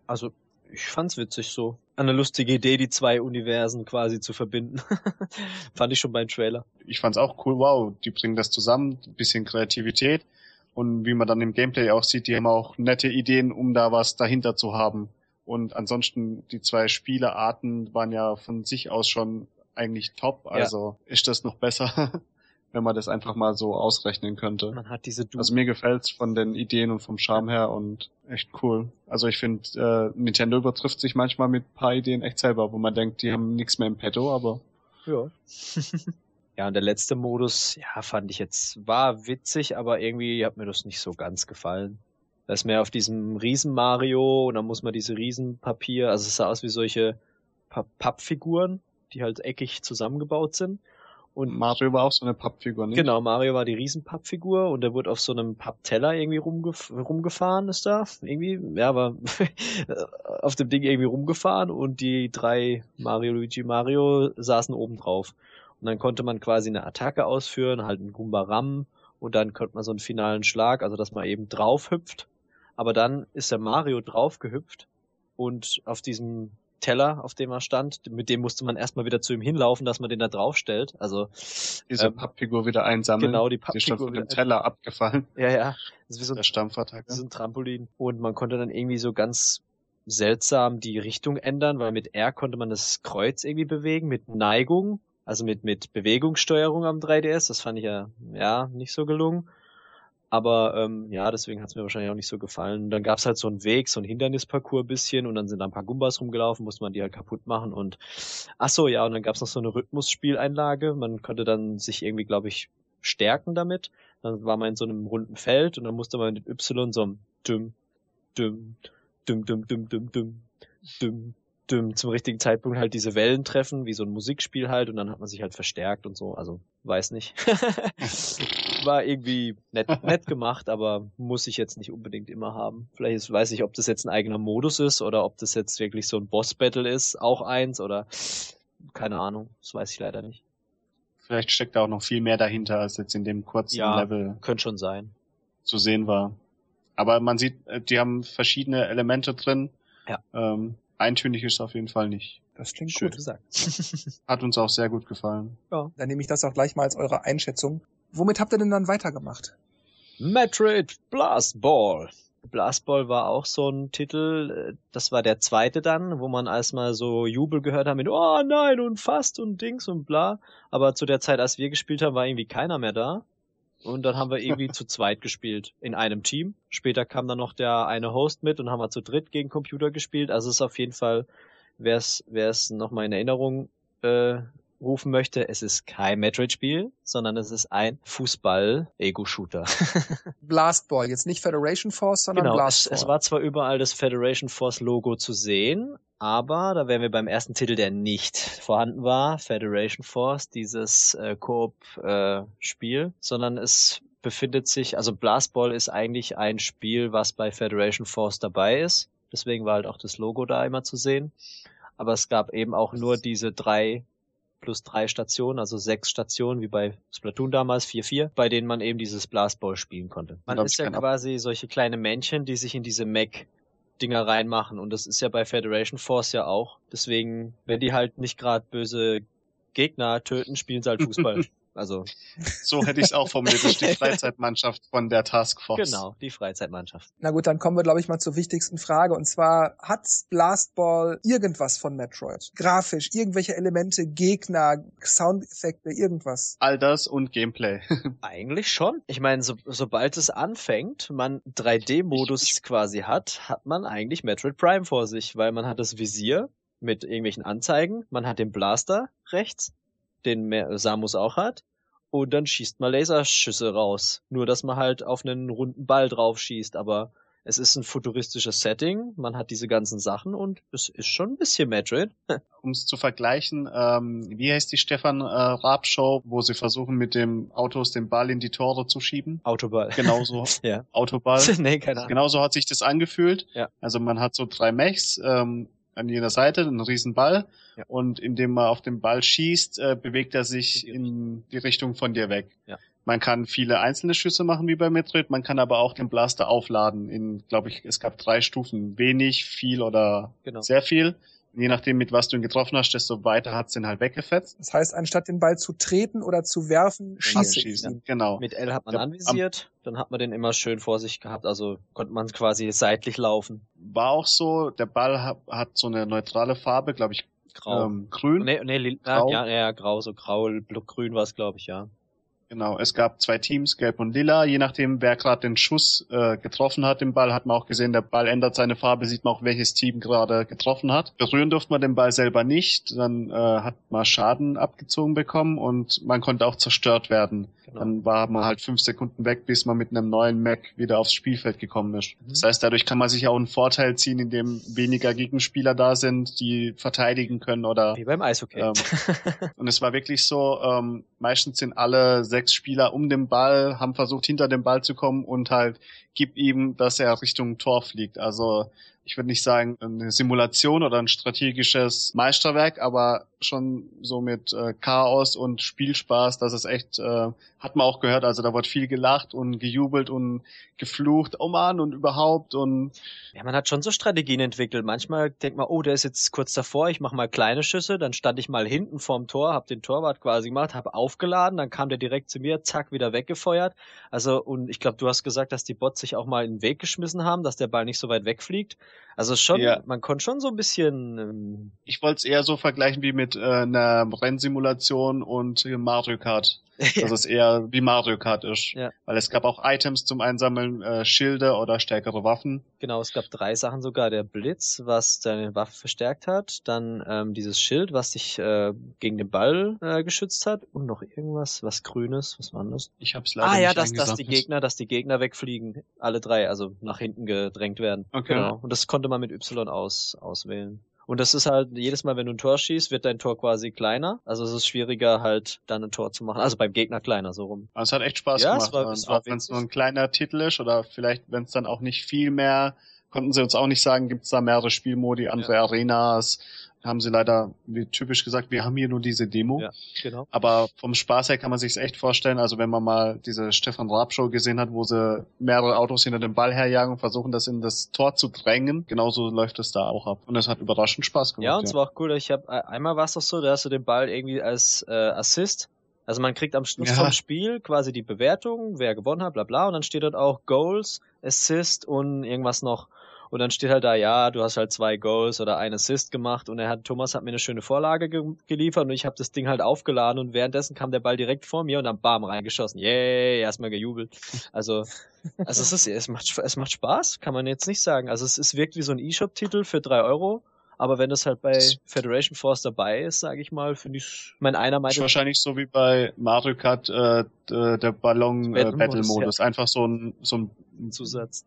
Also ich fand's witzig so. Eine lustige Idee, die zwei Universen quasi zu verbinden. Fand ich schon beim Trailer. Ich fand's auch cool, wow, die bringen das zusammen, bisschen Kreativität. Und wie man dann im Gameplay auch sieht, die haben auch nette Ideen, um da was dahinter zu haben. Und ansonsten, die zwei Spielearten waren ja von sich aus schon eigentlich top. Also ja. ist das noch besser, wenn man das einfach mal so ausrechnen könnte. Man hat diese du Also mir gefällt's von den Ideen und vom Charme her und echt cool. Also ich finde, äh, Nintendo übertrifft sich manchmal mit paar Ideen echt selber, wo man denkt, die haben nichts mehr im Petto, aber. Ja. ja, und der letzte Modus, ja, fand ich jetzt, war witzig, aber irgendwie hat mir das nicht so ganz gefallen. Da ist mehr auf diesem Riesen Mario und dann muss man diese Riesenpapier, also es sah aus wie solche Pappfiguren, die halt eckig zusammengebaut sind. Und Mario war auch so eine Pappfigur, ne? Genau, Mario war die Riesenpappfigur und der wurde auf so einem Pappteller irgendwie rumgef rumgefahren, ist da. Irgendwie, ja, war auf dem Ding irgendwie rumgefahren und die drei Mario, Luigi, Mario saßen oben drauf. Und dann konnte man quasi eine Attacke ausführen, halt einen Goomba Ram und dann konnte man so einen finalen Schlag, also dass man eben drauf hüpft aber dann ist der Mario draufgehüpft und auf diesem Teller, auf dem er stand, mit dem musste man erstmal wieder zu ihm hinlaufen, dass man den da draufstellt. Also diese ähm, Pappfigur wieder einsammeln. Genau, die Pappfigur die ist schon von dem Teller abgefallen. Ja, ja. Das ist wie so ein, der Stampfattacke. So ein Trampolin. Und man konnte dann irgendwie so ganz seltsam die Richtung ändern, weil mit R konnte man das Kreuz irgendwie bewegen, mit Neigung, also mit, mit Bewegungssteuerung am 3DS. Das fand ich ja, ja, nicht so gelungen. Aber ähm, ja, deswegen hat es mir wahrscheinlich auch nicht so gefallen. Dann gab's halt so einen Weg, so ein Hindernisparcours bisschen und dann sind da ein paar Gumbas rumgelaufen, musste man die halt kaputt machen und ach so, ja, und dann gab's noch so eine Rhythmusspieleinlage. Man konnte dann sich irgendwie, glaube ich, stärken damit. Dann war man in so einem runden Feld und dann musste man mit Y so ein düm, düm, düm, düm, düm, düm, düm, düm, zum richtigen Zeitpunkt halt diese Wellen treffen, wie so ein Musikspiel halt, und dann hat man sich halt verstärkt und so. Also, weiß nicht. War irgendwie nett, nett gemacht, aber muss ich jetzt nicht unbedingt immer haben. Vielleicht ist, weiß ich, ob das jetzt ein eigener Modus ist oder ob das jetzt wirklich so ein Boss-Battle ist, auch eins oder keine Ahnung. Das weiß ich leider nicht. Vielleicht steckt da auch noch viel mehr dahinter, als jetzt in dem kurzen ja, Level. Könnte schon sein. Zu sehen war. Aber man sieht, äh, die haben verschiedene Elemente drin. Ja. Ähm, eintönig ist es auf jeden Fall nicht. Das klingt Schön gut. gesagt. Hat uns auch sehr gut gefallen. Ja, dann nehme ich das auch gleich mal als eure Einschätzung. Womit habt ihr denn dann weitergemacht? Metroid Blast Ball. Blast Ball war auch so ein Titel, äh, das war der zweite dann, wo man erstmal so Jubel gehört hat mit Oh nein und fast und Dings und bla. Aber zu der Zeit, als wir gespielt haben, war irgendwie keiner mehr da. Und dann haben wir irgendwie zu zweit gespielt in einem Team. Später kam dann noch der eine Host mit und haben wir zu dritt gegen Computer gespielt. Also es ist auf jeden Fall, wer es es nochmal in Erinnerung äh, rufen möchte, es ist kein Metroid-Spiel, sondern es ist ein Fußball-Ego-Shooter. Blastball, jetzt nicht Federation Force, sondern genau, es, Blastball. es war zwar überall das Federation Force-Logo zu sehen, aber da wären wir beim ersten Titel, der nicht vorhanden war, Federation Force, dieses äh, Koop-Spiel, äh, sondern es befindet sich, also Blastball ist eigentlich ein Spiel, was bei Federation Force dabei ist. Deswegen war halt auch das Logo da immer zu sehen. Aber es gab eben auch nur diese drei plus drei Stationen, also sechs Stationen, wie bei Splatoon damals, 4-4, bei denen man eben dieses Blastball spielen konnte. Man ist ja quasi solche kleine Männchen, die sich in diese Mech Dinger reinmachen und das ist ja bei Federation Force ja auch. Deswegen, wenn die halt nicht gerade böse Gegner töten, spielen sie halt Fußball. Also. So hätte ich es auch formuliert. Das ist die Freizeitmannschaft von der Taskforce. Genau, die Freizeitmannschaft. Na gut, dann kommen wir, glaube ich, mal zur wichtigsten Frage. Und zwar, hat Blastball irgendwas von Metroid? Grafisch, irgendwelche Elemente, Gegner, Soundeffekte, irgendwas? All das und Gameplay. Eigentlich schon. Ich meine, so, sobald es anfängt, man 3D-Modus quasi hat, hat man eigentlich Metroid Prime vor sich, weil man hat das Visier mit irgendwelchen Anzeigen, man hat den Blaster rechts, den Samus auch hat. Und dann schießt man Laserschüsse raus. Nur, dass man halt auf einen runden Ball drauf schießt. Aber es ist ein futuristisches Setting. Man hat diese ganzen Sachen und es ist schon ein bisschen Metroid. um es zu vergleichen, ähm, wie heißt die Stefan äh, Raab Show, wo sie versuchen mit dem Autos den Ball in die Tore zu schieben? Autoball. Genauso. ja. Autoball. nee, keine Ahnung. Genauso hat sich das angefühlt. Ja. Also man hat so drei Mechs, ähm, an jeder Seite, einen riesen Ball. Ja. Und indem man auf den Ball schießt, äh, bewegt er sich in die Richtung von dir weg. Ja. Man kann viele einzelne Schüsse machen wie bei Metroid, man kann aber auch den Blaster aufladen in, glaube ich, es gab drei Stufen. Wenig, viel oder genau. sehr viel je nachdem, mit was du ihn getroffen hast, desto weiter hat's den halt weggefetzt. Das heißt, anstatt den Ball zu treten oder zu werfen, schieße schießen. Genau. Mit L hat man ja, anvisiert, dann hat man den immer schön vor sich gehabt, also konnte man quasi seitlich laufen. War auch so, der Ball hat, hat so eine neutrale Farbe, glaube ich, grau. Ähm, grün. Nee, nee, grau. Ja, ja, grau, so grau, grün war es, glaube ich, ja. Genau, es gab zwei Teams, Gelb und Lila. Je nachdem, wer gerade den Schuss äh, getroffen hat, den Ball, hat man auch gesehen, der Ball ändert seine Farbe, sieht man auch, welches Team gerade getroffen hat. Berühren durfte man den Ball selber nicht, dann äh, hat man Schaden abgezogen bekommen und man konnte auch zerstört werden. Genau. Dann war man halt fünf Sekunden weg, bis man mit einem neuen Mac wieder aufs Spielfeld gekommen ist. Mhm. Das heißt, dadurch kann man sich auch einen Vorteil ziehen, indem weniger Gegenspieler da sind, die verteidigen können oder. Wie beim Eishockey. Ähm, und es war wirklich so, ähm, meistens sind alle sechs Spieler um den Ball, haben versucht, hinter den Ball zu kommen und halt gib ihm, dass er Richtung Tor fliegt. Also ich würde nicht sagen eine Simulation oder ein strategisches Meisterwerk, aber schon so mit äh, Chaos und Spielspaß, das ist echt, äh, hat man auch gehört, also da wird viel gelacht und gejubelt und geflucht, oh man und überhaupt und ja, man hat schon so Strategien entwickelt. Manchmal denkt man, oh, der ist jetzt kurz davor, ich mache mal kleine Schüsse, dann stand ich mal hinten vorm Tor, hab den Torwart quasi gemacht, hab aufgeladen, dann kam der direkt zu mir, zack, wieder weggefeuert. Also und ich glaube, du hast gesagt, dass die Bots sich auch mal in den Weg geschmissen haben, dass der Ball nicht so weit wegfliegt. Also schon, ja. man konnte schon so ein bisschen. Ähm, ich wollte es eher so vergleichen wie mit äh, einer Rennsimulation und Mario Kart. dass es eher wie Mario Kart ist. Ja. Weil es gab auch Items zum Einsammeln, äh, Schilde oder stärkere Waffen. Genau, es gab drei Sachen sogar. Der Blitz, was deine Waffe verstärkt hat, dann ähm, dieses Schild, was dich äh, gegen den Ball äh, geschützt hat und noch irgendwas, was grünes, was war das? Ich hab's leider Ah ja, nicht dass, dass die Gegner, dass die Gegner wegfliegen, alle drei, also nach hinten gedrängt werden. Okay. Genau. Und das konnte man mit Y aus, auswählen. Und das ist halt, jedes Mal, wenn du ein Tor schießt, wird dein Tor quasi kleiner. Also es ist schwieriger, halt dann ein Tor zu machen. Also beim Gegner kleiner, so rum. Also es hat echt Spaß ja, gemacht. Es war, es war auch wenn es nur ein kleiner Titel ist oder vielleicht, wenn es dann auch nicht viel mehr, konnten sie uns auch nicht sagen, gibt es da mehrere Spielmodi, andere ja. Arenas, haben sie leider, wie typisch gesagt, wir haben hier nur diese Demo. Ja, genau. Aber vom Spaß her kann man sich echt vorstellen, also wenn man mal diese Stefan Raab Show gesehen hat, wo sie mehrere Autos hinter dem Ball herjagen und versuchen, das in das Tor zu drängen, genauso läuft es da auch ab. Und es hat überraschend Spaß gemacht. Ja, und es ja. war auch cool. Ich habe einmal war es doch so, da hast du den Ball irgendwie als äh, Assist also man kriegt am Schluss ja. vom Spiel quasi die Bewertung, wer gewonnen hat, bla bla, und dann steht dort auch Goals, Assist und irgendwas noch. Und dann steht halt da, ja, du hast halt zwei Goals oder ein Assist gemacht und er hat, Thomas hat mir eine schöne Vorlage ge geliefert und ich habe das Ding halt aufgeladen und währenddessen kam der Ball direkt vor mir und dann bam reingeschossen. Yay, erstmal gejubelt. Also, also es ist, es macht, es macht Spaß, kann man jetzt nicht sagen. Also es, es wirkt wie so ein E-Shop-Titel für drei Euro, Aber wenn das halt bei Federation Force dabei ist, sage ich mal, finde ich, mein einer meinte... Ist wahrscheinlich so wie bei Mario Kart äh, der Ballon äh, Battle. Einfach so ein, so ein Zusatz.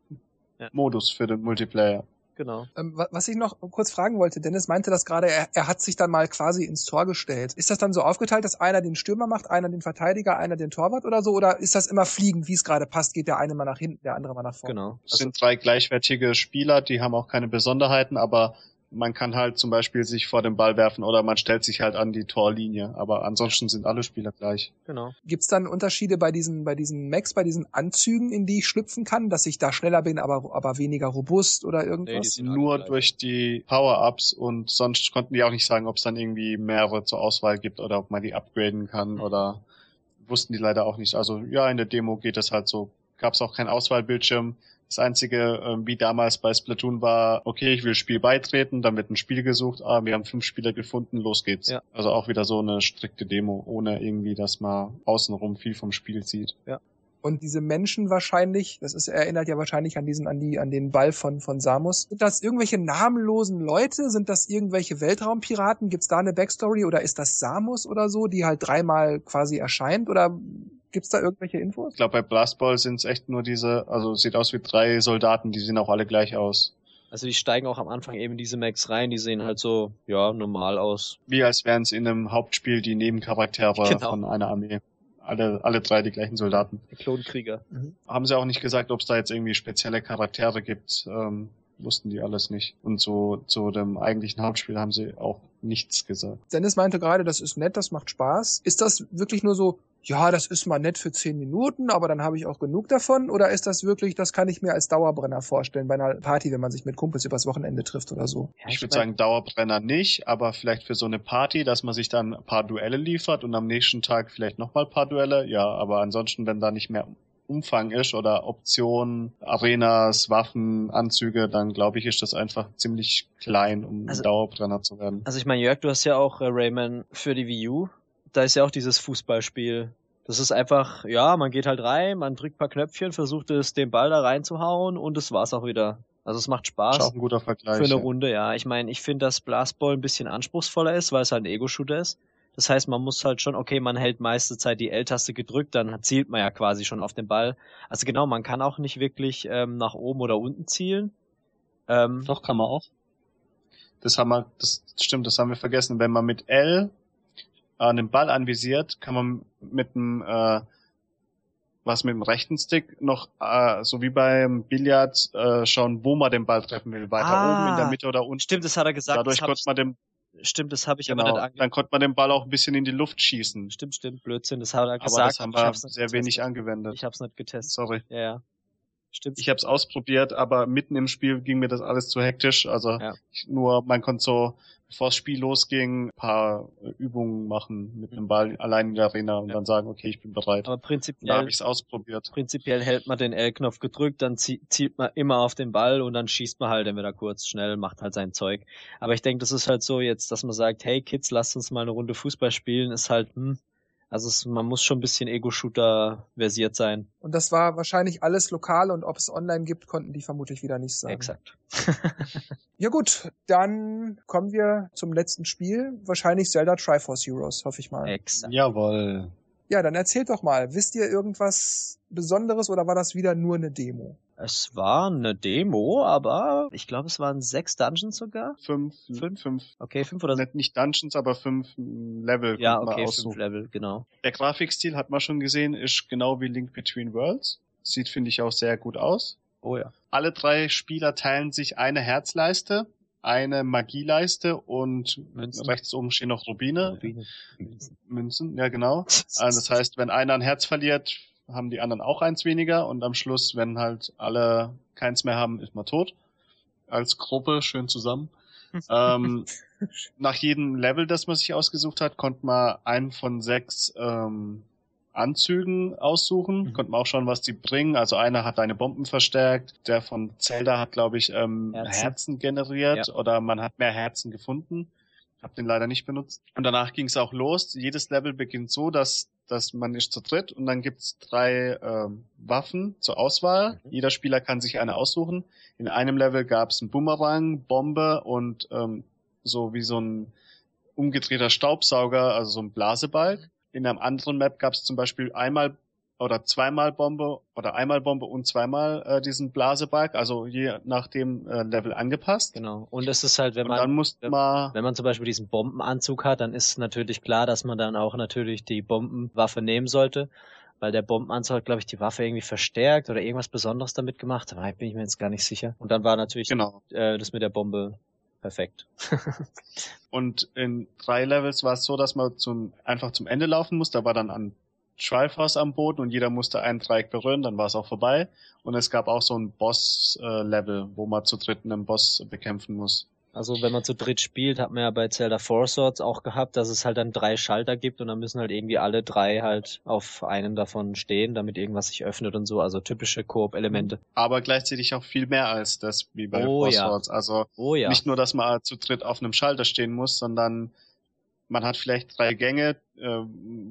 Ja. Modus für den Multiplayer genau. Ähm, was ich noch kurz fragen wollte, Dennis meinte das gerade, er, er hat sich dann mal quasi ins Tor gestellt. Ist das dann so aufgeteilt, dass einer den Stürmer macht, einer den Verteidiger, einer den Torwart oder so? Oder ist das immer fliegend, wie es gerade passt? Geht der eine mal nach hinten, der andere mal nach vorne? Genau. Es sind drei gleichwertige Spieler, die haben auch keine Besonderheiten, aber man kann halt zum Beispiel sich vor den Ball werfen oder man stellt sich halt an die Torlinie. Aber ansonsten sind alle Spieler gleich. Genau. Gibt's dann Unterschiede bei diesen, bei diesen Max, bei diesen Anzügen, in die ich schlüpfen kann, dass ich da schneller bin, aber, aber weniger robust oder irgendwas? Nee, Nur durch die Power-Ups und sonst konnten die auch nicht sagen, ob es dann irgendwie mehrere zur Auswahl gibt oder ob man die upgraden kann mhm. oder wussten die leider auch nicht. Also ja, in der Demo geht das halt so. Gab es auch keinen Auswahlbildschirm. Das einzige, ähm, wie damals bei Splatoon war, okay, ich will Spiel beitreten, dann wird ein Spiel gesucht, ah, wir haben fünf Spieler gefunden, los geht's. Ja. Also auch wieder so eine strikte Demo, ohne irgendwie, dass man außenrum viel vom Spiel sieht. Ja. Und diese Menschen wahrscheinlich, das ist, erinnert ja wahrscheinlich an diesen, an die, an den Ball von, von Samus. Sind das irgendwelche namenlosen Leute? Sind das irgendwelche Weltraumpiraten? Gibt's da eine Backstory? Oder ist das Samus oder so, die halt dreimal quasi erscheint? Oder Gibt's da irgendwelche Infos? Ich glaube, bei Blastball sind es echt nur diese, also sieht aus wie drei Soldaten, die sehen auch alle gleich aus. Also die steigen auch am Anfang eben diese Max rein, die sehen halt so, ja, normal aus. Wie als wären es in einem Hauptspiel die Nebencharaktere genau. von einer Armee. Alle, alle drei die gleichen Soldaten. Die Klonkrieger. Mhm. Haben sie auch nicht gesagt, ob es da jetzt irgendwie spezielle Charaktere gibt. Ähm, wussten die alles nicht. Und so zu dem eigentlichen Hauptspiel haben sie auch nichts gesagt. Dennis meinte gerade, das ist nett, das macht Spaß. Ist das wirklich nur so, ja, das ist mal nett für zehn Minuten, aber dann habe ich auch genug davon? Oder ist das wirklich, das kann ich mir als Dauerbrenner vorstellen bei einer Party, wenn man sich mit Kumpels übers Wochenende trifft oder so? Ja, ich, ich würde sagen Dauerbrenner nicht, aber vielleicht für so eine Party, dass man sich dann ein paar Duelle liefert und am nächsten Tag vielleicht nochmal ein paar Duelle. Ja, aber ansonsten, wenn da nicht mehr Umfang ist oder Optionen, Arenas, Waffen, Anzüge, dann glaube ich, ist das einfach ziemlich klein, um also, Dauerbrenner zu werden. Also ich meine, Jörg, du hast ja auch äh, Rayman für die Wii U da ist ja auch dieses Fußballspiel. Das ist einfach, ja, man geht halt rein, man drückt paar Knöpfchen, versucht es, den Ball da reinzuhauen und das war's auch wieder. Also es macht Spaß. Ist auch ein guter Vergleich. Für eine. Runde, ja. Ich meine, ich finde, dass Blastball ein bisschen anspruchsvoller ist, weil es halt ein Ego-Shooter ist. Das heißt, man muss halt schon, okay, man hält meiste Zeit die L-Taste gedrückt, dann zielt man ja quasi schon auf den Ball. Also genau, man kann auch nicht wirklich ähm, nach oben oder unten zielen. Ähm, Doch, kann man auch. Das haben wir, das stimmt, das haben wir vergessen. Wenn man mit L an den Ball anvisiert, kann man mit dem äh, was mit dem rechten Stick noch äh, so wie beim Billard äh, schauen, wo man den Ball treffen will, weiter ah, oben in der Mitte oder unten. Stimmt, das hat er gesagt. Dadurch konnte man den Stimmt, das habe ich genau, aber nicht Dann konnte man den Ball auch ein bisschen in die Luft schießen. Stimmt, stimmt, Blödsinn, das hat er gesagt. Aber das haben wir sehr wenig angewendet. Ich habe es nicht getestet. Sorry. Ja, ja. Stimmt. Ich habe es ausprobiert, aber mitten im Spiel ging mir das alles zu hektisch. Also ja. ich, nur man konnte so, bevor das Spiel losging, paar Übungen machen mit dem Ball allein in der Arena und ja. dann sagen, okay, ich bin bereit. Aber prinzipiell da habe ich es ausprobiert. Prinzipiell hält man den L-Knopf gedrückt, dann zielt man immer auf den Ball und dann schießt man halt entweder kurz, schnell, macht halt sein Zeug. Aber ich denke, das ist halt so jetzt, dass man sagt, hey Kids, lasst uns mal eine Runde Fußball spielen, ist halt, hm, also es, man muss schon ein bisschen Ego-Shooter versiert sein. Und das war wahrscheinlich alles lokal und ob es online gibt, konnten die vermutlich wieder nicht sagen. Exakt. ja gut, dann kommen wir zum letzten Spiel. Wahrscheinlich Zelda Triforce Heroes, hoffe ich mal. Exakt. Jawohl. Ja, dann erzählt doch mal, wisst ihr irgendwas Besonderes oder war das wieder nur eine Demo? Es war eine Demo, aber ich glaube, es waren sechs Dungeons sogar. Fünf. Fünf? Fünf. Okay, fünf oder Nicht, nicht Dungeons, aber fünf Level. Ja, okay, fünf Level, genau. Der Grafikstil hat man schon gesehen, ist genau wie Link Between Worlds. Sieht, finde ich, auch sehr gut aus. Oh ja. Alle drei Spieler teilen sich eine Herzleiste, eine Magieleiste und Münzen. rechts oben stehen noch Rubine. Rubine. Münzen. Münzen, ja genau. Also das heißt, wenn einer ein Herz verliert, haben die anderen auch eins weniger und am Schluss, wenn halt alle keins mehr haben, ist man tot. Als Gruppe schön zusammen. ähm, nach jedem Level, das man sich ausgesucht hat, konnte man einen von sechs ähm, Anzügen aussuchen. Mhm. Konnte man auch schauen, was die bringen. Also einer hat eine Bomben verstärkt, der von Zelda hat, glaube ich, ähm, Herzen. Herzen generiert ja. oder man hat mehr Herzen gefunden. Hab den leider nicht benutzt. Und danach ging es auch los. Jedes Level beginnt so, dass dass man ist zu dritt und dann gibt's drei ähm, Waffen zur Auswahl. Mhm. Jeder Spieler kann sich eine aussuchen. In einem Level gab's einen Boomerang, Bombe und ähm, so wie so ein umgedrehter Staubsauger, also so ein Blasebalg. In einem anderen Map gab es zum Beispiel einmal oder zweimal Bombe oder einmal Bombe und zweimal äh, diesen Blasebalg, also je nach dem äh, Level angepasst. Genau. Und es ist halt, wenn Und man wenn- man Wenn man zum Beispiel diesen Bombenanzug hat, dann ist natürlich klar, dass man dann auch natürlich die Bombenwaffe nehmen sollte, weil der Bombenanzug hat, glaube ich, die Waffe irgendwie verstärkt oder irgendwas Besonderes damit gemacht. Aber bin ich mir jetzt gar nicht sicher. Und dann war natürlich genau. äh, das mit der Bombe perfekt. Und in drei Levels war es so, dass man zum, einfach zum Ende laufen muss. Da war dann ein Triforce am Boden und jeder musste einen Dreieck berühren, dann war es auch vorbei. Und es gab auch so ein Boss-Level, wo man zu dritt einen Boss bekämpfen muss. Also wenn man zu dritt spielt, hat man ja bei Zelda Four Swords auch gehabt, dass es halt dann drei Schalter gibt und dann müssen halt irgendwie alle drei halt auf einem davon stehen, damit irgendwas sich öffnet und so. Also typische Koop-Elemente. Aber gleichzeitig auch viel mehr als das, wie bei Oh, Force ja. Swords. Also Oh ja. nicht nur, dass man zu dritt auf einem Schalter stehen muss, sondern man hat vielleicht drei Gänge, äh,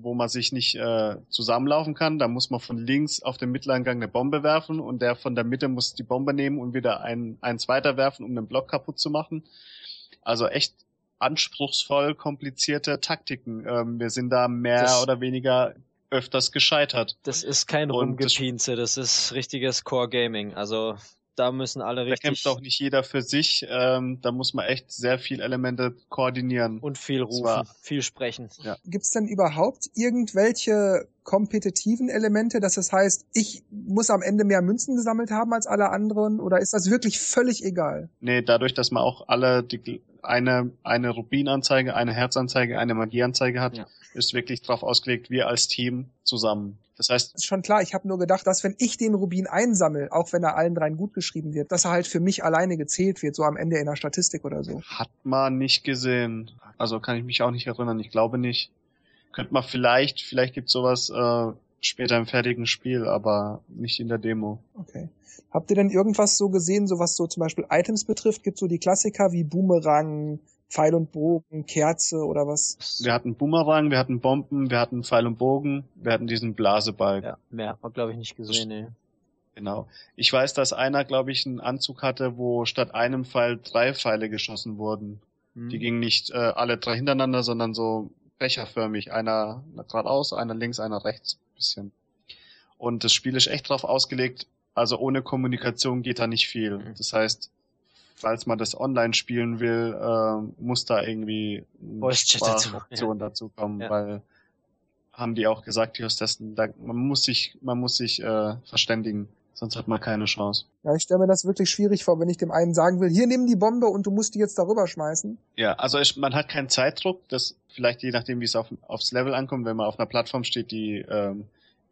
wo man sich nicht äh, zusammenlaufen kann. Da muss man von links auf den mittleren Gang eine Bombe werfen und der von der Mitte muss die Bombe nehmen und wieder ein, eins weiter werfen, um den Block kaputt zu machen. Also echt anspruchsvoll komplizierte Taktiken. Ähm, wir sind da mehr Das- oder weniger öfters gescheitert. Das ist kein Rumgepinze, das ist richtiges Core Gaming. Also da müssen alle Da richtig kämpft auch nicht jeder für sich. Ähm, da muss man echt sehr viel Elemente koordinieren. und viel rufen, viel sprechen. Gibt's denn überhaupt irgendwelche kompetitiven Elemente, dass es heißt, ich muss am Ende mehr Münzen gesammelt haben als alle anderen? Oder ist das wirklich völlig egal? Nee, dadurch, dass man auch alle die, eine, eine Rubinanzeige, eine Herzanzeige, eine Magieanzeige hat, Ja. ist wirklich drauf ausgelegt, wir als Team zusammen. Das heißt, ist schon klar, ich habe nur gedacht, dass wenn ich den Rubin einsammel, auch wenn er allen dreien gut geschrieben wird, dass er halt für mich alleine gezählt wird, so am Ende in der Statistik oder so. hat man nicht gesehen. Also kann ich mich auch nicht erinnern. Ich glaube nicht. Könnte man vielleicht, vielleicht gibt's sowas äh, später im fertigen Spiel, aber nicht in der Demo. Okay. Habt ihr denn irgendwas so gesehen, so was so zum Beispiel Items betrifft? Gibt so die Klassiker wie Boomerang, Pfeil und Bogen, Kerze oder was? Wir hatten Boomerang, wir hatten Bomben, wir hatten Pfeil und Bogen, wir hatten diesen Blasebalg. Ja, mehr hat man glaube ich nicht gesehen. Nee. Genau. Ich weiß, dass einer, glaube ich, einen Anzug hatte, wo statt einem Pfeil drei Pfeile geschossen wurden. Hm. Die gingen nicht äh, alle drei hintereinander, sondern so becherförmig. Einer geradeaus, einer links, einer rechts. Bisschen. Und das Spiel ist echt drauf ausgelegt, also ohne Kommunikation geht da nicht viel. Mhm. Das heißt, falls man das online spielen will, äh, muss da irgendwie eine Sprachoption dazu kommen, Ja. weil haben die auch gesagt, die Hostessen, da, man muss sich, man muss sich äh, verständigen, sonst hat man keine Chance. Ja, ich stelle mir das wirklich schwierig vor, wenn ich dem einen sagen will, hier nimm die Bombe und du musst die jetzt darüber schmeißen. Ja, also ich, man hat keinen Zeitdruck, das vielleicht je nachdem, wie es auf, aufs Level ankommt, wenn man auf einer Plattform steht, die ähm,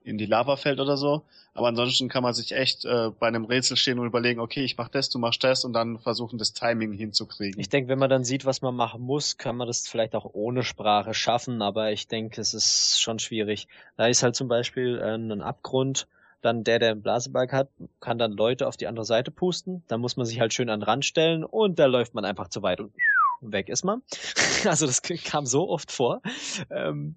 in die Lava fällt oder so. Aber ansonsten kann man sich echt äh, bei einem Rätsel stehen und überlegen, okay, ich mach das, du machst das und dann versuchen, das Timing hinzukriegen. Ich denke, wenn man dann sieht, was man machen muss, kann man das vielleicht auch ohne Sprache schaffen, aber ich denke, es ist schon schwierig. Da ist halt zum Beispiel äh, ein Abgrund, dann der, der einen Blasebalg hat, kann dann Leute auf die andere Seite pusten, dann muss man sich halt schön an den Rand stellen und da läuft man einfach zu weit und weg ist man. Also das kam so oft vor. Ähm,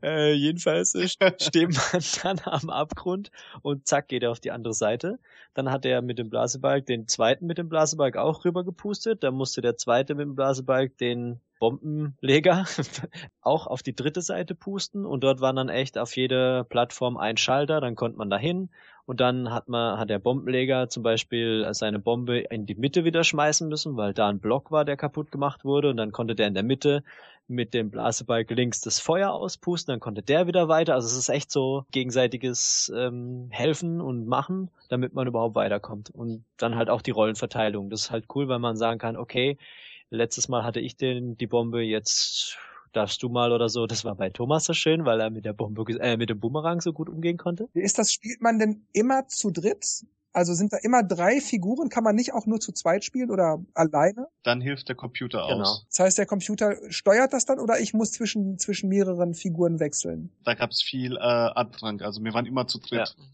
äh, jedenfalls äh, steht man dann am Abgrund und zack geht er auf die andere Seite. Dann hat er mit dem Blasebalg den zweiten mit dem Blasebalg auch rüber gepustet. Dann musste der zweite mit dem Blasebalg den Bombenleger auch auf die dritte Seite pusten und dort waren dann echt auf jeder Plattform ein Schalter, dann konnte man dahin und dann hat man, hat der Bombenleger zum Beispiel seine Bombe in die Mitte wieder schmeißen müssen, weil da ein Block war, der kaputt gemacht wurde und dann konnte der in der Mitte mit dem Blasebalg links das Feuer auspusten, dann konnte der wieder weiter. Also es ist echt so gegenseitiges ähm, Helfen und Machen, damit man überhaupt weiterkommt. Und dann halt auch die Rollenverteilung. Das ist halt cool, weil man sagen kann, okay, letztes Mal hatte ich den die Bombe, jetzt darfst du mal oder so. Das war bei Thomas so schön, weil er mit der Bombe, äh, mit dem Boomerang so gut umgehen konnte. Wie ist das? Spielt man denn immer zu dritt? Also sind da immer drei Figuren? Kann man nicht auch nur zu zweit spielen oder alleine? Dann hilft der Computer Genau. aus. Das heißt, der Computer steuert das dann oder ich muss zwischen, zwischen mehreren Figuren wechseln? Da gab es viel äh, Andrang. Also wir waren immer zu dritt. Ja.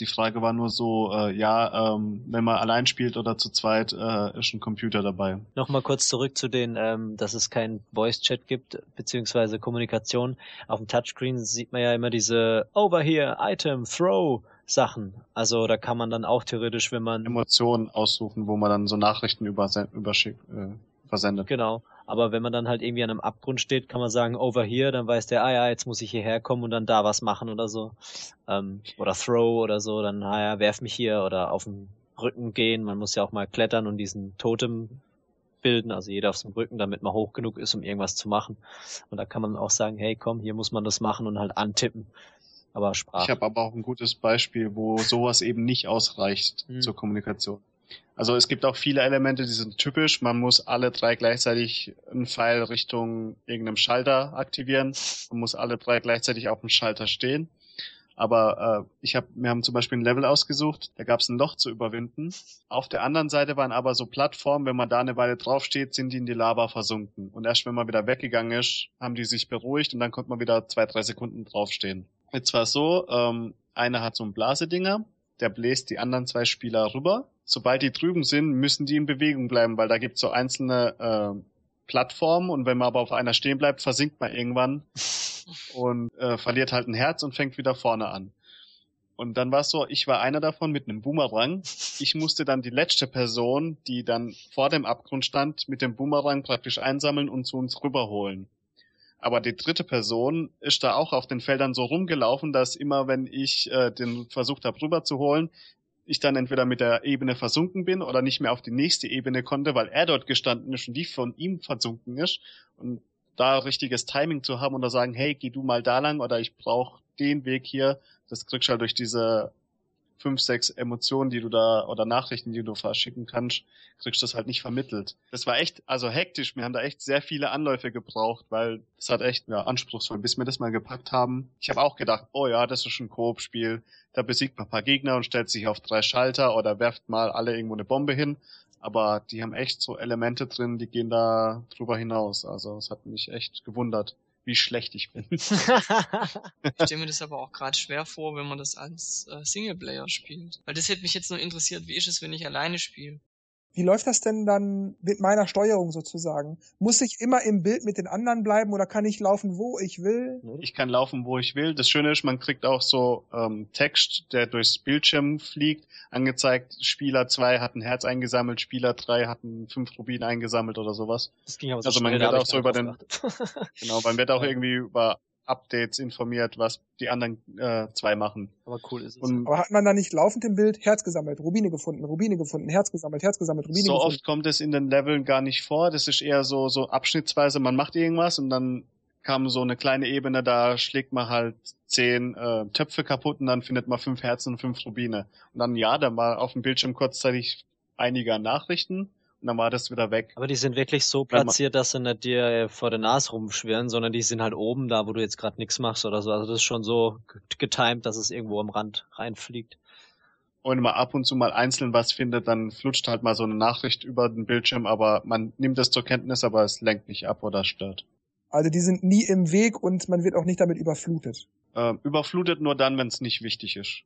Die Frage war nur so, äh, ja, ähm, wenn man allein spielt oder zu zweit, äh, ist ein Computer dabei. Nochmal kurz zurück zu den, ähm, dass es kein Voice-Chat gibt, beziehungsweise Kommunikation. Auf dem Touchscreen sieht man ja immer diese Over here, Item, Throw Sachen. Also da kann man dann auch theoretisch, wenn man Emotionen aussuchen, wo man dann so Nachrichten überse- überschickt, äh, versendet. Genau. Aber wenn man dann halt irgendwie an einem Abgrund steht, kann man sagen, over here, dann weiß der, ah ja, jetzt muss ich hierher kommen und dann da was machen oder so. Ähm, oder throw oder so, dann, ah ja, werf mich hier oder auf den Rücken gehen. Man muss ja auch mal klettern und diesen Totem bilden, also jeder auf seinem Rücken, damit man hoch genug ist, um irgendwas zu machen. Und da kann man auch sagen, hey komm, hier muss man das machen und halt antippen. Aber Sprache. Ich habe aber auch ein gutes Beispiel, wo sowas eben nicht ausreicht hm. zur Kommunikation. Also es gibt auch viele Elemente, die sind typisch. Man muss alle drei gleichzeitig einen Pfeil Richtung irgendeinem Schalter aktivieren. Man muss alle drei gleichzeitig auf dem Schalter stehen. Aber äh, ich hab, wir haben zum Beispiel ein Level ausgesucht, da gab es ein Loch zu überwinden. Auf der anderen Seite waren aber so Plattformen, wenn man da eine Weile draufsteht, sind die in die Lava versunken. Und erst wenn man wieder weggegangen ist, haben die sich beruhigt und dann konnte man wieder zwei, drei Sekunden draufstehen. Jetzt war es so, ähm, einer hat so ein Blasedinger, der bläst die anderen zwei Spieler rüber. Sobald die drüben sind, müssen die in Bewegung bleiben, weil da gibt's so einzelne äh, Plattformen und wenn man aber auf einer stehen bleibt, versinkt man irgendwann und äh, verliert halt ein Herz und fängt wieder vorne an. Und dann war es so, ich war einer davon mit einem Boomerang. Ich musste dann die letzte Person, die dann vor dem Abgrund stand, mit dem Boomerang praktisch einsammeln und zu uns rüberholen. Aber die dritte Person ist da auch auf den Feldern so rumgelaufen, dass immer, wenn ich äh, den versucht habe rüberzuholen, ich dann entweder mit der Ebene versunken bin oder nicht mehr auf die nächste Ebene konnte, weil er dort gestanden ist und die von ihm versunken ist. Und da richtiges Timing zu haben und da sagen, hey, geh du mal da lang oder ich brauche den Weg hier, das kriegst du halt durch diese fünf, sechs Emotionen, die du da oder Nachrichten, die du verschicken kannst, kriegst du das halt nicht vermittelt. Das war echt, also hektisch. Wir haben da echt sehr viele Anläufe gebraucht, weil es hat echt ja, anspruchsvoll, bis wir das mal gepackt haben. Ich habe auch gedacht, oh ja, das ist ein Koop-Spiel. Da besiegt man ein paar Gegner und stellt sich auf drei Schalter oder werft mal alle irgendwo eine Bombe hin aber die haben echt so Elemente drin, die gehen da drüber hinaus. Also es hat mich echt gewundert, wie schlecht ich bin. ich stelle mir das aber auch gerade schwer vor, wenn man das als äh, Singleplayer spielt. Weil das hätte mich jetzt nur interessiert, wie ist es, wenn ich alleine spiele? Wie läuft das denn dann mit meiner Steuerung sozusagen? Muss ich immer im Bild mit den anderen bleiben oder kann ich laufen, wo ich will? Ich kann laufen, wo ich will. Das Schöne ist, man kriegt auch so ähm, Text, der durchs Bildschirm fliegt, angezeigt, Spieler 2 hat ein Herz eingesammelt, Spieler 3 hat ein 5 Rubin eingesammelt oder sowas. Das ging aber so also man schnell, wird auch so über den genau, man wird auch irgendwie über Updates informiert, was die anderen äh, zwei machen. Aber cool ist es. Und Aber hat man da nicht laufend im Bild Herz gesammelt, Rubine gefunden, Rubine gefunden, Herz gesammelt, Herz gesammelt, Rubine so gefunden? So oft kommt es in den Leveln gar nicht vor. Das ist eher so so abschnittsweise. Man macht irgendwas und dann kam so eine kleine Ebene, da schlägt man halt zehn äh, Töpfe kaputt und dann findet man fünf Herzen und fünf Rubine. Und dann ja, dann war auf dem Bildschirm kurzzeitig einiger Nachrichten dann war das wieder weg. Aber die sind wirklich so platziert, dass sie nicht dir vor der Nase rumschwirren, sondern die sind halt oben da, wo du jetzt gerade nichts machst oder so. Also das ist schon so getimed, dass es irgendwo am Rand reinfliegt. Und wenn man ab und zu mal einzeln was findet, dann flutscht halt mal so eine Nachricht über den Bildschirm, aber man nimmt das zur Kenntnis, aber es lenkt nicht ab oder stört. Also die sind nie im Weg und man wird auch nicht damit überflutet. Ähm, überflutet nur dann, wenn es nicht wichtig ist.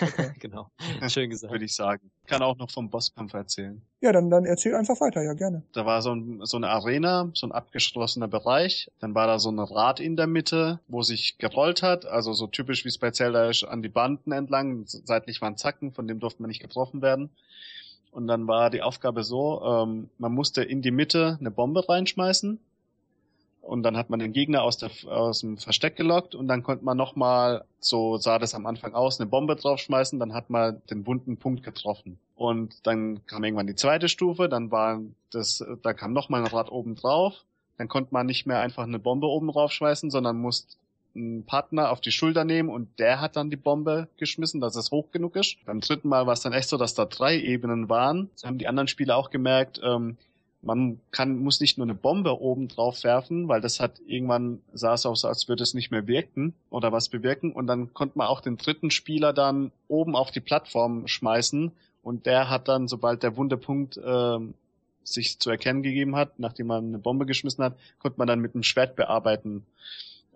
Okay. genau. Schön gesagt. Würde ich sagen. Kann auch noch vom Bosskampf erzählen. Ja, dann, dann erzähl einfach weiter, ja, gerne. Da war so, ein, so eine Arena, so ein abgeschlossener Bereich. Dann war da so ein Rad in der Mitte, wo sich gerollt hat. Also so typisch wie es bei Zelda ist, an die Banden entlang. Seitlich waren Zacken, von dem durfte man nicht getroffen werden. Und dann war die Aufgabe so, ähm, man musste in die Mitte eine Bombe reinschmeißen und dann hat man den Gegner aus, der, aus dem Versteck gelockt und dann konnte man nochmal, so sah das am Anfang aus, eine Bombe draufschmeißen, dann hat man den wunden Punkt getroffen. Und dann kam irgendwann die zweite Stufe, dann war das, da kam nochmal ein Rad oben drauf, dann konnte man nicht mehr einfach eine Bombe oben draufschmeißen, sondern musste einen Partner auf die Schulter nehmen und der hat dann die Bombe geschmissen, dass es hoch genug ist. Beim dritten Mal war es dann echt so, dass da drei Ebenen waren. Das haben die anderen Spieler auch gemerkt, ähm, man kann, muss nicht nur eine Bombe oben drauf werfen, weil das hat irgendwann sah es aus, als würde es nicht mehr wirken oder was bewirken. Und dann konnte man auch den dritten Spieler dann oben auf die Plattform schmeißen und der hat dann, sobald der Wundepunkt äh, sich zu erkennen gegeben hat, nachdem man eine Bombe geschmissen hat, konnte man dann mit einem Schwert bearbeiten.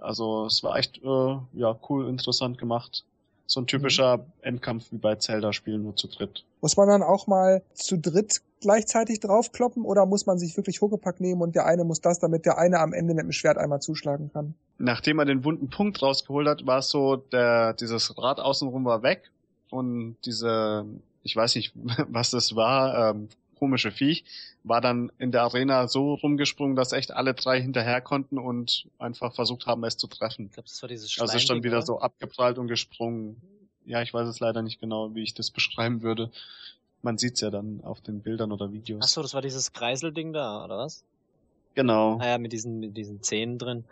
Also es war echt äh, ja cool, interessant gemacht. So ein typischer mhm. Endkampf wie bei Zelda-Spielen nur zu dritt. Muss man dann auch mal zu dritt gleichzeitig draufkloppen oder muss man sich wirklich Huckepack nehmen und der eine muss das, damit der eine am Ende mit dem Schwert einmal zuschlagen kann? Nachdem er den wunden Punkt rausgeholt hat, war es so, der, dieses Rad außenrum war weg und diese, ich weiß nicht, was das war, ähm, komische Viech, war dann in der Arena so rumgesprungen, dass echt alle drei hinterher konnten und einfach versucht haben, es zu treffen. Ich glaube, das war dieses Also ist dann wieder so abgeprallt und gesprungen. Ja, ich weiß es leider nicht genau, wie ich das beschreiben würde. Man sieht's ja dann auf den Bildern oder Videos. Ach so, das war dieses Kreiselding da, oder was? Genau. Ah ja, mit diesen, mit diesen Zähnen drin.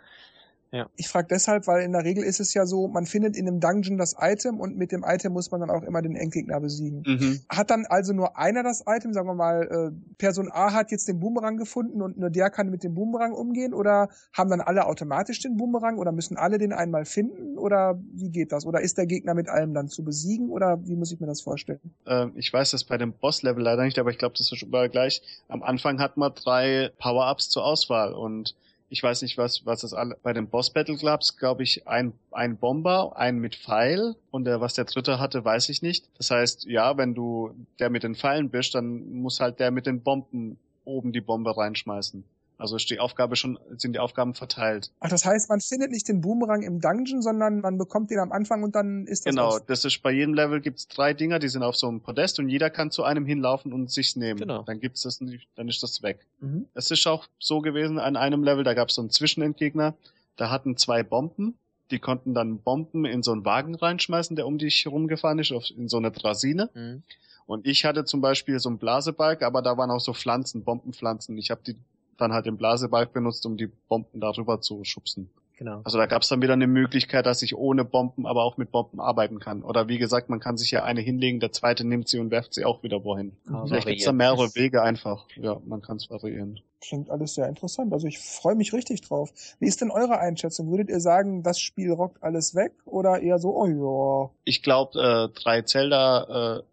Ich frage deshalb, weil in der Regel ist es ja so, man findet in einem Dungeon das Item und mit dem Item muss man dann auch immer den Endgegner besiegen. Mhm. Hat dann also nur einer das Item, sagen wir mal, äh, Person A hat jetzt den Boomerang gefunden und nur der kann mit dem Boomerang umgehen oder haben dann alle automatisch den Boomerang oder müssen alle den einmal finden oder wie geht das? Oder ist der Gegner mit allem dann zu besiegen oder wie muss ich mir das vorstellen? Ähm, ich weiß das bei dem Boss-Level leider nicht, aber ich glaube, das ist überall gleich. Am Anfang hat man drei Power-Ups zur Auswahl und ich weiß nicht, was, was das alle, bei den Boss-Battle Clubs, glaube ich, ein, ein Bomber, ein mit Pfeil und der, was der dritte hatte, weiß ich nicht. Das heißt, ja, wenn du der mit den Pfeilen bist, dann muss halt der mit den Bomben oben die Bombe reinschmeißen. Also ist die Aufgabe schon, sind die Aufgaben verteilt. Ach, das heißt, man findet nicht den Boomerang im Dungeon, sondern man bekommt den am Anfang und dann ist das Genau, aus. das ist bei jedem Level gibt's drei Dinger, die sind auf so einem Podest und jeder kann zu einem hinlaufen und sich's nehmen. Genau. Dann gibt's das nicht, dann ist das weg. Mhm. Es ist auch so gewesen an einem Level, da gab's so einen Zwischenendgegner, da hatten zwei Bomben, die konnten dann Bomben in so einen Wagen reinschmeißen, der um dich rumgefahren ist, auf, in so eine Drasine. Mhm. Und ich hatte zum Beispiel so einen Blasebalg, aber da waren auch so Pflanzen, Bombenpflanzen. Ich habe die dann halt den Blasebalg benutzt, um die Bomben darüber zu schubsen. Genau. Also da gab's dann wieder eine Möglichkeit, dass ich ohne Bomben, aber auch mit Bomben arbeiten kann. Oder wie gesagt, man kann sich ja eine hinlegen, der zweite nimmt sie und werft sie auch wieder wohin. Kann Vielleicht gibt's da variieren. mehrere Wege einfach. Ja, man kann es variieren. Klingt alles sehr interessant. Also ich freue mich richtig drauf. Wie ist denn eure Einschätzung? Würdet ihr sagen, das Spiel rockt alles weg oder eher so, oh ja, Ich glaube, äh, drei Zelda äh,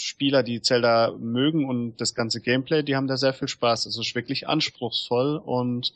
Spieler, die Zelda mögen und das ganze Gameplay, die haben da sehr viel Spaß. Es ist wirklich anspruchsvoll und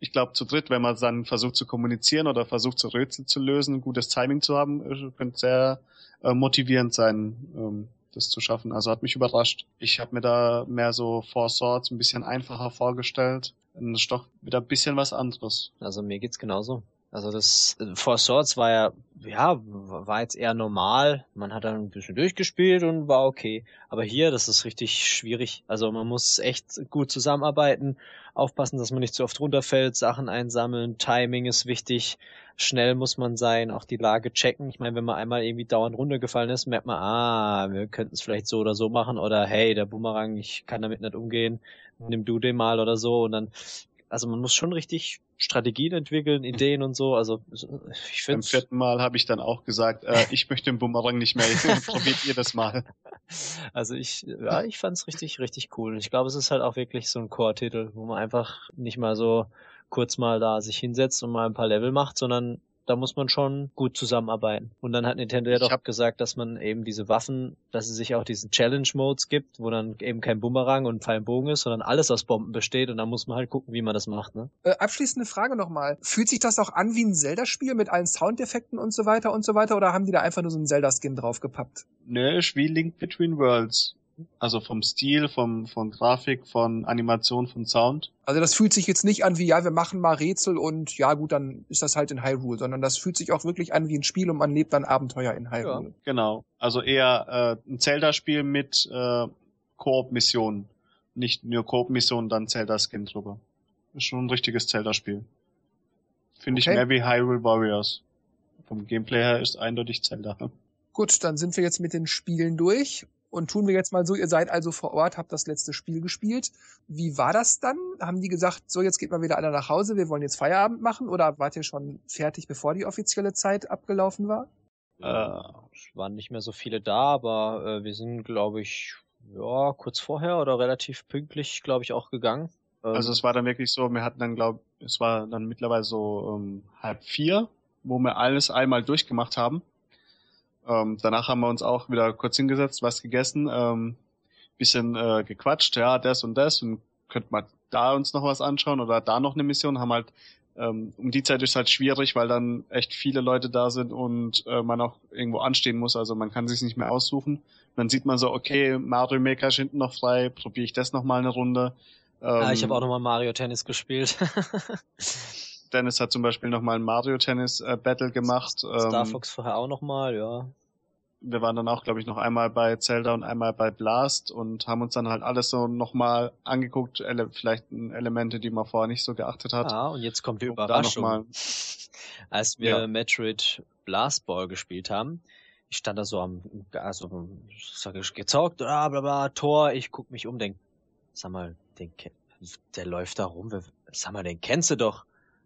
ich glaube, zu dritt, wenn man dann versucht zu kommunizieren oder versucht, so Rätsel zu lösen, gutes Timing zu haben, äh, könnte sehr äh, motivierend sein, ähm, das zu schaffen. Also hat mich überrascht. Ich habe mir da mehr so Four Swords ein bisschen einfacher vorgestellt. Das ist doch wieder ein bisschen was anderes. Also mir geht's genauso. Also das äh, Four Swords war ja, ja, war jetzt eher normal. Man hat dann ein bisschen durchgespielt und war okay. Aber hier, das ist richtig schwierig. Also man muss echt gut zusammenarbeiten, aufpassen, dass man nicht zu oft runterfällt, Sachen einsammeln, Timing ist wichtig, schnell muss man sein, auch die Lage checken. Ich meine, wenn man einmal irgendwie dauernd runtergefallen ist, merkt man, ah, wir könnten es vielleicht so oder so machen oder hey, der Boomerang, ich kann damit nicht umgehen, nimm du den mal oder so und dann also man muss schon richtig Strategien entwickeln, Ideen und so. Also ich Beim finde vierten Mal habe ich dann auch gesagt, äh, ich möchte den Bumerang nicht mehr. Probiert ihr das mal. also ich ja, ich fand's richtig richtig cool. Ich glaube, es ist halt auch wirklich so ein Core-Titel, wo man einfach nicht mal so kurz mal da sich hinsetzt und mal ein paar Level macht, sondern da muss man schon gut zusammenarbeiten. Und dann hat Nintendo ja doch gesagt, dass man eben diese Waffen, dass es sich auch diesen Challenge-Modes gibt, wo dann eben kein Bumerang und und Bogen ist, sondern alles aus Bomben besteht und da muss man halt gucken, wie man das macht, ne? Äh, abschließende Frage nochmal. Fühlt sich das auch an wie ein Zelda-Spiel mit allen Soundeffekten und so weiter und so weiter oder haben die da einfach nur so einen Zelda-Skin draufgepappt? Nö, ist wie Link Between Worlds. Also vom Stil, vom, von Grafik, von Animation, von Sound. Also das fühlt sich jetzt nicht an wie, ja, wir machen mal Rätsel und ja gut, dann ist das halt in Hyrule, sondern das fühlt sich auch wirklich an wie ein Spiel und man lebt dann Abenteuer in Hyrule. Genau. Also eher äh, ein Zelda-Spiel mit äh, Koop-Missionen. Nicht nur Koop-Missionen, dann Zelda-Skin drüber. Ist schon ein richtiges Zelda-Spiel. Finde ich Okay. mehr wie Hyrule Warriors. Vom Gameplay her ist eindeutig Zelda. Gut, dann sind wir jetzt mit den Spielen durch. Und tun wir jetzt mal so, ihr seid also vor Ort, habt das letzte Spiel gespielt. Wie war das dann? Haben die gesagt, so jetzt geht mal wieder einer nach Hause, wir wollen jetzt Feierabend machen? Oder wart ihr schon fertig, bevor die offizielle Zeit abgelaufen war? Äh, Es waren nicht mehr so viele da, aber äh, wir sind, glaube ich, ja, kurz vorher oder relativ pünktlich, glaube ich, auch gegangen. Ähm, Also es war dann wirklich so, wir hatten dann, glaube es war dann mittlerweile so ähm, halb vier, wo wir alles einmal durchgemacht haben. Ähm, danach haben wir uns auch wieder kurz hingesetzt, was gegessen, ähm, bisschen äh, gequatscht, ja, das und das und könnte man da uns noch was anschauen oder da noch eine Mission, haben halt ähm, um die Zeit ist halt schwierig, weil dann echt viele Leute da sind und äh, man auch irgendwo anstehen muss, also man kann sich nicht mehr aussuchen. dann sieht man so, okay, Mario Maker ist hinten noch frei, probiere ich das noch mal eine Runde. ah, ich Ähm, habe auch nochmal Mario Tennis gespielt. Dennis hat zum Beispiel noch mal ein Mario Tennis äh, Battle gemacht. Star Ähm, Fox vorher auch nochmal, ja. wir waren dann auch, glaube ich, noch einmal bei Zelda und einmal bei Blast und haben uns dann halt alles so nochmal angeguckt, ele vielleicht Elemente, die man vorher nicht so geachtet hat. Ah, und jetzt kommt die Überraschung. noch mal- Als wir Ja. Metroid Blast Ball gespielt haben, ich stand da so am, also, sag ich, gezockt, bla, bla, bla, Tor, ich guck mich um, denk, sag mal, den, der läuft da rum, sag mal, den kennst du doch.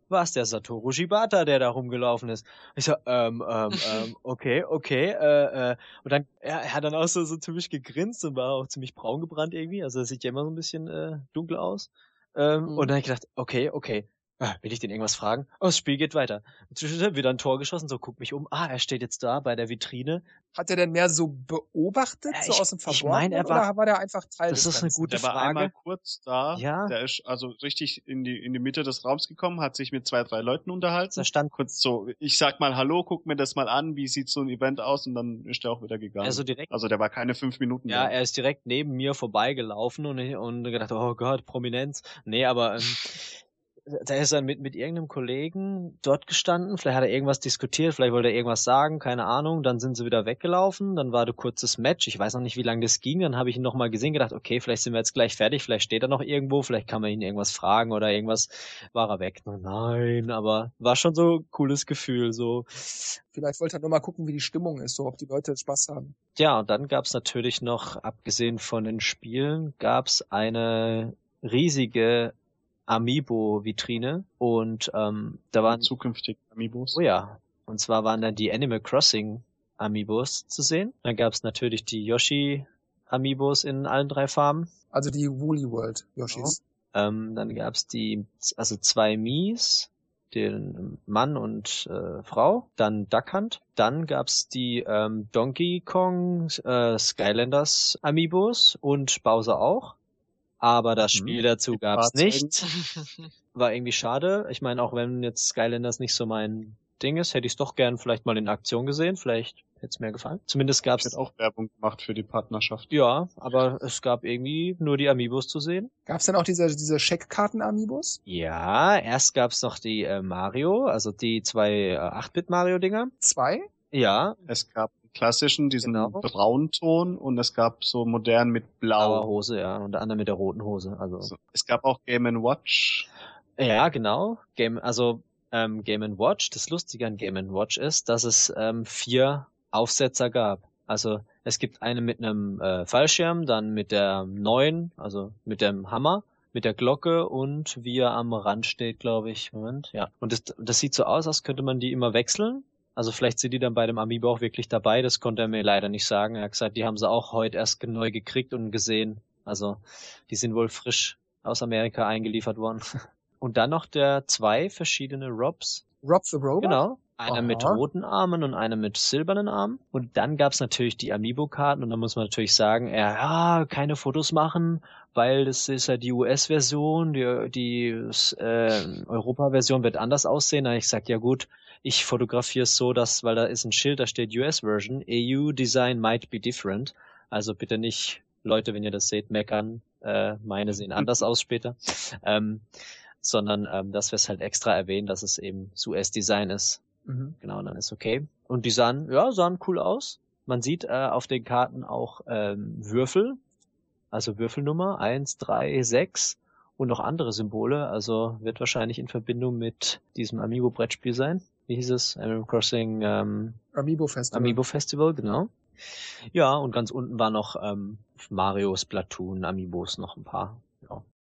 Was, der Satoru Shibata, der da rumgelaufen ist? Ich so, ähm, ähm, ähm, okay, okay, äh, äh, und dann, er, er hat dann auch so, so ziemlich gegrinst und war auch ziemlich braun gebrannt irgendwie, also er sieht ja immer so ein bisschen, äh, dunkel aus. Ähm, Mhm. Und dann hab ich gedacht, okay, okay, Will ich den irgendwas fragen? Oh, das Spiel geht weiter. Zwischendurch wieder ein Tor geschossen, so guck mich um. Ah, er steht jetzt da bei der Vitrine. Hat er denn mehr so beobachtet, Ja, so ich- aus dem ich Verborgenen, mein, er war- oder war der einfach Teil Das des ist eine gute Der war Frage. einmal kurz da. Ja. Der ist also richtig in die, in die Mitte des Raums gekommen, hat sich mit zwei, drei Leuten unterhalten. Da stand Kurz so, ich sag mal Hallo, guck mir das mal an, wie sieht so ein Event aus und dann ist er auch wieder gegangen. er so direkt. also der war keine fünf Minuten Ja, da. er ist direkt neben mir vorbeigelaufen und, ich- und gedacht, oh Gott, Prominenz. Nee, aber ähm, da ist er mit, mit irgendeinem Kollegen dort gestanden. Vielleicht hat er irgendwas diskutiert, vielleicht wollte er irgendwas sagen, keine Ahnung. Dann sind sie wieder weggelaufen. Dann war ein kurzes Match. Ich weiß noch nicht, wie lange das ging. Dann habe ich ihn nochmal gesehen, gedacht, okay, vielleicht sind wir jetzt gleich fertig. Vielleicht steht er noch irgendwo. Vielleicht kann man ihn irgendwas fragen oder irgendwas. War er weg? Nein, aber war schon so ein cooles Gefühl. So, Vielleicht wollte er nur mal gucken, wie die Stimmung ist, so ob die Leute Spaß haben. Ja, und dann gab's natürlich noch, abgesehen von den Spielen, gab's eine riesige Amiibo-Vitrine und ähm, da waren, zukünftig Amiibos. oh ja, und zwar waren dann die Animal Crossing Amiibos zu sehen. Dann gab's natürlich die Yoshi Amiibos in allen drei Farben. Also die Woolly World Yoshis. Ähm, dann gab's die, also zwei Mies, den Mann und äh, Frau, dann Duck Hunt, dann gab's die ähm, Donkey Kong äh, Skylanders Amiibos und Bowser auch. Aber das Mhm. Spiel dazu Die gab's nicht. War irgendwie schade. Ich meine, auch wenn jetzt Skylanders nicht so mein Ding ist, hätte ich es doch gern vielleicht mal in Aktion gesehen. Vielleicht hätte es mir gefallen. Zumindest Ich gab's hätte auch Werbung gemacht für die Partnerschaft. ja, aber es gab irgendwie nur die Amiibos zu sehen. Gab es denn auch diese, diese Scheckkarten-Amiibos? Ja, erst gab's noch die äh, Mario, also die zwei äh, 8-Bit-Mario-Dinger. Zwei? Ja, Es gab klassischen, diesen Genau. Braunton und es gab so modern mit blaue Blau. Hose, ja, unter anderem mit der roten Hose. Also So. Es gab auch Game Watch. ja, genau. Game, also ähm, Game Watch. Das Lustige an Game Watch ist, dass es ähm, vier Aufsetzer gab. Also es gibt eine mit einem äh, Fallschirm, dann mit der neuen, also mit dem Hammer, mit der Glocke und wie er am Rand steht, glaube ich. Moment, ja. Und das, das sieht so aus, als könnte man die immer wechseln. Also vielleicht sind die dann bei dem Amiibo auch wirklich dabei. Das konnte er mir leider nicht sagen. Er hat gesagt, die haben sie auch heute erst neu gekriegt und gesehen. Also die sind wohl frisch aus Amerika eingeliefert worden. Und dann noch der zwei verschiedene Robs. Rob the Robot? Genau. Einer Aha. mit roten Armen und einer mit silbernen Armen. Und dann gab's natürlich die Amiibo-Karten und da muss man natürlich sagen, ja, keine Fotos machen, weil das ist ja die US-Version, die, die äh, Europa-Version wird anders aussehen. Da ich gesagt, ja gut, ich fotografiere es so, dass, weil da ist ein Schild, da steht US-Version, EU Design might be different. Also bitte nicht, Leute, wenn ihr das seht, meckern. Äh, meine sehen anders aus später. Ähm, sondern ähm, dass wir es halt extra erwähnen, dass es eben das US-Design ist. Mhm. Genau, dann ist okay. Und die sahen, ja, sahen cool aus. Man sieht äh, auf den Karten auch ähm, Würfel, also Würfelnummer eins, drei, sechs und noch andere Symbole. Also wird wahrscheinlich in Verbindung mit diesem Amiibo-Brettspiel sein. Wie hieß es? Animal Crossing ähm, Amiibo Festival. Amiibo Festival, genau. Ja, und ganz unten war noch ähm, Mario, Splatoon, Amiibos noch ein paar.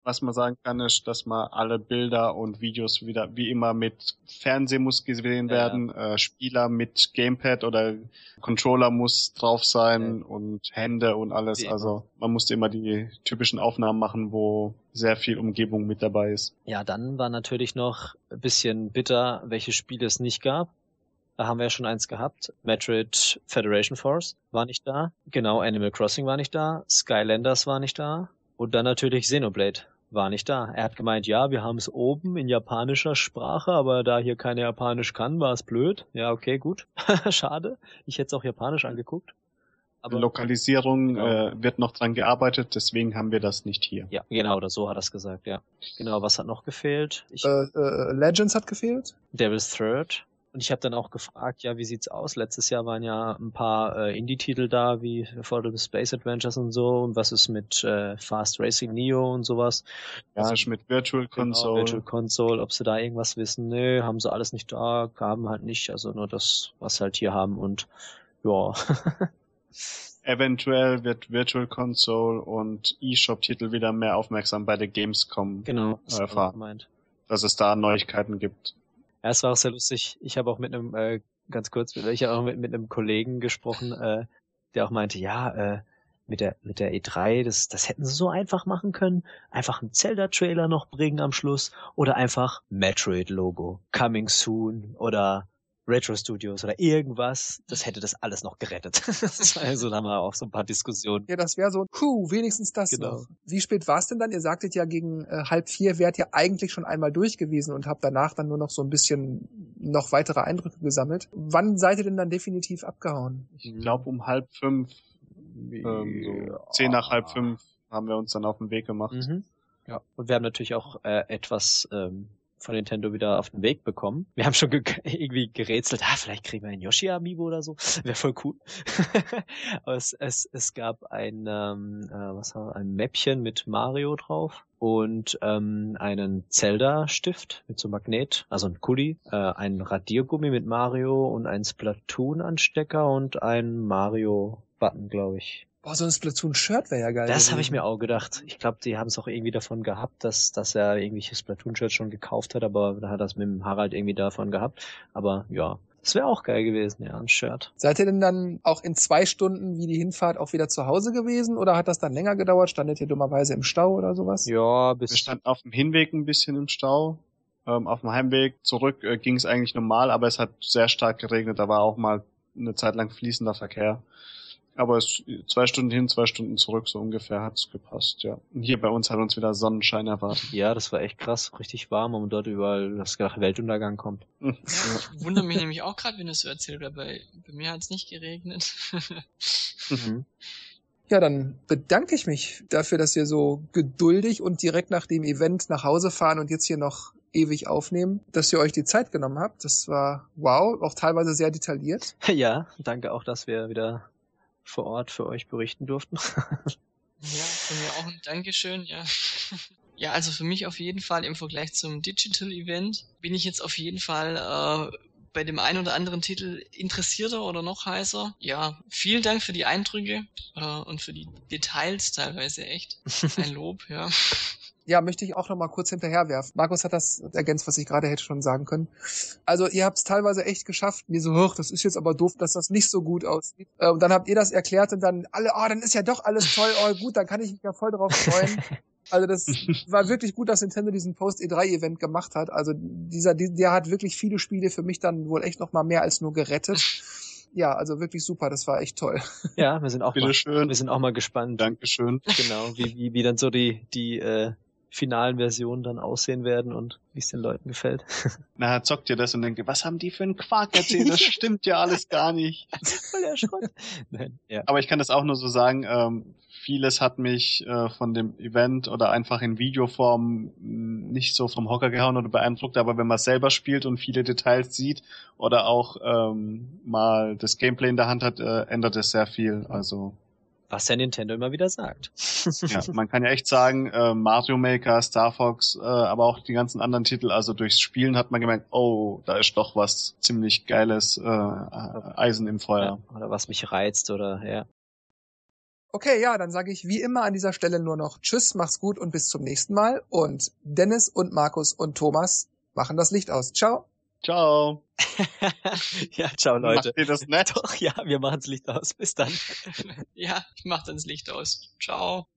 Ja. Was man sagen kann, ist, dass man alle Bilder und Videos wieder wie immer mit Fernseh muss gesehen Ja. werden, äh, Spieler mit Gamepad oder Controller muss drauf sein und Hände und alles. Wie. Also man musste immer die typischen Aufnahmen machen, wo sehr viel Umgebung mit dabei ist. Ja, dann war natürlich noch ein bisschen bitter, welche Spiele es nicht gab. Da haben wir ja schon eins gehabt. Metroid Federation Force war nicht da. Genau, Animal Crossing war nicht da. Skylanders war nicht da. Und dann natürlich Xenoblade war nicht da. Er hat gemeint, ja, wir haben es oben in japanischer Sprache, aber da hier keine Japanisch kann, war es blöd. Ja, okay, gut. Schade. Ich hätte es auch japanisch angeguckt. Aber Lokalisierung Genau. äh, wird noch dran gearbeitet, deswegen haben wir das nicht hier. ja, genau, oder so hat er es gesagt, ja. Genau, was hat noch gefehlt? Ich, Äh, äh, Legends hat gefehlt. Devil's Third. Und ich habe dann auch gefragt, ja, wie sieht's aus? Letztes Jahr waren ja ein paar äh, Indie-Titel da, wie Affordable Space Adventures und so. Und was ist mit äh, Fast Racing Neo und sowas? Ja, was ist mit Virtual genau, Console? Virtual Console, ob sie da irgendwas wissen? Nö, haben sie alles nicht da, gaben halt nicht. Also nur das, was sie halt hier haben und ja. Eventuell wird Virtual Console und eShop-Titel wieder mehr aufmerksam bei der Gamescom genau, das äh, gemeint. dass es da Neuigkeiten gibt. Ja, es war auch sehr lustig. Ich habe auch mit einem, äh, ganz kurz, ich habe auch mit, mit einem Kollegen gesprochen, äh, der auch meinte, ja, äh, mit der mit der E3, das das hätten sie so einfach machen können, einfach einen Zelda Trailer noch bringen am Schluss oder einfach Metroid Logo coming soon oder Retro Studios oder irgendwas, das hätte das alles noch gerettet. also da haben wir auch so ein paar Diskussionen. Ja, das wäre so, puh, wenigstens das genau. noch. Wie spät war es denn dann? Ihr sagtet ja gegen äh, halb vier wärt ihr eigentlich schon einmal durch gewesen und habt danach dann nur noch so ein bisschen noch weitere Eindrücke gesammelt. Wann seid ihr denn dann definitiv abgehauen? Ich glaube um halb fünf, ähm, so zehn nach halb fünf haben wir uns dann auf den Weg gemacht. Mhm. Ja. Und wir haben natürlich auch äh, etwas ähm, von Nintendo wieder auf den Weg bekommen. Wir haben schon ge irgendwie gerätselt, ah, vielleicht kriegen wir einen Yoshi-Amiibo oder so. Wäre voll cool. Aber es, es, es gab ein, ähm, äh, was war, ein Mäppchen mit Mario drauf und ähm, einen Zelda-Stift mit so Magnet, also ein Kuli, äh, ein Radiergummi mit Mario und ein Splatoon-Anstecker und ein Mario-Button, glaube ich. Boah, so ein Splatoon-Shirt wäre ja geil. Das habe ich mir auch gedacht. Ich glaube, die haben es auch irgendwie davon gehabt, dass, dass er irgendwelche Splatoon-Shirts schon gekauft hat, aber da hat er es mit dem Harald irgendwie davon gehabt. Aber ja, das wäre auch geil gewesen, ja, ein Shirt. Seid ihr denn dann auch in zwei Stunden wie die Hinfahrt auch wieder zu Hause gewesen oder hat das dann länger gedauert? Standet ihr dummerweise im Stau oder sowas? Ja, bis. Wir standen auf dem Hinweg ein bisschen im Stau. Ähm, auf dem Heimweg zurück äh, ging es eigentlich normal, aber es hat sehr stark geregnet. Da war auch mal eine Zeit lang fließender Verkehr. Aber es, zwei Stunden hin, zwei Stunden zurück, so ungefähr hat's gepasst, ja. Und hier bei uns hat uns wieder Sonnenschein erwartet. Ja, das war echt krass, richtig warm und dort überall das gedacht, Weltuntergang kommt. Ja, ich wundere mich nämlich auch gerade, wenn du es so erzählt, weil bei, bei mir hat's nicht geregnet. mhm. Ja, dann bedanke ich mich dafür, dass wir so geduldig und direkt nach dem Event nach Hause fahren und jetzt hier noch ewig aufnehmen, dass ihr euch die Zeit genommen habt. Das war wow, auch teilweise sehr detailliert. Ja, danke auch, dass wir wieder vor Ort für euch berichten durften. ja, von mir auch ein Dankeschön, ja. Ja, also für mich auf jeden Fall im Vergleich zum Digital Event bin ich jetzt auf jeden Fall äh, bei dem einen oder anderen Titel interessierter oder noch heißer. Ja, vielen Dank für die Eindrücke äh, und für die Details teilweise echt. Ein Lob, ja ja, möchte ich auch noch mal kurz hinterherwerfen. Markus hat das ergänzt, was ich gerade hätte schon sagen können. Also ihr habt es teilweise echt geschafft, mir so, hoch, das ist jetzt aber doof, dass das nicht so gut aussieht. Äh, und dann habt ihr das erklärt und dann alle, oh, dann ist ja doch alles toll, oh gut, dann kann ich mich ja voll drauf freuen. Also das war wirklich gut, dass Nintendo diesen Post-E3-Event gemacht hat. Also dieser, der hat wirklich viele Spiele für mich dann wohl echt noch mal mehr als nur gerettet. Ja, also wirklich super, das war echt toll. Ja, wir sind auch, mal, schön. wir sind auch mal gespannt. Dankeschön. Genau, wie, wie, wie dann so die, die äh, finalen Versionen dann aussehen werden und wie es den Leuten gefällt. Na, zockt ihr das und denkt, was haben die für einen Quark erzählt? Das stimmt ja alles gar nicht. Voll der Schrott. Nein, ja. Aber ich kann das auch nur so sagen, ähm, vieles hat mich äh, von dem Event oder einfach in Videoform nicht so vom Hocker gehauen oder beeindruckt, aber wenn man selber spielt und viele Details sieht oder auch ähm, mal das Gameplay in der Hand hat, äh, ändert es sehr viel. Also was ja Nintendo immer wieder sagt. ja, man kann ja echt sagen, äh, Mario Maker, Star Fox, äh, aber auch die ganzen anderen Titel, also durchs Spielen hat man gemerkt, oh, da ist doch was ziemlich geiles äh, Eisen im Feuer. Ja, oder was mich reizt oder ja. Okay, ja, dann sage ich wie immer an dieser Stelle nur noch Tschüss, mach's gut und bis zum nächsten Mal. Und Dennis und Markus und Thomas machen das Licht aus. Ciao. Ciao. ja, ciao Leute. Macht ihr das nett? Doch, ja, wir machen's Licht aus. Bis dann. ja, ich mach dann das Licht aus. Ciao.